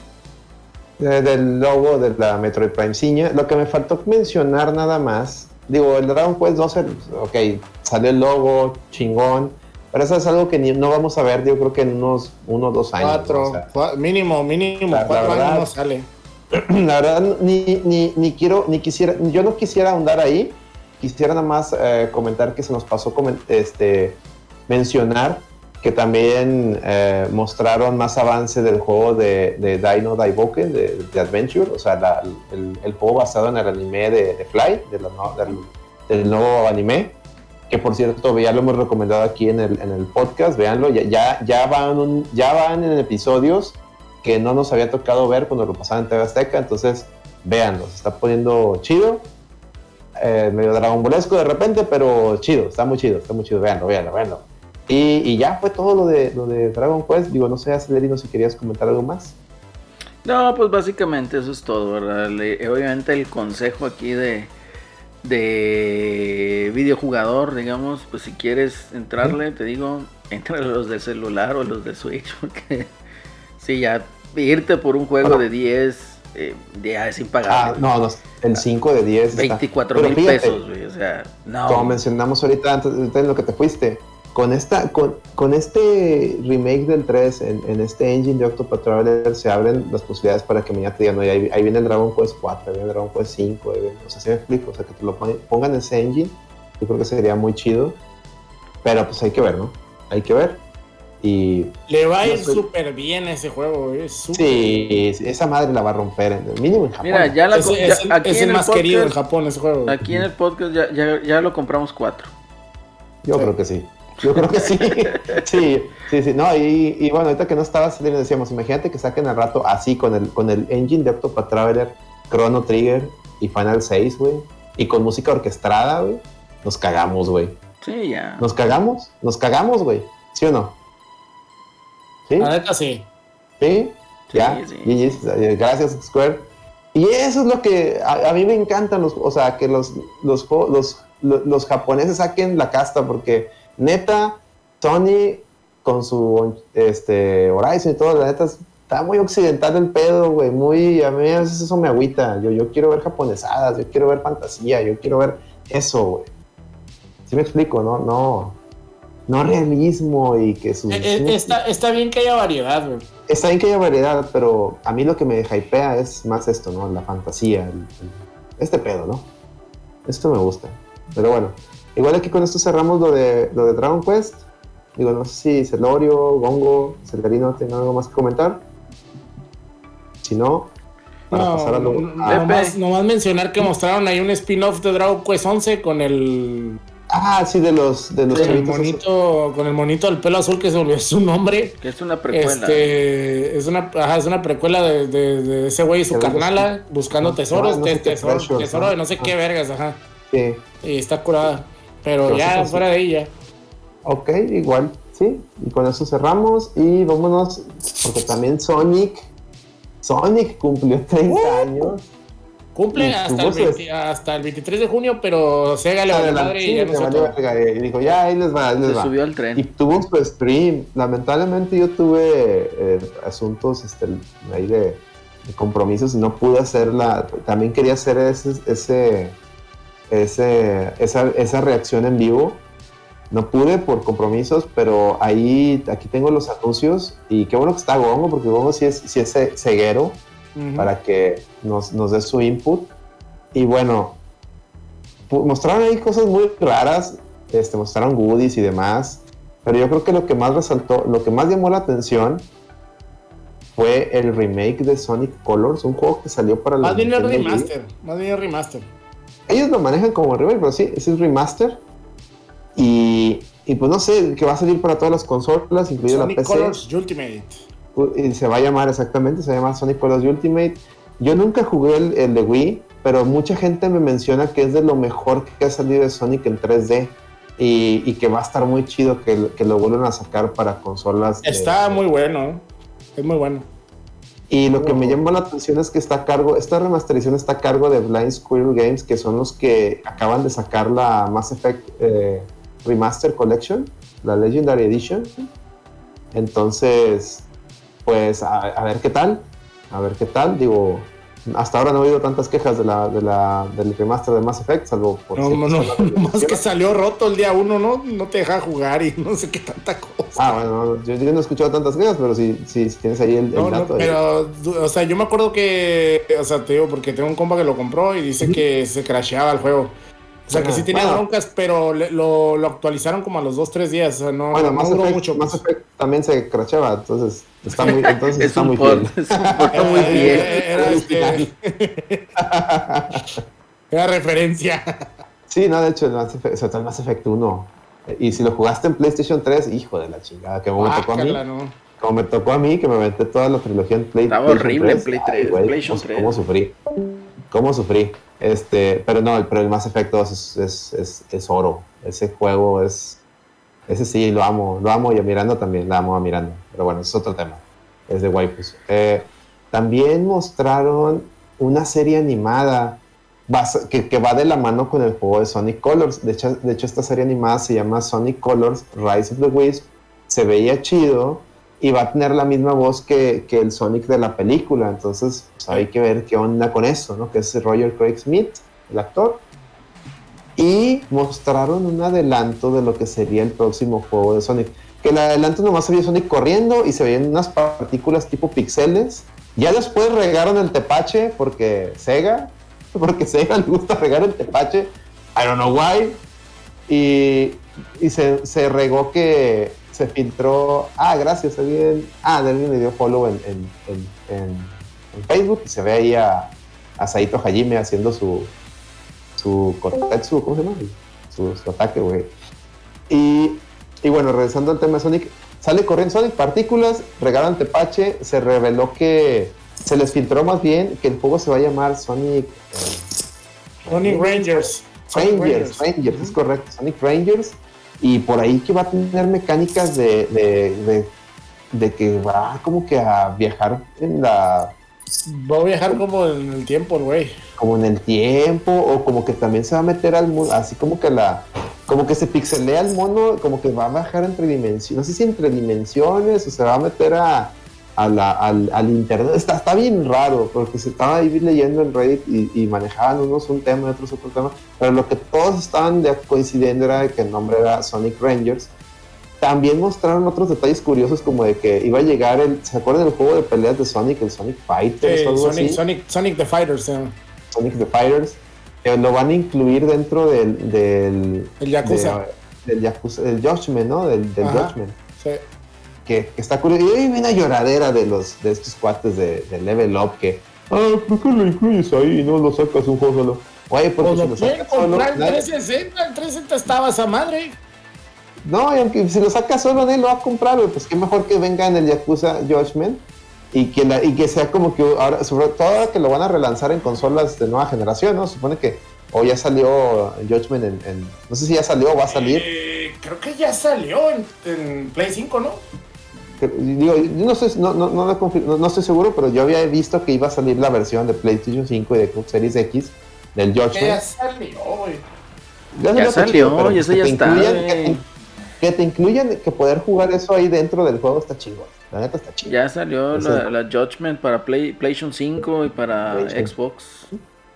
del logo de la Metroid Prime Ciña. Lo que me faltó mencionar nada más, digo, el Dragon Quest 12, ok, salió el logo, chingón, pero eso es algo que no vamos a ver, yo creo que en unos uno o dos años. Cuatro, mínimo, mínimo, cuatro años no sale. La verdad, ni, ni, ni, quiero, ni quisiera, yo no quisiera ahondar ahí, quisiera nada más eh, comentar que se nos pasó este, mencionar que también eh, mostraron más avance del juego de, de Dino Daiboken, de, de, Adventure, o sea, el, juego basado en el anime de, Fly, del, del, nuevo anime, que por cierto ya lo hemos recomendado aquí en el, en el podcast, véanlo, ya, ya, ya, van ya van en episodios que no nos había tocado ver cuando lo pasaban en TV Azteca, entonces véanlo, se está poniendo chido, eh, medio dragonbolesco de repente, pero chido, está muy chido, está muy chido, véanlo, véanlo, véanlo. Y, ya fue todo lo de, lo de Dragon Quest. Digo, no sé, Acelerino, si querías comentar algo más. No, pues básicamente eso es todo, ¿verdad? obviamente el consejo aquí de, de videojugador, digamos, pues si quieres entrarle, te digo, entra a los de celular o los de Switch, porque sí, ya irte por un juego de 10 eh, ya es impagable. Ah, no, no, el 5 de 10. 24 mil pesos, o sea, no. Como mencionamos ahorita antes de lo que te fuiste, con, esta, con, con, este remake del 3 en, en, este engine de Octopath Traveler se abren las posibilidades para que mañana te digan, no, ahí, ahí, viene el Dragon Quest 4, ahí viene el Dragon Quest 5, o sea, si me explico, o sea, que te lo pongan en ese engine Yo creo que sería muy chido. Pero pues hay que ver, ¿no? Hay que ver. Y. Le va a ir súper bien ese juego, Sí, esa madre la va a romper, en el mínimo en Japón. Mira, ya la es, es, aquí es el más querido en Japón ese juego. Aquí en el podcast ya, ya, ya lo compramos cuatro. Yo creo que sí. Yo creo que sí. sí, sí, sí. No, y, y, bueno, ahorita que no estaba saliendo, decíamos, imagínate que saquen al rato así con el, con el engine de Octopath Traveler, Chrono Trigger y Final 6, güey. Y con música orquestada, güey. Nos cagamos, güey. Sí, ya. Nos cagamos, nos cagamos, güey. ¿Sí o no? ¿Sí? La neta sí. ¿Sí? ya. Gracias, Square. Y eso es lo que a, mí me encantan, los, o sea, que los, los, los, los, japoneses saquen la casta, porque neta, Sony con su este, Horizon y todo, la neta está muy occidental el pedo, güey, muy, a mí a veces eso me agüita, yo, yo quiero ver japonesadas, yo quiero ver fantasía, yo quiero ver eso, güey. ¿Sí me explico? No, no, no realismo y que su... Eh, eh, está, está, bien que haya variedad, güey. Está bien que haya variedad, pero a mí lo que me hypea es más esto, ¿no? La fantasía, este pedo, ¿no? Esto me gusta. Pero bueno, igual aquí con esto cerramos lo de, lo de Dragon Quest. Digo, no sé si Celorio, Gongo, Celgarino tienen algo más que comentar. Si no, para pasar a lo... Nomás, nomás mencionar que mostraron ahí un spin-off de Dragon Quest 11 con el Ah, sí, de los de los el monito, con el monito del pelo azul que se volvió su nombre. Que es una precuela. Este, es una, ajá, es una precuela de, de, ese güey y su carnala buscando tesoros, tesoro, de no sé qué vergas, ajá. Sí. Y está curada. Pero, ya fuera de ella. Ok, igual, sí. Y con eso cerramos y vámonos, porque también Sonic, Sonic cumplió 30 uh. años. Cumple hasta el, hasta el 23 de junio, pero Sega le valió madre y ya no Y dijo, ya, ahí les va, ahí les Se subió al tren. Y tuvo su stream. Lamentablemente yo tuve eh, asuntos este, ahí de, compromisos y no pude hacerla. También quería hacer ese, ese, ese esa, esa reacción en vivo. No pude por compromisos, pero ahí, aquí tengo los anuncios y qué bueno que está Gongo, porque Gongo sí es, sí es ceguero para que nos, nos dé su input. Y bueno, mostraron ahí cosas muy raras, este, mostraron goodies y demás, pero yo creo que lo que más resaltó, lo que más llamó la atención fue el remake de Sonic Colors, un juego que salió para la. Más bien el remaster, más bien el remaster. Ellos lo manejan como remake, pero sí, es remaster. Y, y pues no sé, que va a salir para todas las consolas, incluida la PC. Sonic Colors Ultimate y se va a llamar exactamente, se llama Sonic Colors Ultimate. Yo nunca jugué el, de Wii, pero mucha gente me menciona que es de lo mejor que ha salido de Sonic en 3D y, que va a estar muy chido que, que, lo vuelvan a sacar para consolas. Está muy bueno, es muy bueno. Y lo que me llama la atención es que está a cargo, esta remasterización está a cargo de Blind Squirrel Games, que son los que acaban de sacar la Mass Effect eh, Remaster Collection, la Legendary Edition. Entonces, pues a, ver qué tal, a ver qué tal, digo, hasta ahora no he oído tantas quejas de la, de la, del remaster de Mass Effect, salvo por... No, no, no, más que salió roto el día uno, ¿no? No te deja jugar y no sé qué tanta cosa. Ah, bueno, yo, no he escuchado tantas quejas, pero si, si, tienes ahí el, dato. No, pero, o sea, yo me acuerdo que, o sea, te digo, porque tengo un compa que lo compró y dice que se crasheaba el juego. O sea, que sí tenía broncas, pero lo, lo, actualizaron como a los 2-3 días. O sea, no, bueno, más duró mucho. Más Effect también se crachaba, entonces está muy, entonces está muy bien. Está muy bien. Era, este... era referencia. Sí, no, de hecho, el Mass Effect, o sea, el Mass Effect 1. Y si lo jugaste en PlayStation 3, hijo de la chingada, que me tocó a mí. No. Como me tocó a mí, que me aventé toda la trilogía en PlayStation 3. Estaba horrible en Play 3, PlayStation 3. ¿Cómo sufrí? ¿Cómo sufrí? Este, pero no, pero el Mass Effect 2 es, es, es, es, oro. Ese juego es. Ese sí, lo amo. Lo amo y a Miranda también. La amo a Miranda. Pero bueno, es otro tema. Es de waifus. Eh, también mostraron una serie animada que, que, va de la mano con el juego de Sonic Colors. De hecho, de hecho, esta serie animada se llama Sonic Colors Rise of the Wisp. Se veía chido y va a tener la misma voz que, que el Sonic de la película. Entonces, pues, hay que ver qué onda con eso, ¿no? Que es Roger Craig Smith, el actor. Y mostraron un adelanto de lo que sería el próximo juego de Sonic. Que el adelanto nomás se veía Sonic corriendo y se veían unas partículas tipo pixeles. Ya después regaron el tepache porque Sega, porque Sega le gusta regar el tepache. I don't know why. Y, y se, se, regó que se filtró. Ah, gracias, alguien. Ah, alguien le dio follow en, en, en, en, Facebook y se ve ahí a, a Saito Hajime haciendo su. su ¿cómo se llama? Su, su ataque, güey. Y, y bueno, regresando al tema de Sonic, sale corriendo Sonic Partículas, regalan Tepache, se reveló que se les filtró más bien que el juego se va a llamar Sonic. Eh, Sonic Rangers. Rangers, Rangers, es correcto, Sonic Rangers. Y por ahí que va a tener mecánicas de, de, de, de que va como que a viajar en la. Va a viajar como en el tiempo, güey. Como en el tiempo, o como que también se va a meter al mundo, así como que la. Como que se pixelea el mono, como que va a bajar entre dimensiones, no sé si entre dimensiones, o se va a meter a, al, al, internet. Está, está bien raro, porque se estaba ahí leyendo en Reddit y, manejaban unos un tema y otros otro tema, pero lo que todos estaban de coincidiendo era que el nombre era Sonic Rangers. También mostraron otros detalles curiosos como de que iba a llegar el, ¿se acuerdan del juego de peleas de Sonic, el Sonic Fighters o algo Sonic, así? Sonic, Sonic the Fighters, Sonic the Fighters. Que lo van a incluir dentro del... del el Yakuza. del Yakuza, el Judgment, ¿no? Del, del Judgment. Sí que, está curioso. Y hay una lloradera de los de estos cuates de, de Level Up que, ah, ¿por qué lo incluyes ahí y no lo sacas un juego solo? Oye, porque si lo sacas solo. El 360, el 360 estaba esa madre. No, y aunque si lo sacas solo, nadie lo va a comprar, pues qué mejor que venga en el Yakuza Judgment y que, la, y que sea como que ahora, sobre todo ahora que lo van a relanzar en consolas de nueva generación, ¿no? Supone que o ya salió Judgment en, no sé si ya salió o va a salir. Eh, creo que ya salió en, en Play 5, ¿no? Digo, no, sé, no, no, no, estoy seguro, pero yo había visto que iba a salir la versión de PlayStation 5 y de Xbox Series X del George. Ya salió. Ya, salió, y eso ya está. Que te, incluyan que poder jugar eso ahí dentro del juego está chingón. La neta está chingón. Ya salió la, la, Judgment para Play, PlayStation 5 y para Xbox.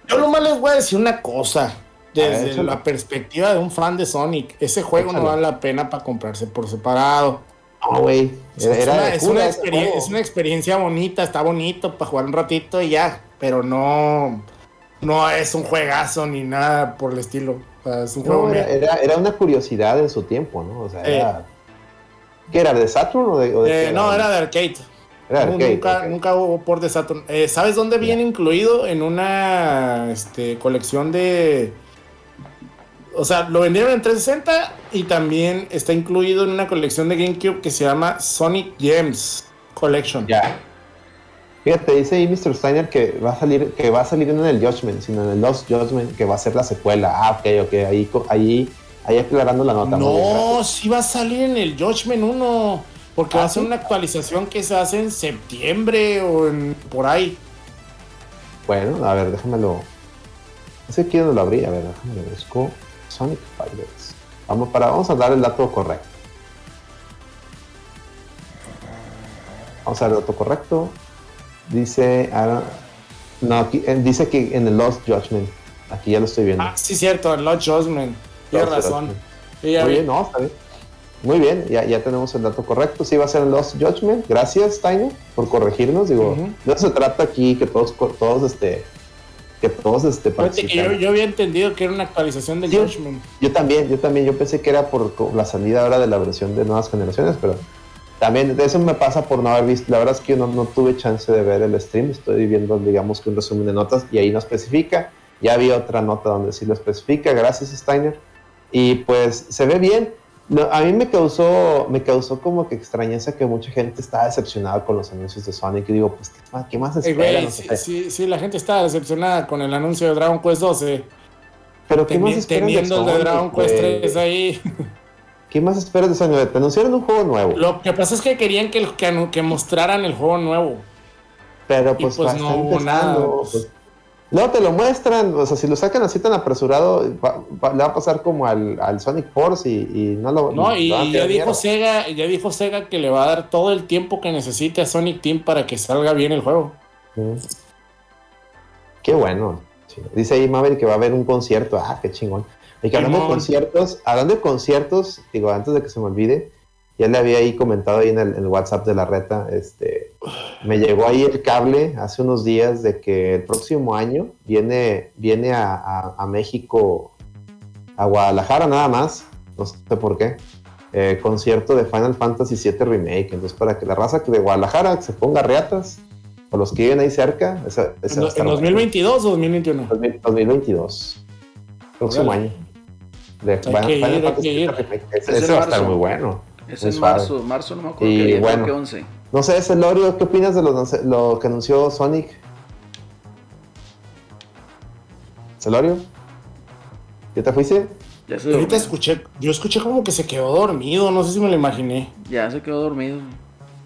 Yo nomás les voy a decir una cosa. Desde la perspectiva de un fan de Sonic, ese juego no vale la pena para comprarse por separado. No, güey. es, una, experiencia, bonita, está bonito para jugar un ratito y ya. Pero no, no es un juegazo ni nada por el estilo. es un juego era, era, una curiosidad en su tiempo, ¿no? O sea, era. ¿Qué era? ¿De Saturn o de.? Eh, no, era de arcade. Era nunca, nunca, hubo por de Saturn. Eh, ¿Sabes dónde viene incluido? En una este, colección de o sea, lo vendieron en 360 y también está incluido en una colección de GameCube que se llama Sonic Gems Collection. Ya. Fíjate, dice ahí Mr. Steiner que va a salir, que va a salir no en el Judgment, sino en el Lost Judgment, que va a ser la secuela. Ah, ok, ok, ahí, ahí, ahí aclarando la nota. No, sí va a salir en el Judgment 1, porque va a ¿Ah, ser una actualización que se hace en septiembre o en, por ahí. Bueno, a ver, déjamelo. No sé quién lo abrí, a ver, déjame lo busco. Sonic Fighters. Vamos, para, vamos a dar el dato correcto. Vamos a dar el dato correcto. Dice, no, eh, dice que en el Lost Judgment. Aquí ya lo estoy viendo. Ah, sí, cierto, el Lost Judgment. Tienes razón. Muy bien, no, está bien. Muy bien, ya, ya tenemos el dato correcto. Sí, va a ser el Lost Judgment. Gracias, Taino, por corregirnos. Digo, no se trata aquí que todos, todos este, que todos este, yo, yo, había entendido que era una actualización de Judgment. Yo también, yo también, yo pensé que era por la salida ahora de la versión de nuevas generaciones, pero también eso me pasa por no haber visto, la verdad es que yo no, tuve chance de ver el stream, estoy viendo digamos que un resumen de notas y ahí no especifica, ya había otra nota donde sí lo especifica, gracias Steiner, y pues se ve bien, a mí me causó, me causó como que extrañeza que mucha gente estaba decepcionada con los anuncios de Sonic. Y digo, pues, ¿qué más esperan? sí, sí, la gente está decepcionada con el anuncio de Dragon Quest 12. Pero ¿qué más esperan Teniendo el de Dragon Quest 3 ahí. ¿Qué más esperas de Sonic? Te anunciaron un juego nuevo. Lo que pasa es que querían que, que, que mostraran el juego nuevo. Pero pues, pues no hubo nada. Pues, no, te lo muestran, o sea, si lo sacan así tan apresurado, le va a pasar como al, Sonic Force y, no lo No, y, ya dijo Sega, ya dijo Sega que le va a dar todo el tiempo que necesite a Sonic Team para que salga bien el juego. Qué bueno. Dice ahí Maverick que va a haber un concierto. Ah, qué chingón. Y que hablando de conciertos, hablando de conciertos, digo, antes de que se me olvide, ya le había ahí comentado ahí en el, WhatsApp de la reta, este, me llegó ahí el cable hace unos días de que el próximo año viene, viene a, México a Guadalajara nada más, no sé por qué, eh, concierto de Final Fantasy VII Remake. Entonces, para que la raza de Guadalajara se ponga reatas, o los que viven ahí cerca, esa, esa ¿En, 2022 o 2021? 2022. Próximo año. De Final Fantasy Remake. Ese, va a estar muy bueno. Es en marzo, marzo no me acuerdo y, bueno, que 11. No sé, Celorio, ¿qué opinas de lo, lo que anunció Sonic? ¿Celorio? ¿Ya te fuiste? Ya se Ahorita escuché, yo escuché como que se quedó dormido, no sé si me lo imaginé. Ya se quedó dormido.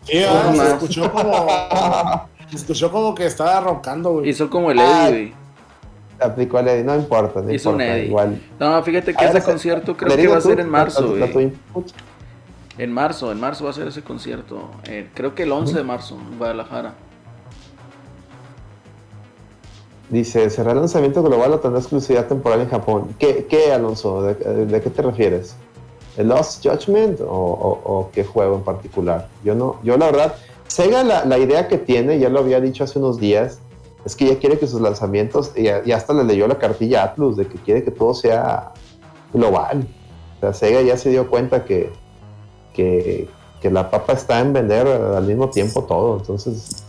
Sí, ah, se escuchó como. se escuchó como que estaba roncando, güey. Hizo como el Eddie, güey. Aplicó el Eddie, no importa, no Hizo importa, un Eddie. igual. No, fíjate que ese concierto creo que va a ser en marzo, güey. En marzo, en marzo va a ser ese concierto. Eh, creo que el 11 de marzo en Guadalajara. Dice, será el lanzamiento global o tendrá exclusividad temporal en Japón. ¿Qué, qué Alonso? ¿De, qué te refieres? ¿El Lost Judgment o, qué juego en particular? Yo no, yo la verdad, Sega la, idea que tiene, ya lo había dicho hace unos días, es que ya quiere que sus lanzamientos, y, hasta le leyó la cartilla Atlus, de que quiere que todo sea global. O sea, Sega ya se dio cuenta que, que, que la papa está en vender al mismo tiempo todo. Entonces,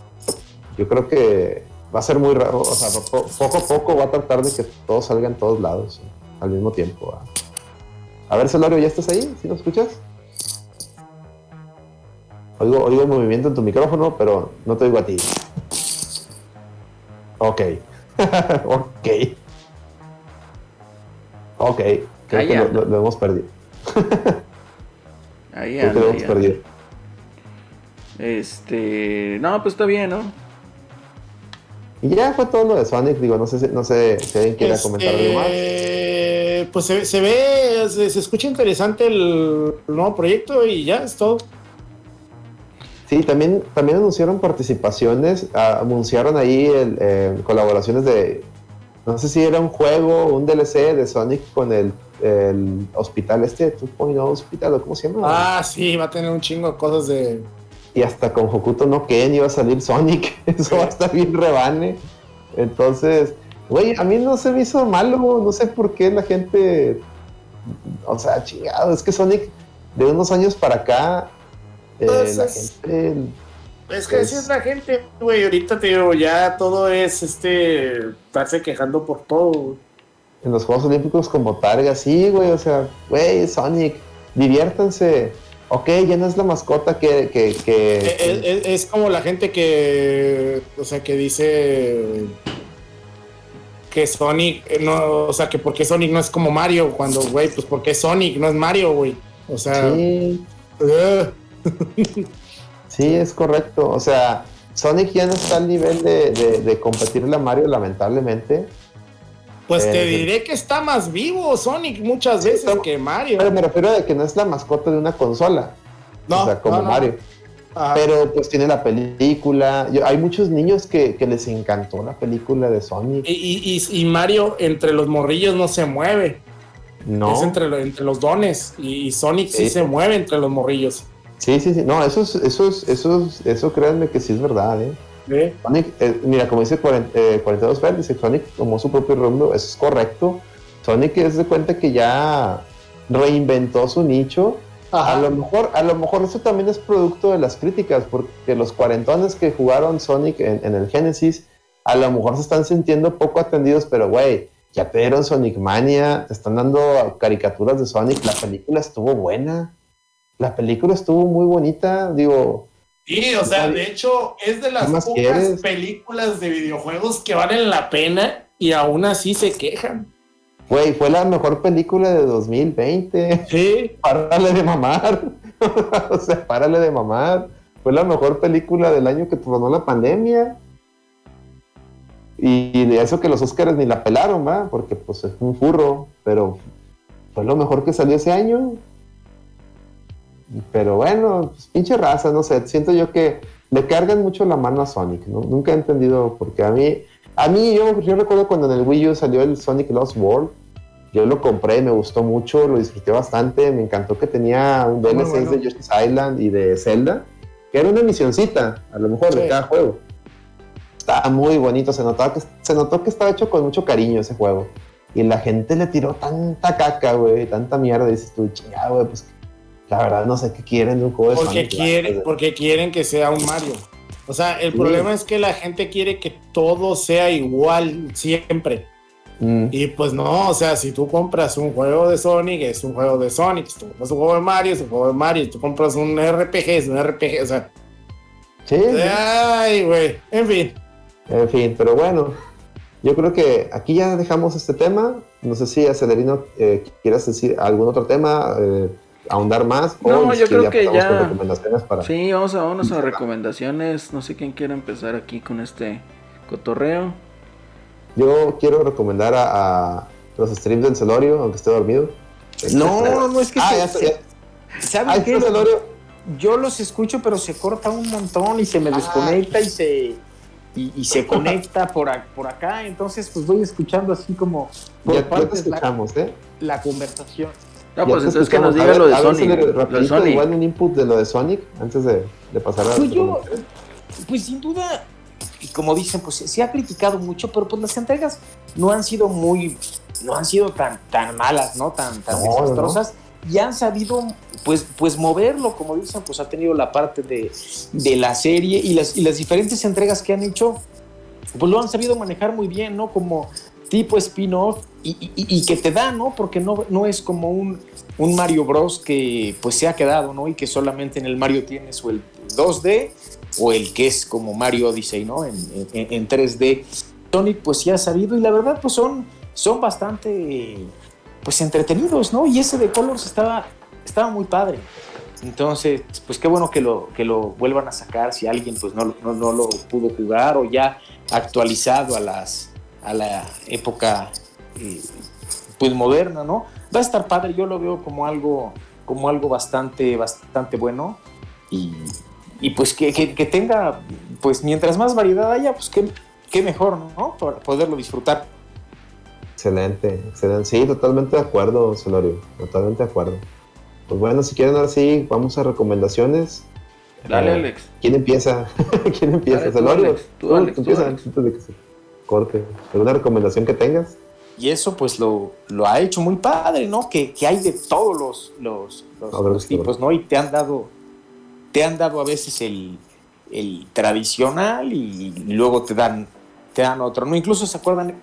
yo creo que va a ser muy raro, o sea, poco a poco va a tratar de que todo salga en todos lados al mismo tiempo. A ver, Celorio, ¿ya estás ahí? ¿Sí lo escuchas? Oigo, oigo movimiento en tu micrófono, pero no te oigo a ti. Ok. ok. Ok. Creo que lo, hemos perdido. ahí anda, Creo que lo hemos perdido. Este. No, pues está bien, ¿no? Y ya fue todo lo de Sonic, digo, no sé, no sé si alguien quiere este, comentar algo más. Pues se, ve, se, escucha interesante el nuevo proyecto y ya es todo. Sí, también, también anunciaron participaciones, anunciaron ahí el, colaboraciones de, no sé si era un juego, un DLC de Sonic con el, hospital este, Point Hospital, o cómo se llama. Ah, sí, va a tener un chingo de cosas de, y hasta con Hokuto no Ken iba a salir Sonic. Eso va a estar bien rebane. Entonces, güey, a mí no se me hizo malo. No sé por qué la gente. O sea, chingado. Es que Sonic, de unos años para acá, eh, la gente. Es que así es la gente, güey. Ahorita te digo, ya todo es este. estarse quejando por todo, En los Juegos Olímpicos como Targa, sí, güey. O sea, güey, Sonic, diviértanse ok, ya no es la mascota que... es, como la gente que, o sea, que dice que Sonic, eh, no, o sea, que porque Sonic no es como Mario, cuando, güey, pues porque Sonic no es Mario, güey. O sea... Sí. sí, es correcto. O sea, Sonic ya no está al nivel de, de, de competirle a Mario, lamentablemente. Pues te eh, diré que está más vivo Sonic muchas veces que Mario. Pero me refiero a que no es la mascota de una consola. No. O sea, como Mario. Pero pues tiene la película. hay muchos niños que, les encantó la película de Sonic. Y, Mario entre los morrillos no se mueve. No. Es entre, entre los dones. Y, Sonic sí. se mueve entre los morrillos. Sí, sí, sí. No, eso es, eso es, eso eso créanme que sí es verdad, ¿eh? Sonic, eh, mira, como dice 42 Fer, dice Sonic como su propio rumbo, eso es correcto. Sonic es de cuenta que ya reinventó su nicho. A lo mejor, a lo mejor eso también es producto de las críticas, porque los cuarentones que jugaron Sonic en, el Genesis, a lo mejor se están sintiendo poco atendidos, pero güey, ya te dieron Sonic Mania, te están dando caricaturas de Sonic, la película estuvo buena, la película estuvo muy bonita, digo, Sí, o sea, de hecho, es de las pocas películas de videojuegos que valen la pena y aún así se quejan. Güey, fue la mejor película de 2020. Sí. Párale de mamar. o sea, párale de mamar. Fue la mejor película del año que tronó la pandemia. Y de eso que los Oscars ni la pelaron, ¿va? Porque pues es un furro. Pero fue lo mejor que salió ese año. Pero bueno, pues, pinche raza, no sé, siento yo que le cargan mucho la mano a Sonic, ¿no? Nunca he entendido porque a mí, a mí yo, yo recuerdo cuando en el Wii U salió el Sonic Lost World, yo lo compré, me gustó mucho, lo disfruté bastante, me encantó que tenía un DLC de Yoshi's Island y de Zelda, que era una misioncita, a lo mejor, de cada juego. Estaba muy bonito, se notaba que, se notó que estaba hecho con mucho cariño ese juego. y la gente le tiró tanta caca, güey, tanta mierda, dices tú, chingada, güey, pues la verdad no sé qué quieren de un juego de porque Sonic, porque quieren que sea un Mario. O sea, el Sí. problema es que la gente quiere que todo sea igual siempre. Mm, Y pues no, o sea, si tú compras un juego de Sonic, es un juego de Sonic. Si tú compras un juego de Mario, es un juego de Mario. Si tú compras un RPG, es un RPG. O sea, sí, ay, güey. En fin. en fin, pero bueno, yo creo que aquí ya dejamos este tema. No sé si Acelerino eh, quieras decir algún otro tema, eh, ahondar más. No, si yo creo que ya- con recomendaciones para. Sí, vamos a, vámonos a recomendaciones. No sé quién quiere empezar aquí con este cotorreo. Yo quiero recomendar a, a los streams del Celorio, aunque esté dormido. No, no es que Ah, se- ya, se- ya. ¿saben Ah, qué? está Celorio. Yo los escucho, pero se corta un montón y se me Ah. desconecta y se y, y se conecta por, a- por acá. Entonces, pues voy escuchando así como por Ya, ya te partes la, escuchamos, ¿eh? la conversación. No, Ya pues entonces que nos diga lo de Sonic. Lo de rapidito, Sonic. igual un input de lo de Sonic antes de, de pasar a. Pues yo, pues sin duda, y como dicen, pues se ha criticado mucho, pero pues las entregas no han sido muy, no han sido tan, tan malas, ¿no? Tan, tan No, no, no. desastrosas. Y han sabido, pues, pues moverlo, como dicen, pues ha tenido la parte de, de la serie y las, y las diferentes entregas que han hecho, pues lo han sabido manejar muy bien, ¿no? Como tipo spin-off y, y- y que te da, ¿no? Porque no, no es como un, un Mario Bros. que pues se ha quedado, ¿no? Y que solamente en el Mario tienes o el 2D o el que es como Mario Odyssey, ¿no? En, en- en 3D. Sonic pues sí ha sabido y la verdad pues son, son bastante pues entretenidos, ¿no? Y ese de Colors estaba, estaba muy padre. Entonces, pues qué bueno que lo, que lo vuelvan a sacar si alguien pues no, no, no lo pudo jugar o ya actualizado a las a la época eh, pues moderna, ¿no? Va a estar padre, yo lo veo como algo como algo bastante bastante bueno y, y pues que, que- que tenga pues mientras más variedad haya, pues qué, qué mejor, ¿no? Para poderlo disfrutar. Excelente, excelente. Sí, totalmente de acuerdo, Celorio. Totalmente de acuerdo. Pues bueno, si quieren ahora sí, vamos a recomendaciones. Dale, Eh, Alex. ¿Quién empieza? ¿Quién empieza? Dale, tú, Celorio. Alex, tú, Alex, tú, empieza Alex. antes de que se corte. ¿Alguna recomendación que tengas? Y eso pues lo, lo ha hecho muy padre, ¿no? Que, que hay de todos los, los, los- A ver, los tipos, ¿no? Y te han dado, te han dado a veces el, el tradicional y, luego te dan, te dan otro, ¿no? Incluso se acuerdan,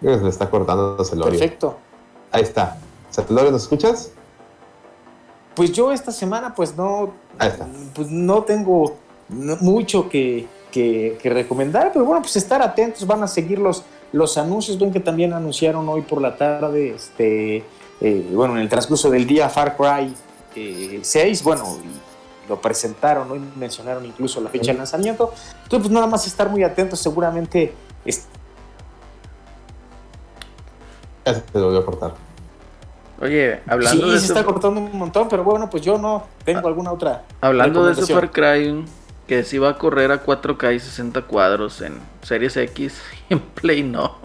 se le está cortando Celorio. perfecto. Ahí está. Celorio, ¿nos escuchas? Pues yo esta semana pues no, Ahí está. pues no tengo mucho que, que- que recomendar, pero bueno, pues estar atentos, van a seguir los, los anuncios, ven que también anunciaron hoy por la tarde, este, eh, bueno, en el transcurso del día Far Cry eh, 6, bueno, y lo presentaron, ¿no? Y mencionaron incluso la fecha de lanzamiento, entonces pues nada más estar muy atentos, seguramente es- Ya se te volvió a cortar. Oye, hablando sí, de se está cortando un montón, pero bueno, pues yo no tengo alguna otra. hablando de. Far Cry, que sí va a correr a 4K y 60 cuadros en Series X y en Play no.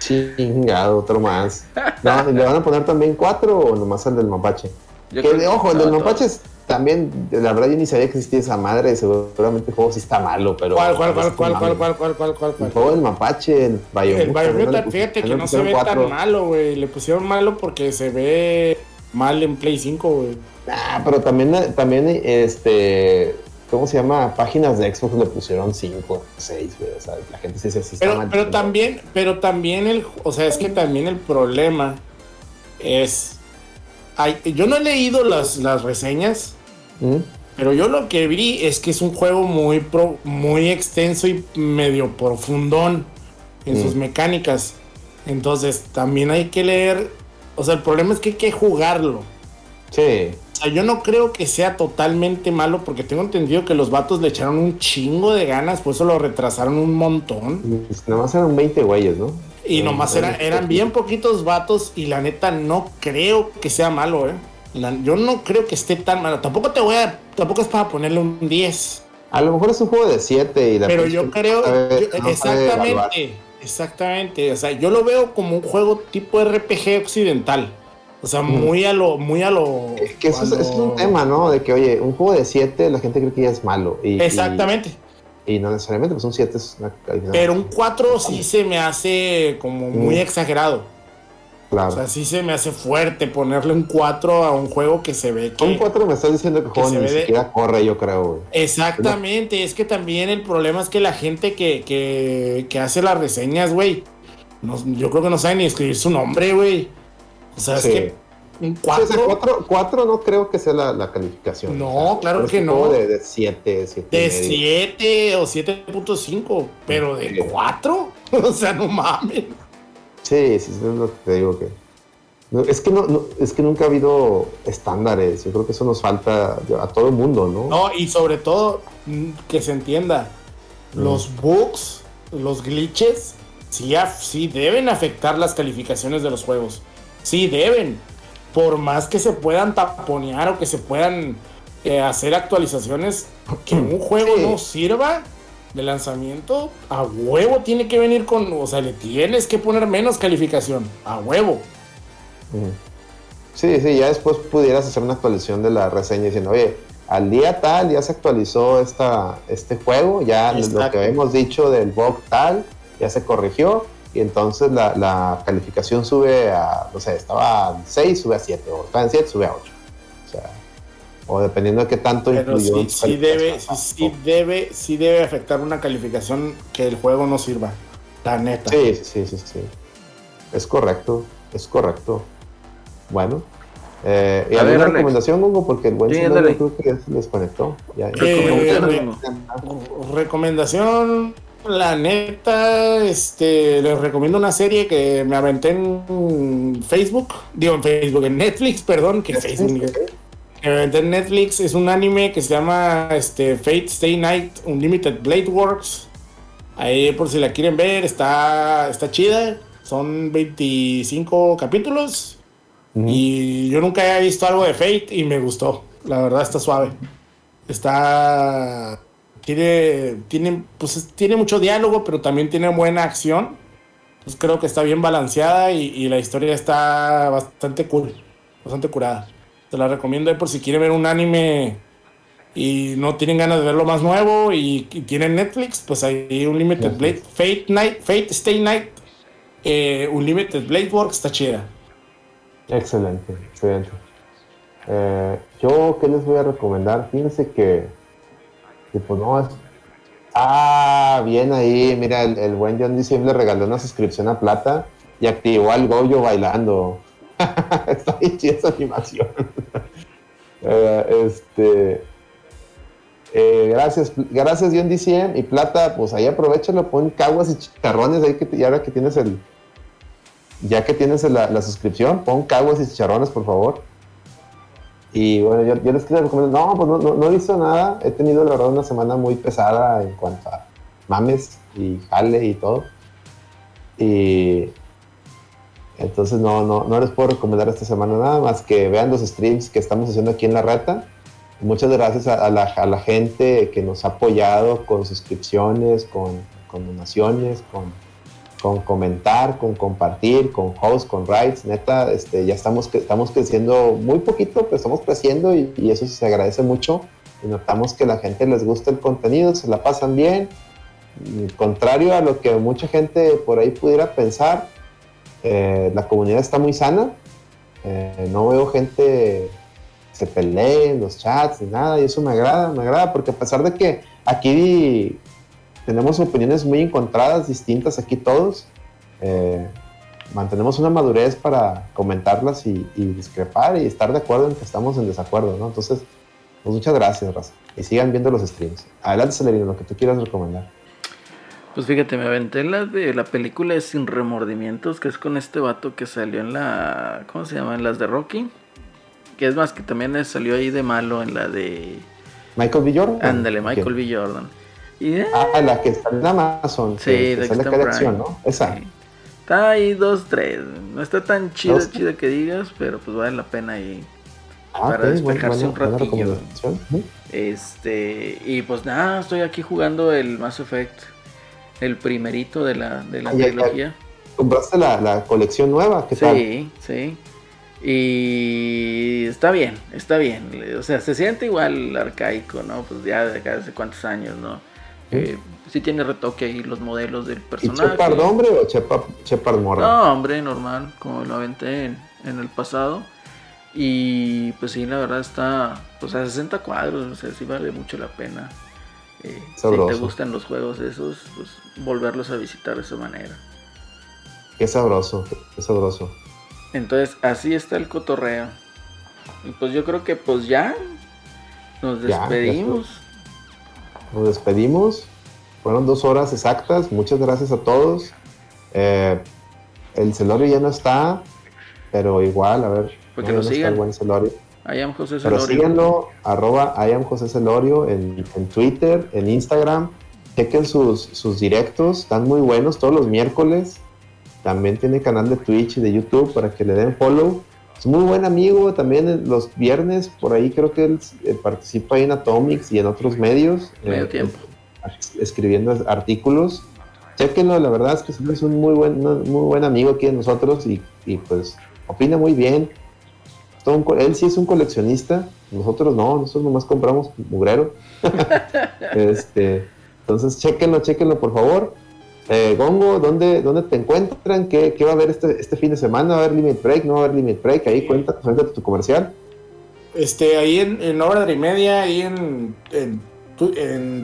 Chingado, otro más. No, ¿y ¿Le van a poner también cuatro o nomás el del mapache? Yo que ojo, el del mapache es también, la verdad yo ni sabía que existía esa madre, seguramente el juego sí está malo, pero... ¿Cuál, cuál, cuál, cuál, cuál, cuál, cuál, cuál, cuál, El juego del mapache, el Biomutant. El Bayonetta, ¿no? fíjate que no se ve cuatro. tan malo, güey. Le pusieron malo porque se ve mal en Play 5, güey. Ah, pero también, también, este, ¿cómo se llama? Páginas de Xbox le pusieron 5, 6, güey. O sea, la gente sí se está Pero, pero también, pero también el, o sea, es que también el problema es, hay- yo no he leído las, las reseñas, ¿Mm? pero yo lo que vi es que es un juego muy pro- muy extenso y medio profundón en Mm. sus mecánicas. Entonces, también hay que leer, o sea, el problema es que hay que jugarlo. Sí. O sea, yo no creo que sea totalmente malo porque tengo entendido que los vatos le echaron un chingo de ganas, por eso lo retrasaron un montón. Pues nada más eran 20 güeyes, ¿no? Y nomás eran, eran bien poquitos vatos y la neta no creo que sea malo, ¿eh? La- yo no creo que esté tan malo. Tampoco te voy a... Tampoco es para ponerle un 10. A lo mejor es un juego de 7 y la Pero yo creo... sabe- yo- no exactamente. Exactamente. O sea, yo lo veo como un juego tipo RPG occidental. O sea, muy a lo... Muy a lo... Es que eso es, un tema, ¿no? De que, oye, un juego de 7 la gente cree que ya es malo. Y, Exactamente. Y no necesariamente, pues un 7 es una Pero un 4 sí se me hace como muy mm. exagerado. Claro. O sea, sí se me hace fuerte ponerle un 4 a un juego que se ve que. Un 4 me estás diciendo que, juego ni siquiera corre, yo creo, Exactamente, es que también el problema es que la gente que, que, que hace las reseñas, güey, yo creo que no sabe ni escribir su nombre, güey. O sea, es que un 4. 4 no creo que sea la, calificación. No, claro que no. De 7, 7. De 7 o 7.5, pero de 4. o sea, no mames. Sí, sí, es lo que te digo que. es, que no, es que nunca ha habido estándares. Yo creo que eso nos falta a todo el mundo, ¿no? No, y sobre todo mm, que se entienda: mm. los bugs, los glitches, sí, sí deben afectar las calificaciones de los juegos. Sí deben. Por más que se puedan taponear o que se puedan eh, hacer actualizaciones, que un juego no sirva de lanzamiento, a huevo tiene que venir con, o sea, le tienes que poner menos calificación, a huevo. Sí, sí, ya después pudieras hacer una actualización de la reseña diciendo, oye, al día tal ya se actualizó esta, este juego, ya lo que habíamos dicho del bug tal, ya se corrigió, y entonces la, calificación sube a, no sé, estaba en 6, sube a 7, o estaba en 7, sube a 8. O sea, o dependiendo de qué tanto Pero Sí, sí debe, sí, debe, sí debe afectar una calificación que el juego no sirva. La neta. Sí, sí, sí, sí. Es correcto, es correcto. Bueno. Eh, ¿Y alguna recomendación, Hugo? Porque el buen sí, creo que ya se desconectó. Ya, eh, recomendación, la neta, este, les recomiendo una serie que me aventé en Facebook, digo en Facebook, en Netflix, perdón, que Facebook en Netflix es un anime que se llama este, Fate Stay Night Unlimited Blade Works. Ahí por si la quieren ver, está, está chida. Son 25 capítulos. Y yo nunca había visto algo de Fate y me gustó. La verdad está suave. Está. Tiene, tiene, pues, tiene mucho diálogo, pero también tiene buena acción. Pues creo que está bien balanceada y, y la historia está bastante cool. Bastante curada. Te la recomiendo por si quieren ver un anime y no tienen ganas de ver lo más nuevo y, tienen Netflix, pues hay Unlimited Blade, Fate Night, Fate Stay Night, eh, Unlimited Blade Works está chida. Excelente, excelente. Eh, yo, ¿qué les voy a recomendar? Fíjense que, pues no es... Ah, bien ahí, mira, el, buen John Diciembre regaló una suscripción a Plata y activó al Goyo bailando. Está bien chida esa animación. Eh, este. Eh, gracias, gracias John DCM y Plata, pues ahí aprovechalo, pon caguas y chicharrones ahí que y ahora que tienes el ya que tienes la, suscripción, pon caguas y chicharrones por favor. Y bueno, yo, les quiero recomendar, no, pues no, no, no, he visto nada, he tenido la verdad una semana muy pesada en cuanto a mames y jale y todo. Y entonces no, no, no les puedo recomendar esta semana nada más que vean los streams que estamos haciendo aquí en la reta. Muchas gracias a, la, a la, gente que nos ha apoyado con suscripciones, con, con donaciones, con, con, comentar, con compartir, con hosts, con rights. Neta, este, ya estamos, estamos creciendo muy poquito, pero estamos creciendo y, y eso se agradece mucho. Y notamos que la gente les gusta el contenido, se la pasan bien. Contrario a lo que mucha gente por ahí pudiera pensar, eh, la comunidad está muy sana. Eh, no veo gente se pelee en los chats ni nada, y eso me agrada, me agrada, porque a pesar de que aquí tenemos opiniones muy encontradas, distintas aquí todos, eh, mantenemos una madurez para comentarlas y, discrepar y estar de acuerdo en que estamos en desacuerdo, ¿no? Entonces, pues muchas gracias, Raza. Y sigan viendo los streams. Adelante, Celerino, lo que tú quieras recomendar. Pues fíjate, me aventé la de la película de Sin Remordimientos, que es con este vato que salió en la. ¿Cómo se llama? En las de Rocky. Que es más que también salió ahí de malo en la de. Michael B. Jordan. Ándale, Michael B. Jordan. Ah, la que está en Amazon. Sí, que, de que. Esa. Está ahí dos, tres. No está tan chido, chido que digas, pero pues vale la pena ahí. Ah, para despejarse un ratillo. Este, y pues nada, estoy aquí jugando el Mass Effect el primerito de la, de la trilogía. ¿Compraste la, colección nueva? ¿Qué sí, sí. Y está bien, está bien. O sea, se siente igual arcaico, ¿no? Pues ya de hace cuántos años, ¿no? Eh, sí tiene retoque ahí los modelos del personaje. ¿Y Shepard hombre o Shepard, morra? No, hombre, normal, como lo aventé en, el pasado. Y pues sí, la verdad está pues a 60 cuadros, o sea, sí vale mucho la pena. Eh, si te gustan los juegos esos, pues volverlos a visitar de esa manera. Qué sabroso, qué sabroso. Entonces, así está el cotorreo. Y pues yo creo que pues ya nos despedimos. Nos despedimos. Fueron dos horas exactas. Muchas gracias a todos. Eh, el Celorio ya no está, pero igual, a ver. Porque lo sigan. El buen Celorio. I am José Celorio. Pero síganlo, arroba I am José Celorio en, en, Twitter, en Instagram. Chequen sus, sus directos, están muy buenos todos los miércoles. También tiene canal de Twitch y de YouTube para que le den follow. Es muy buen amigo también los viernes, por ahí creo que él eh, participa en Atomics y en otros medios. Medio eh, tiempo. Escribiendo artículos. Chequenlo, la verdad es que es un muy buen, muy buen amigo aquí de nosotros y, pues opina muy bien. él sí es un coleccionista, nosotros no, nosotros nomás compramos mugrero. este, entonces, chequenlo, chequenlo por favor. Eh, Gongo, ¿dónde, ¿dónde te encuentran? ¿Qué, ¿Qué, va a haber este, este fin de semana? ¿Va a haber Limit Break? ¿No va a haber Limit Break? Ahí cuenta, cuéntate tu comercial. Este, ahí en, en hora y media, ahí en, en,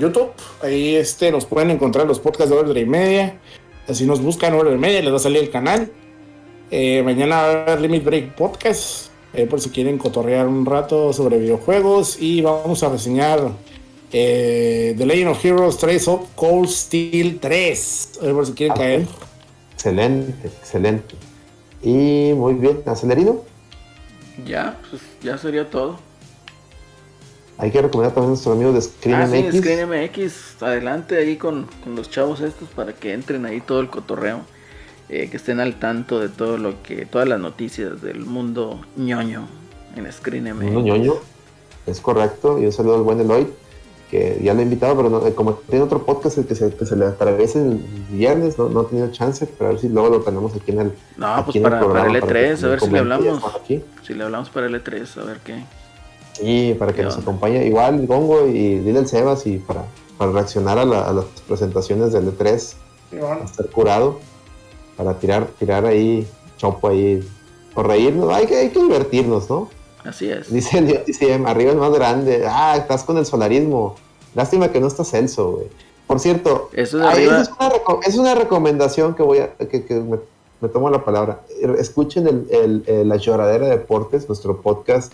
YouTube, ahí este, nos pueden encontrar los podcasts de hora y media. Así nos buscan hora y media, les va a salir el canal. Eh, mañana va a haber Limit Break Podcast, eh, por si quieren cotorrear un rato sobre videojuegos. Y vamos a reseñar eh, The Legend of Heroes 3 of Cold Steel 3. A ver si quieren ah, caer. Excelente, excelente. Y muy bien, ¿acelerino? Ya, pues ya sería todo. Hay que recomendar también a nuestros amigos de ScreenMX. Ah, ScreenMX, adelante ahí con, los chavos estos para que entren ahí todo el cotorreo. Eh, que estén al tanto de todo lo que, todas las noticias del mundo ñoño en ScreenMX. Mundo ñoño, es correcto. Y un saludo al buen Eloy que ya lo he invitado, pero eh, como tiene otro podcast el que se, que se le atraviesa el viernes, no, no he tenido chance, pero a ver si luego lo tenemos aquí en el. No, pues para, el para, el E3, a ver si le hablamos. Si le hablamos para el E3, a ver qué. Sí, para que nos acompañe. Igual Gongo y dile el Sebas y para, para reaccionar a, las presentaciones del E3. estar curado. Para tirar, tirar ahí, chopo ahí. O reírnos. Hay que, hay que divertirnos, ¿no? Así es. Dice, dice, arriba es más grande. Ah, estás con el solarismo. Lástima que no estás Celso, güey. Por cierto, Eso es, una, es, una, recomendación que voy a, que, me, tomo la palabra. Escuchen el, La Lloradera de Deportes, nuestro podcast,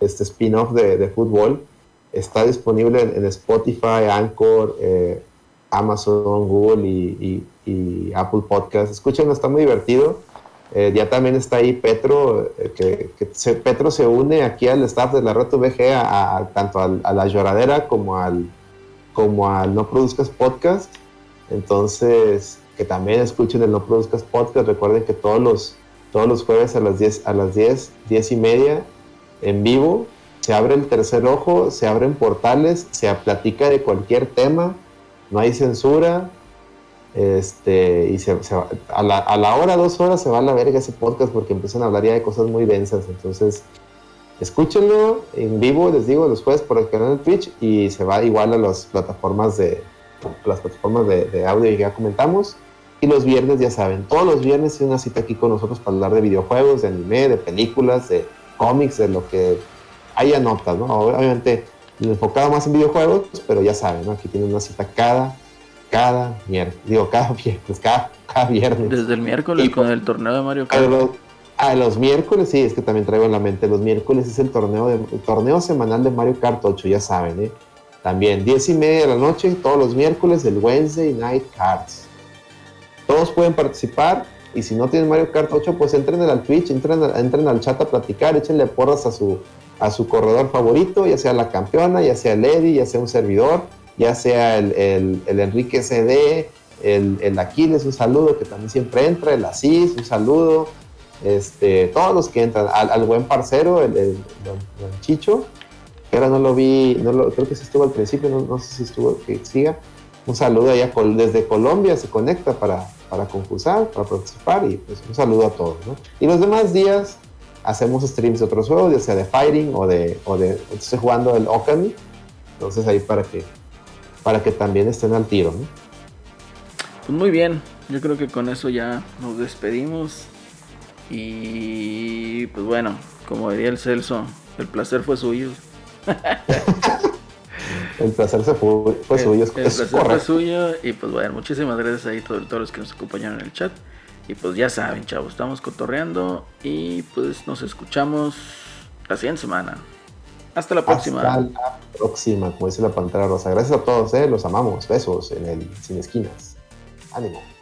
este spin-off de, fútbol. Está disponible en, Spotify, Anchor, eh, Amazon, Google y, y Apple Podcast. Escúchenlo, está muy divertido eh, ya también está ahí Petro, eh, que, Petro se une aquí al staff de la Reto VG, a, tanto a la lloradera como al, como al No Produzcas Podcast. Entonces, que también escuchen el No Produzcas Podcast. Recuerden que todos los, todos los jueves a las 10, a las 10, 10 y media en vivo se abre el tercer ojo, se abren portales, se platica de cualquier tema, no hay censura, este, y se, a, la, a, la, hora, dos horas se va a la verga ese podcast porque empiezan a hablar ya de cosas muy densas. Entonces, escúchenlo en vivo, les digo, los jueves por el canal de Twitch y se va igual a las plataformas de las plataformas de, audio que ya comentamos. Y los viernes, ya saben, todos los viernes hay una cita aquí con nosotros para hablar de videojuegos, de anime, de películas, de cómics, de lo que haya notas, ¿no? Obviamente enfocado más en videojuegos, pero ya saben, ¿no? Aquí tienen una cita cada cada miércoles, digo, cada viernes, cada, viernes. Desde el miércoles con el torneo de Mario Kart. A los, miércoles, sí, es que también traigo en la mente, los miércoles es el torneo, de, torneo semanal de Mario Kart 8, ya saben, ¿eh? También, 10 y media de la noche, todos los miércoles, el Wednesday Night Cards. Todos pueden participar y si no tienen Mario Kart 8, pues entren al Twitch, entren, entren al chat a platicar, échenle porras a su, a su corredor favorito, ya sea la campeona, ya sea Lady, ya sea un servidor ya sea el, el, Enrique CD, el, el, Aquiles, un saludo que también siempre entra, el Asís, un saludo, este, todos los que entran, al, buen parcero, el, don, Chicho, que ahora no lo vi, no lo, creo que sí estuvo al principio, no, sé si estuvo, que siga, un saludo allá desde Colombia, se conecta para, para concursar, para participar y pues un saludo a todos. ¿no? Y los demás días hacemos streams de otros juegos, ya sea de Fighting o de, o de estoy jugando el Okami, entonces ahí para que para que también estén al tiro. ¿no? Pues muy bien, yo creo que con eso ya nos despedimos. Y pues bueno, como diría el Celso, el placer fue suyo. el placer fue, suyo. El, placer fue suyo. Y pues bueno, muchísimas gracias ahí a todos, todos los que nos acompañaron en el chat. Y pues ya saben, chavos, estamos cotorreando. Y pues nos escuchamos la siguiente semana. Hasta la próxima. Hasta la próxima, como dice la pantera rosa. Gracias a todos, ¿eh? los amamos. Besos en el Sin Esquinas. Ánimo.